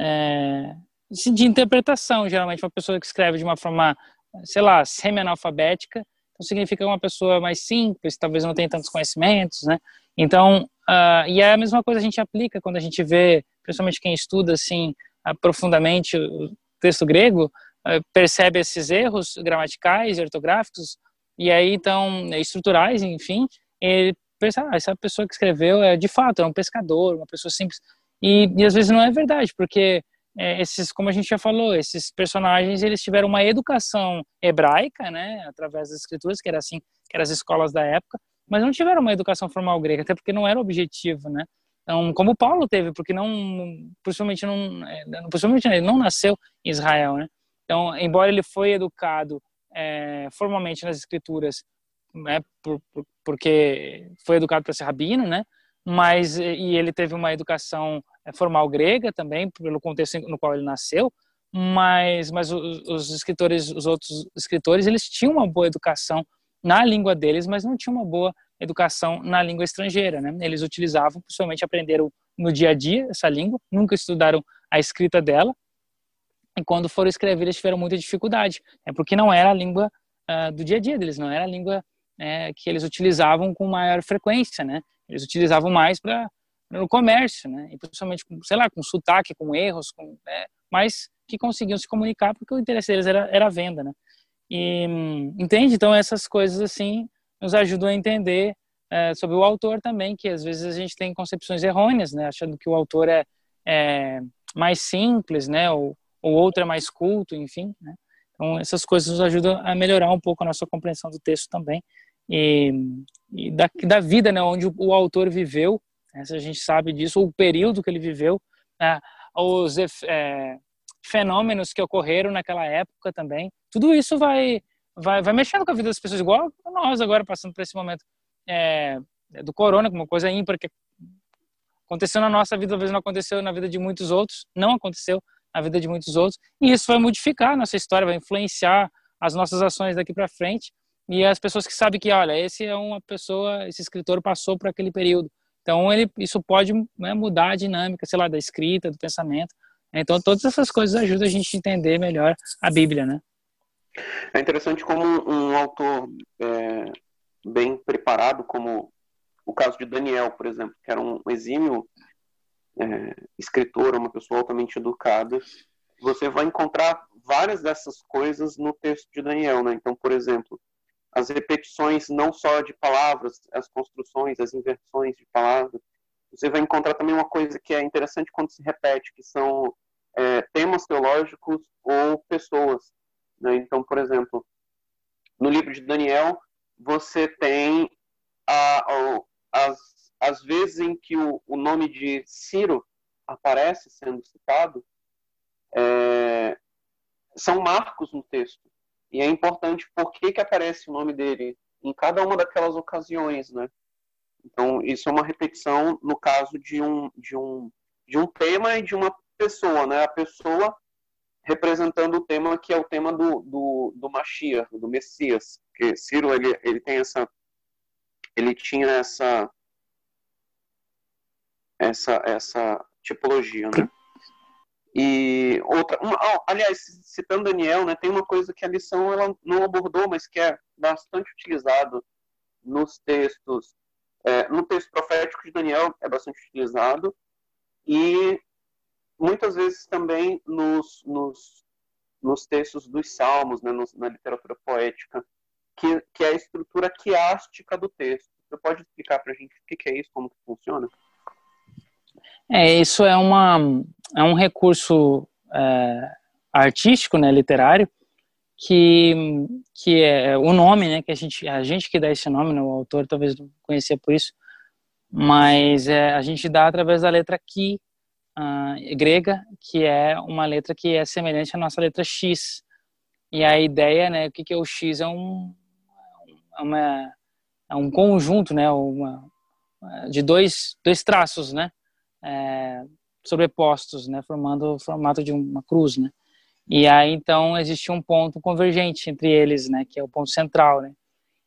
é, de interpretação, geralmente, uma pessoa que escreve de uma forma, sei lá, semi-analfabética, então significa uma pessoa mais simples, talvez não tenha tantos conhecimentos, né? Então, uh, e é a mesma coisa a gente aplica quando a gente vê, principalmente quem estuda, assim, profundamente o texto grego, uh, percebe esses erros gramaticais, ortográficos, e aí, então, estruturais, enfim, ele pensar, ah, essa pessoa que escreveu é de fato é um pescador, uma pessoa simples. E, e às vezes não é verdade, porque é, esses, como a gente já falou, esses personagens eles tiveram uma educação hebraica, né, através das escrituras, que era assim, que eram as escolas da época, mas não tiveram uma educação formal grega, até porque não era objetivo, né? Então, como Paulo teve, porque não, possivelmente não, é, possivelmente ele não nasceu em Israel, né? Então, embora ele foi educado é, formalmente nas escrituras né, por, por, porque foi educado para ser rabino, né? Mas e ele teve uma educação eh, formal grega também pelo contexto no qual ele nasceu, mas mas os, os escritores, os outros escritores, eles tinham uma boa educação na língua deles, mas não tinham uma boa educação na língua estrangeira, né? Eles utilizavam, principalmente aprenderam no dia a dia essa língua, nunca estudaram a escrita dela, e quando foram escrever eles tiveram muita dificuldade, é porque não era a língua uh, do dia a dia deles, não era a língua né, que eles utilizavam com maior frequência, né? Eles utilizavam mais para no comércio, né? E principalmente, com, sei lá, com sotaque, com erros, com, né? mas que conseguiam se comunicar porque o interesse deles era, era a venda, né? E, entende? Então, essas coisas, assim, nos ajudam a entender é, sobre o autor também, que às vezes a gente tem concepções errôneas, né? Achando que o autor é, é mais simples, né? Ou o outro é mais culto, enfim, né? Então, essas coisas nos ajudam a melhorar um pouco a nossa compreensão do texto também e, e da, da, vida, né, onde o, o autor viveu, né, se a gente sabe disso, o período que ele viveu, né, os é, fenômenos que ocorreram naquela época também, tudo isso vai, vai, vai mexendo com a vida das pessoas, igual nós agora passando por esse momento é, do corona, uma coisa ímpar que aconteceu na nossa vida, talvez não aconteceu na vida de muitos outros, não aconteceu na vida de muitos outros, e isso vai modificar a nossa história, vai influenciar as nossas ações daqui para frente, e as pessoas que sabem que, olha, esse é uma pessoa, esse escritor passou por aquele período. Então, ele, isso pode né, mudar a dinâmica, sei lá, da escrita, do pensamento. Então, todas essas coisas ajudam a gente a entender melhor a Bíblia, né? É interessante como um autor é, bem preparado, como o caso de Daniel, por exemplo, que era um exímio é, escritor, uma pessoa altamente educada, você vai encontrar várias dessas coisas no texto de Daniel, né? Então, por exemplo, as repetições não só de palavras, as construções, as inversões de palavras. Você vai encontrar também uma coisa que é interessante quando se repete, que são é, temas teológicos ou pessoas. Né? Então, por exemplo, no livro de Daniel, você tem a, a, as, as vezes em que o, o nome de Ciro aparece sendo citado, é, são marcos no texto. E é importante por que, que aparece o nome dele em cada uma daquelas ocasiões, né? Então, isso é uma repetição no caso de um, de um, de um tema e de uma pessoa, né? A pessoa representando o tema que é o tema do, do, do Mashiach, do Messias. Que Ciro, ele, ele tem essa... Ele tinha essa... Essa, essa tipologia, né? E outra, uma, aliás, citando Daniel, né, tem uma coisa que a lição ela não abordou, mas que é bastante utilizado nos textos, é, no texto profético de Daniel é bastante utilizado e muitas vezes também nos, nos, nos textos dos salmos, né, nos, na literatura poética, que, que é a estrutura quiástica do texto. Você pode explicar para a gente o que, que é isso, como que funciona? É, isso é, uma, é um recurso é, artístico, né, literário, que, que é o nome, né, que a gente, a gente que dá esse nome, né, o autor talvez não conhecia por isso, mas é, a gente dá através da letra Ki, uh, grega, que é uma letra que é semelhante à nossa letra X. E a ideia, né, o que, que é o X? É um, é uma, é um conjunto, né, uma, de dois, dois traços, né, é, sobrepostos, né, formando o formato de uma cruz, né. E aí então existe um ponto convergente entre eles, né, que é o ponto central, né.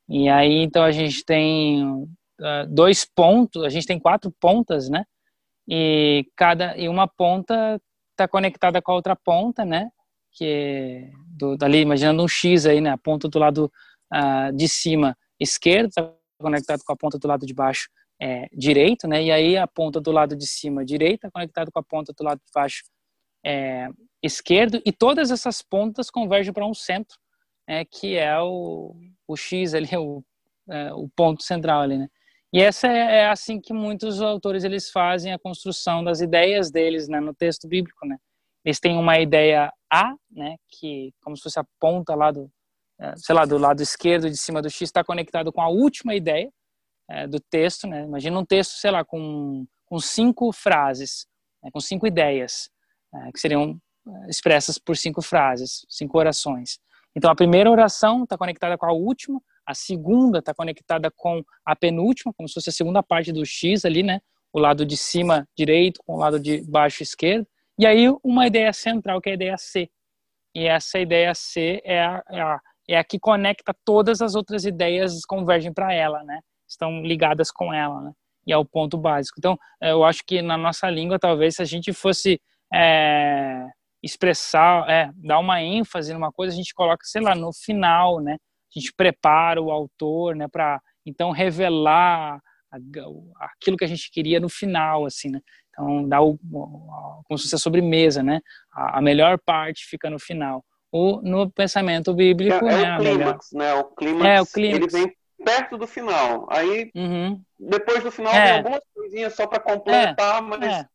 E aí então a gente tem uh, dois pontos, a gente tem quatro pontas, né, e cada e uma ponta está conectada com a outra ponta, né, que é do, dali imaginando um X aí, né, a ponta do lado uh, de cima esquerdo está conectado com a ponta do lado de baixo é, direito, né? E aí a ponta do lado de cima direita conectada com a ponta do lado de baixo é, esquerdo e todas essas pontas convergem para um centro, é, que é o, o X ali, o, é, o ponto central ali, né? E essa é, é, assim que muitos autores eles fazem a construção das ideias deles, né, no texto bíblico, né? Eles têm uma ideia A, né, que como se fosse a ponta lá do, é, sei lá, do lado esquerdo de cima do X está conectado com a última ideia, é, do texto, né? Imagina um texto, sei lá, com, com cinco frases, né? com cinco ideias, que seriam é, expressas por cinco frases, cinco orações. Então, a primeira oração está conectada com a última, a segunda está conectada com a penúltima, como se fosse a segunda parte do X ali, né? O lado de cima direito com o lado de baixo esquerdo. E aí, uma ideia central, que é a ideia C. E essa ideia C é a, é a, é a que conecta todas as outras ideias, convergem para ela, né? estão ligadas com ela, né? E é o ponto básico. Então, é, eu acho que na nossa língua, talvez, se a gente fosse é, expressar, é, dar uma ênfase numa coisa, a gente coloca, sei lá, no final, né? A gente prepara o autor, né? Para então revelar aquilo que a gente queria no final, assim, né? Então, dá o, como se fosse a sobremesa, né? A, a melhor parte fica no final. O, no pensamento bíblico, é, né? É o clímax, né? O clímax, é, o clímax. ele vem perto do final. Aí, uhum. depois do final, é. tem algumas coisinhas só para completar, é. mas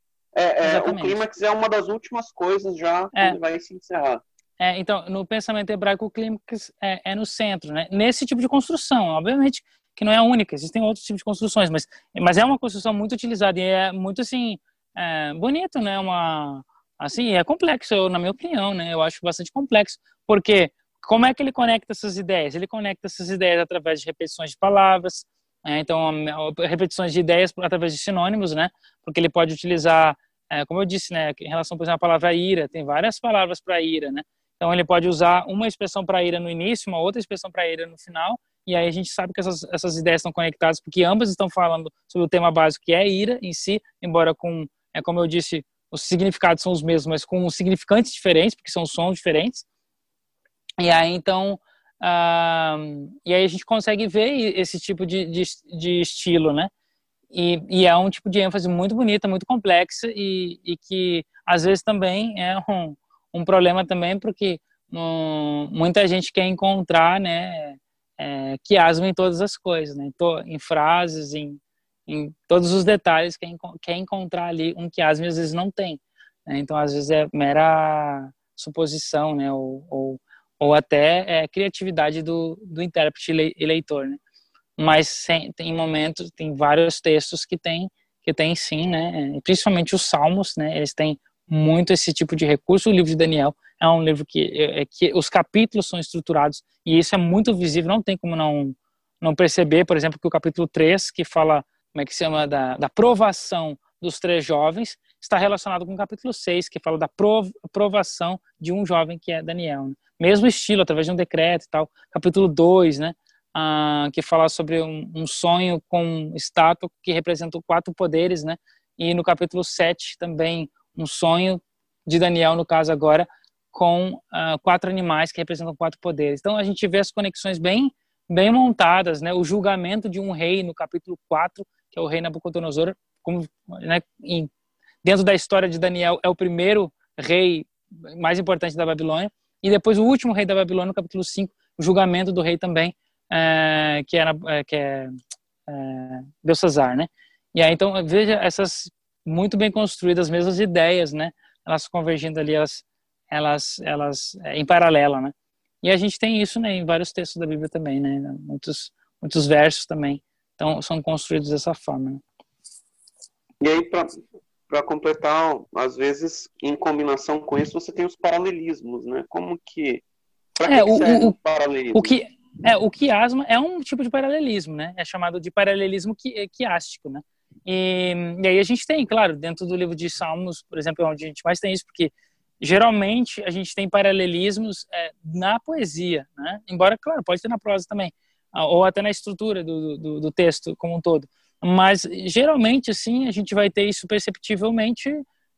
é. é, o clímax é uma das últimas coisas já é. que vai se encerrar. É, então, no pensamento hebraico, o clímax é, é, no centro, né? Nesse tipo de construção, obviamente que não é a única, existem outros tipos de construções, mas, mas é uma construção muito utilizada e é muito, assim, é, bonito, né? Uma, assim, é complexo, na minha opinião, né? Eu acho bastante complexo, porque como é que ele conecta essas ideias? Ele conecta essas ideias através de repetições de palavras, né? então repetições de ideias através de sinônimos, né? Porque ele pode utilizar, é, como eu disse, né, em relação, por exemplo, à palavra ira, tem várias palavras para ira, né? Então ele pode usar uma expressão para ira no início, uma outra expressão para ira no final, e aí a gente sabe que essas, essas ideias estão conectadas porque ambas estão falando sobre o tema básico que é ira em si, embora com, é como eu disse, os significados são os mesmos, mas com significantes diferentes, porque são sons diferentes. E aí, então, uh, e aí a gente consegue ver esse tipo de, de, de estilo, né? E, e, é um tipo de ênfase muito bonita, muito complexa e, e que às vezes também é um, um problema também porque um, muita gente quer encontrar, né, é, em todas as coisas, né, em frases, em, em todos os detalhes, quer, quer encontrar ali um quiasma às vezes não tem. Né? Então, às vezes é mera suposição, né, ou, ou ou até é, criatividade do, do intérprete e leitor, né? Mas sem, tem momentos, tem vários textos que tem que tem sim, né? Principalmente os Salmos, né? Eles têm muito esse tipo de recurso. O livro de Daniel é um livro que, é, é, que os capítulos são estruturados e isso é muito visível. Não tem como não não perceber, por exemplo, que o capítulo 3, que fala como é que se chama da, da provação dos três jovens, está relacionado com o capítulo 6, que fala da aprovação de um jovem que é Daniel. Né? Mesmo estilo, através de um decreto e tal. Capítulo 2, né? Que fala sobre um, um, sonho com estátua que representa quatro poderes, né? E no capítulo 7 também um sonho de Daniel, no caso agora, com ah, quatro animais que representam quatro poderes. Então a gente vê as conexões bem bem montadas, né? O julgamento de um rei no capítulo 4, que é o rei Nabucodonosor, como né, em, dentro da história de Daniel é o primeiro rei mais importante da Babilônia, e depois o último rei da Babilônia no capítulo 5, o julgamento do rei também, é, que, era, é, que é, é Belsazar, né? E aí, então, veja essas muito bem construídas mesmas ideias, né? Elas convergindo ali, elas, elas, elas em paralelo, né? E a gente tem isso, né, em vários textos da Bíblia também, né? Muitos, muitos versos também, então são construídos dessa forma. Né? E aí, para completar, às vezes, em combinação com isso, você tem os paralelismos, né? Como que. Para é, que o, serve o, o paralelismo? O que, é, o quiasma é um tipo de paralelismo, né? É chamado de paralelismo quiástico, né? E, e, aí a gente tem, claro, dentro do livro de Salmos, por exemplo, é onde a gente mais tem isso, porque geralmente a gente tem paralelismos é, na poesia, né? Embora, claro, pode ter na prosa também, ou até na estrutura do, do, do texto como um todo. Mas geralmente, assim, a gente vai ter isso perceptivelmente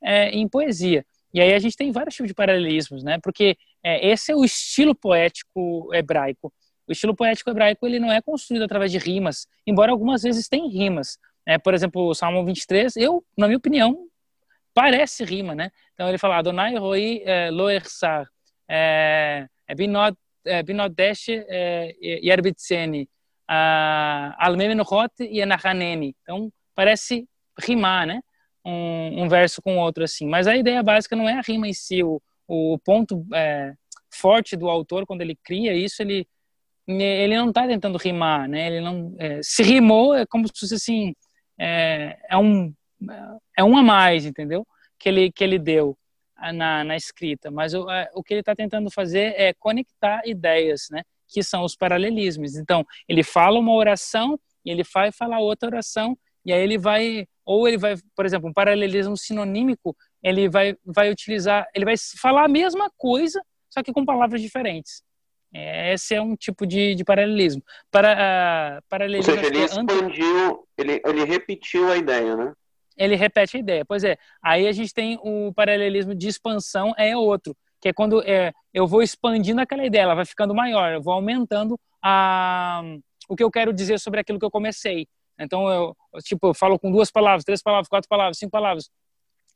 é, em poesia. E aí a gente tem vários tipos de paralelismos, né? Porque é, esse é o estilo poético hebraico. O estilo poético hebraico ele não é construído através de rimas, embora algumas vezes tem rimas. É, por exemplo, o Salmo 23, eu, na minha opinião, parece rima, né? Então ele fala, Adonai roi eh, lo ersar, eh, binod eh, binodesh yerbitseni, almemenochot yenachaneni. Então parece rimar, né? Um, um, verso com outro assim. Mas a ideia básica não é a rima em si, o, o ponto é, forte do autor quando ele cria isso, ele ele não está tentando rimar, né? Ele não é, se rimou é como se fosse assim é, é, um é um a mais, entendeu? Que ele que ele deu na, na escrita. Mas o, é, o que ele está tentando fazer é conectar ideias, né? Que são os paralelismos. Então ele fala uma oração e ele vai falar outra oração e aí ele vai ou ele vai, por exemplo, um paralelismo sinonímico, ele vai vai utilizar, ele vai falar a mesma coisa, só que com palavras diferentes. Esse é um tipo de, de paralelismo. Para, uh, paralelismo Ou seja, ele expandiu, ele, ele repetiu a ideia, né? Ele repete a ideia. Pois é, aí a gente tem o paralelismo de expansão, é outro, que é quando é, eu vou expandindo aquela ideia, ela vai ficando maior, eu vou aumentando a, o que eu quero dizer sobre aquilo que eu comecei. Então, eu, tipo, eu falo com duas palavras, três palavras, quatro palavras, cinco palavras.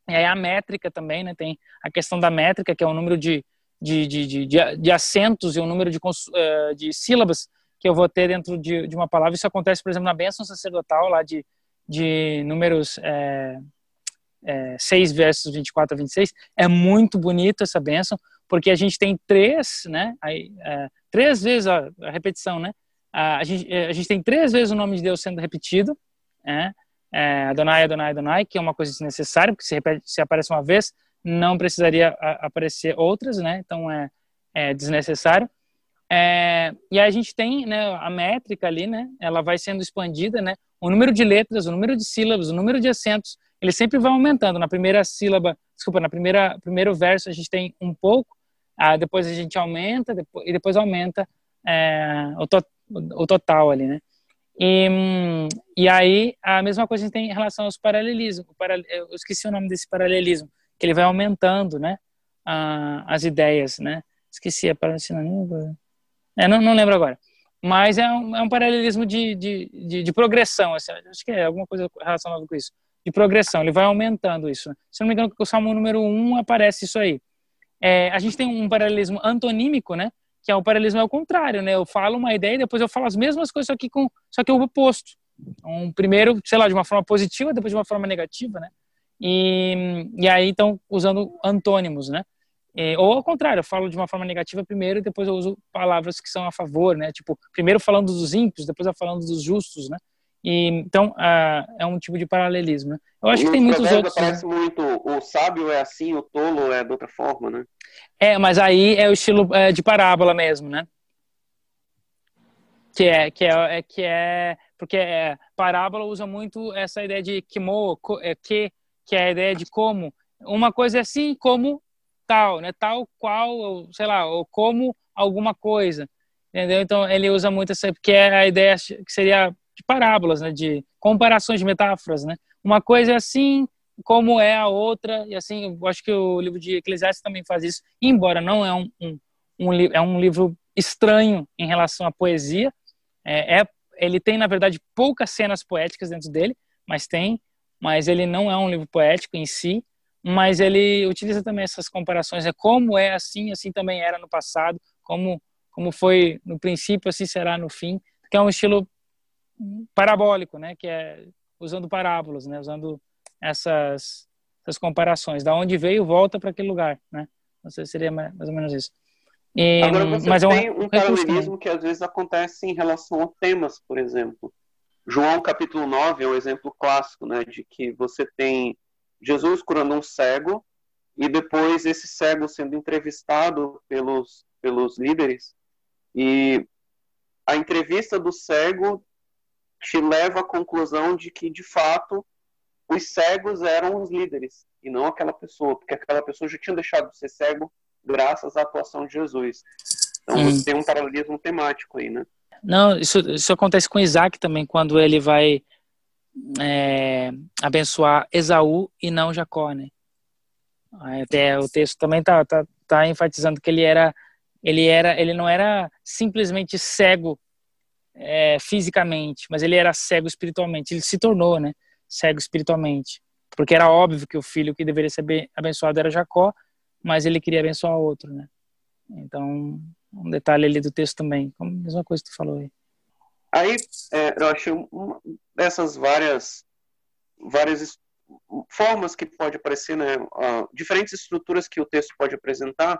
E aí a métrica também, né? Tem a questão da métrica, que é o número de, de, de, de, de acentos e o número de, uh, de sílabas que eu vou ter dentro de, de uma palavra. Isso acontece, por exemplo, na bênção sacerdotal, lá de, de números é, é, 6 versos 24 a 26. É muito bonito essa bênção, porque a gente tem três, né? Aí, é, três vezes a, a, repetição, né? A, gente, é, a gente tem três vezes o nome de Deus sendo repetido, né? É, Adonai, Adonai, Adonai, que é uma coisa desnecessária, porque se, repete, se aparece uma vez, não precisaria aparecer outras, né? Então é, é desnecessário. É, e a gente tem né, a métrica ali, né? Ela vai sendo expandida, né? O número de letras, o número de sílabas, o número de acentos, ele sempre vai aumentando. Na primeira sílaba, desculpa, na primeira primeiro verso a gente tem um pouco, ah, depois a gente aumenta depois, e depois aumenta é, o, to, o total ali, né? E, e aí a mesma coisa a gente tem em relação aos paralelismos. Eu esqueci o nome desse paralelismo ele vai aumentando, né, a, as ideias, né. Esqueci a palavra sinônimo. É, não, não lembro agora. Mas é um, é um paralelismo de, de, de, de progressão, assim, acho que é alguma coisa relacionada com isso. De progressão, ele vai aumentando isso. Se não me engano, o Salmo número 1 aparece isso aí. É, a gente tem um paralelismo antonímico, né? Que é o paralelismo ao contrário, né? Eu falo uma ideia e depois eu falo as mesmas coisas, só que, com, só que o oposto. Um primeiro, sei lá, de uma forma positiva, depois de uma forma negativa, né? E, e aí, então, usando antônimos, né? É, ou ao contrário, eu falo de uma forma negativa primeiro e depois eu uso palavras que são a favor, né? Tipo, primeiro falando dos ímpios, depois eu falando dos justos, né? E, então, é um tipo de paralelismo. Né? Eu acho e que tem muitos outros. Parece muito o sábio é assim, o tolo é de outra forma, né? É, mas aí é o estilo é, de parábola mesmo, né? Que é, que é, é que é porque é, parábola usa muito essa ideia de kimo, é, que que é a ideia de como uma coisa é assim como tal, né? Tal qual, ou, sei lá, ou como alguma coisa, entendeu? Então ele usa muito essa, porque é a ideia que seria de parábolas, né? De comparações de metáforas, né? Uma coisa é assim como é a outra e assim, eu acho que o livro de Eclesiastes também faz isso, embora não é um, um, um é um livro estranho em relação à poesia, é, é ele tem na verdade poucas cenas poéticas dentro dele, mas tem, mas ele não é um livro poético em si, mas ele utiliza também essas comparações, é como é assim, assim também era no passado, como como foi no princípio, assim será no fim, que é um estilo parabólico, né, que é usando parábolas, né, usando essas essas comparações, da onde veio volta para aquele lugar, né? Não sei, seria mais, mais ou menos isso. E, Agora você mas tem é um, um paralelismo que às vezes acontece em relação a temas, por exemplo. João capítulo 9 é um exemplo clássico, né, de que você tem Jesus curando um cego e depois esse cego sendo entrevistado pelos, pelos líderes e a entrevista do cego te leva à conclusão de que, de fato, os cegos eram os líderes e não aquela pessoa, porque aquela pessoa já tinha deixado de ser cego graças à atuação de Jesus. Então hum. você tem um paralelismo temático aí, né? Não, isso, isso acontece com Isaac também, quando ele vai é, abençoar Esaú e não Jacó, né? Até o texto também tá, tá, tá enfatizando que ele era, ele era, ele não era simplesmente cego é, fisicamente, mas ele era cego espiritualmente. Ele se tornou, né, cego espiritualmente, porque era óbvio que o filho que deveria ser abençoado era Jacó, mas ele queria abençoar outro, né? Então, um detalhe ali do texto também, como a mesma coisa que tu falou aí. Aí, é, eu acho uma dessas várias, várias formas que pode aparecer, né, uh, diferentes estruturas que o texto pode apresentar,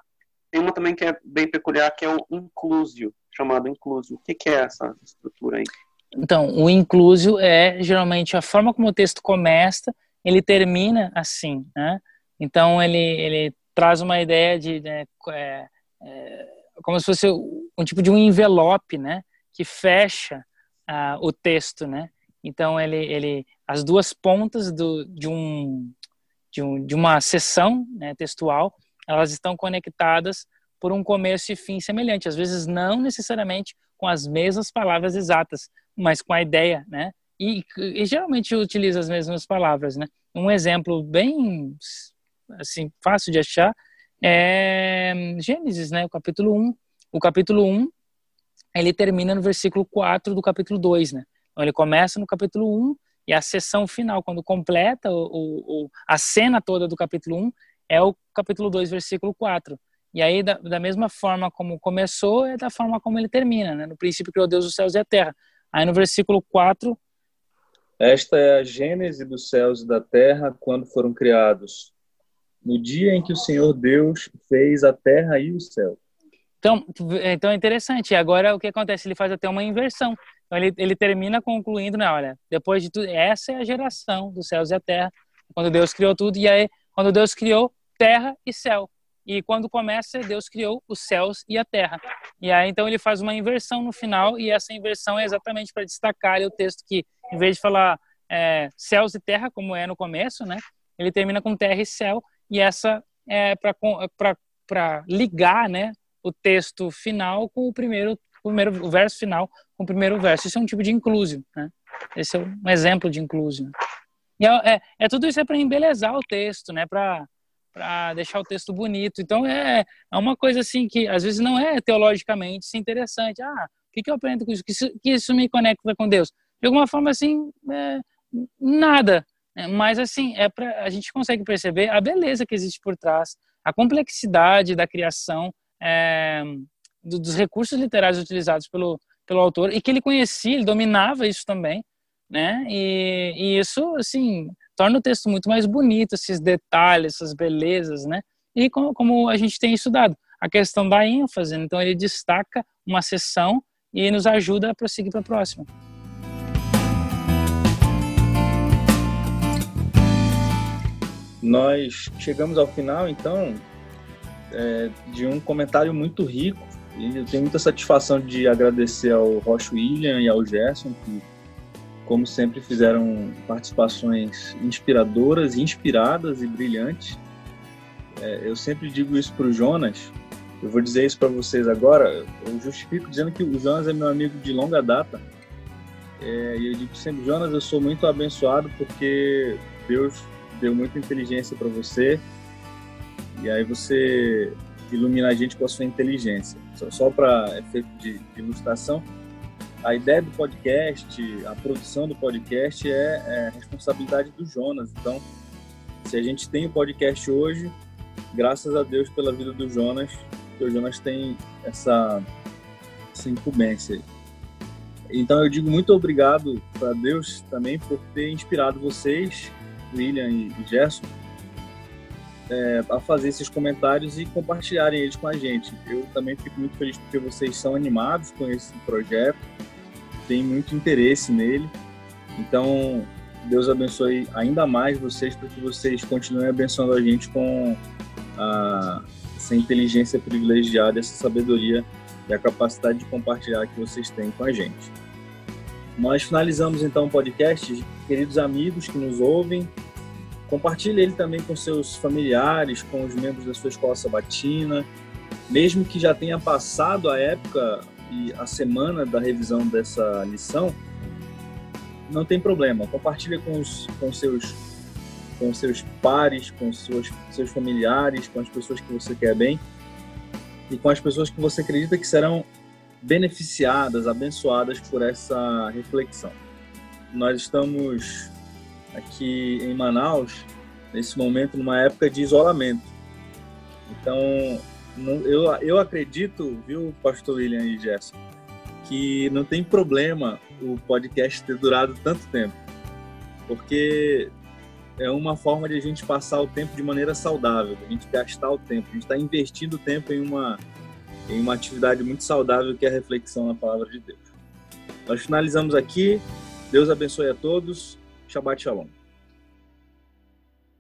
tem uma também que é bem peculiar, que é o inclusio, chamado inclusio. O que, que é essa estrutura aí? Então, o inclusio é geralmente a forma como o texto começa, ele termina assim, né? Então, ele, ele traz uma ideia de né, é, é, como se fosse um tipo de um envelope, né? que fecha uh, o texto, né? Então ele, ele, as duas pontas do, de um de, um, de uma sessão né, textual, elas estão conectadas por um começo e fim semelhante. Às vezes não necessariamente com as mesmas palavras exatas, mas com a ideia, né? E, e geralmente utiliza as mesmas palavras, né? Um exemplo bem assim fácil de achar é Gênesis, né? O capítulo 1. O capítulo 1 ele termina no versículo 4 do capítulo 2, né? Então ele começa no capítulo 1 e a sessão final, quando completa o, o, a cena toda do capítulo 1, é o capítulo 2, versículo 4. E aí, da, da, mesma forma como começou, é da forma como ele termina, né? No princípio criou Deus os céus e a terra. Aí no versículo 4... Esta é a gênese dos céus e da terra quando foram criados. No dia em que o Senhor Deus fez a terra e o céu. Então, então é interessante. Agora o que acontece? Ele faz até uma inversão. Então ele, ele termina concluindo, né? Olha, depois de tudo, essa é a geração dos céus e a terra, quando Deus criou tudo. E aí, quando Deus criou terra e céu. E quando começa, Deus criou os céus e a terra. E aí, então, ele faz uma inversão no final, e essa inversão é exatamente para destacar o texto que, em vez de falar é, céus e terra, como é no começo, né? Ele termina com terra e céu, e essa é para ligar, né? o texto final com o primeiro, o primeiro o verso final com o primeiro verso. Isso é um tipo de inclusio, né? Esse é um exemplo de inclusio. E é, é, é tudo isso é para embelezar o texto, né? Para deixar o texto bonito. Então é, é uma coisa assim que às vezes não é teologicamente interessante. Ah, o que, que eu aprendo com isso? Que, isso? que isso me conecta com Deus? De alguma forma assim, é, nada. Né? Mas assim, é pra, a gente consegue perceber a beleza que existe por trás, a complexidade da criação, é, dos recursos literários utilizados pelo, pelo autor e que ele conhecia, ele dominava isso também, né? E, e isso, assim, torna o texto muito mais bonito, esses detalhes, essas belezas, né? E como, como a gente tem estudado, a questão da ênfase, então ele destaca uma sessão e nos ajuda a prosseguir para a próxima. Nós chegamos ao final, então, é, de um comentário muito rico. E eu tenho muita satisfação de agradecer ao Rocha William e ao Gerson, que como sempre fizeram participações inspiradoras, inspiradas e brilhantes. É, eu sempre digo isso para o Jonas, eu vou dizer isso para vocês agora, eu justifico dizendo que o Jonas é meu amigo de longa data, é, e eu digo sempre, Jonas, eu sou muito abençoado porque Deus deu muita inteligência para você, e aí você ilumina a gente com a sua inteligência. Só, só para efeito de, de, ilustração, a ideia do podcast, a produção do podcast é, é responsabilidade do Jonas. Então, se a gente tem o podcast hoje, graças a Deus pela vida do Jonas, que o Jonas tem essa, essa incumbência. Então eu digo muito obrigado para Deus também por ter inspirado vocês, William e Gerson, é, a fazer esses comentários e compartilharem eles com a gente. Eu também fico muito feliz porque vocês são animados com esse projeto, têm muito interesse nele. Então, Deus abençoe ainda mais vocês para que vocês continuem abençoando a gente com a, essa inteligência privilegiada, essa sabedoria e a capacidade de compartilhar que vocês têm com a gente. Nós finalizamos então o podcast, queridos amigos que nos ouvem, Compartilhe ele também com seus familiares, com os membros da sua escola sabatina, mesmo que já tenha passado a época e a semana da revisão dessa lição, não tem problema. Compartilhe com os com seus com seus pares, com seus seus familiares, com as pessoas que você quer bem e com as pessoas que você acredita que serão beneficiadas, abençoadas por essa reflexão. Nós estamos aqui em Manaus, nesse momento, numa época de isolamento. Então, eu, eu acredito, viu, pastor William e Gerson, que não tem problema o podcast ter durado tanto tempo, porque é uma forma de a gente passar o tempo de maneira saudável, a gente gastar o tempo, a gente está investindo o tempo em uma, em uma atividade muito saudável que é a reflexão na palavra de Deus. Nós finalizamos aqui. Deus abençoe a todos. Shabbat Shalom.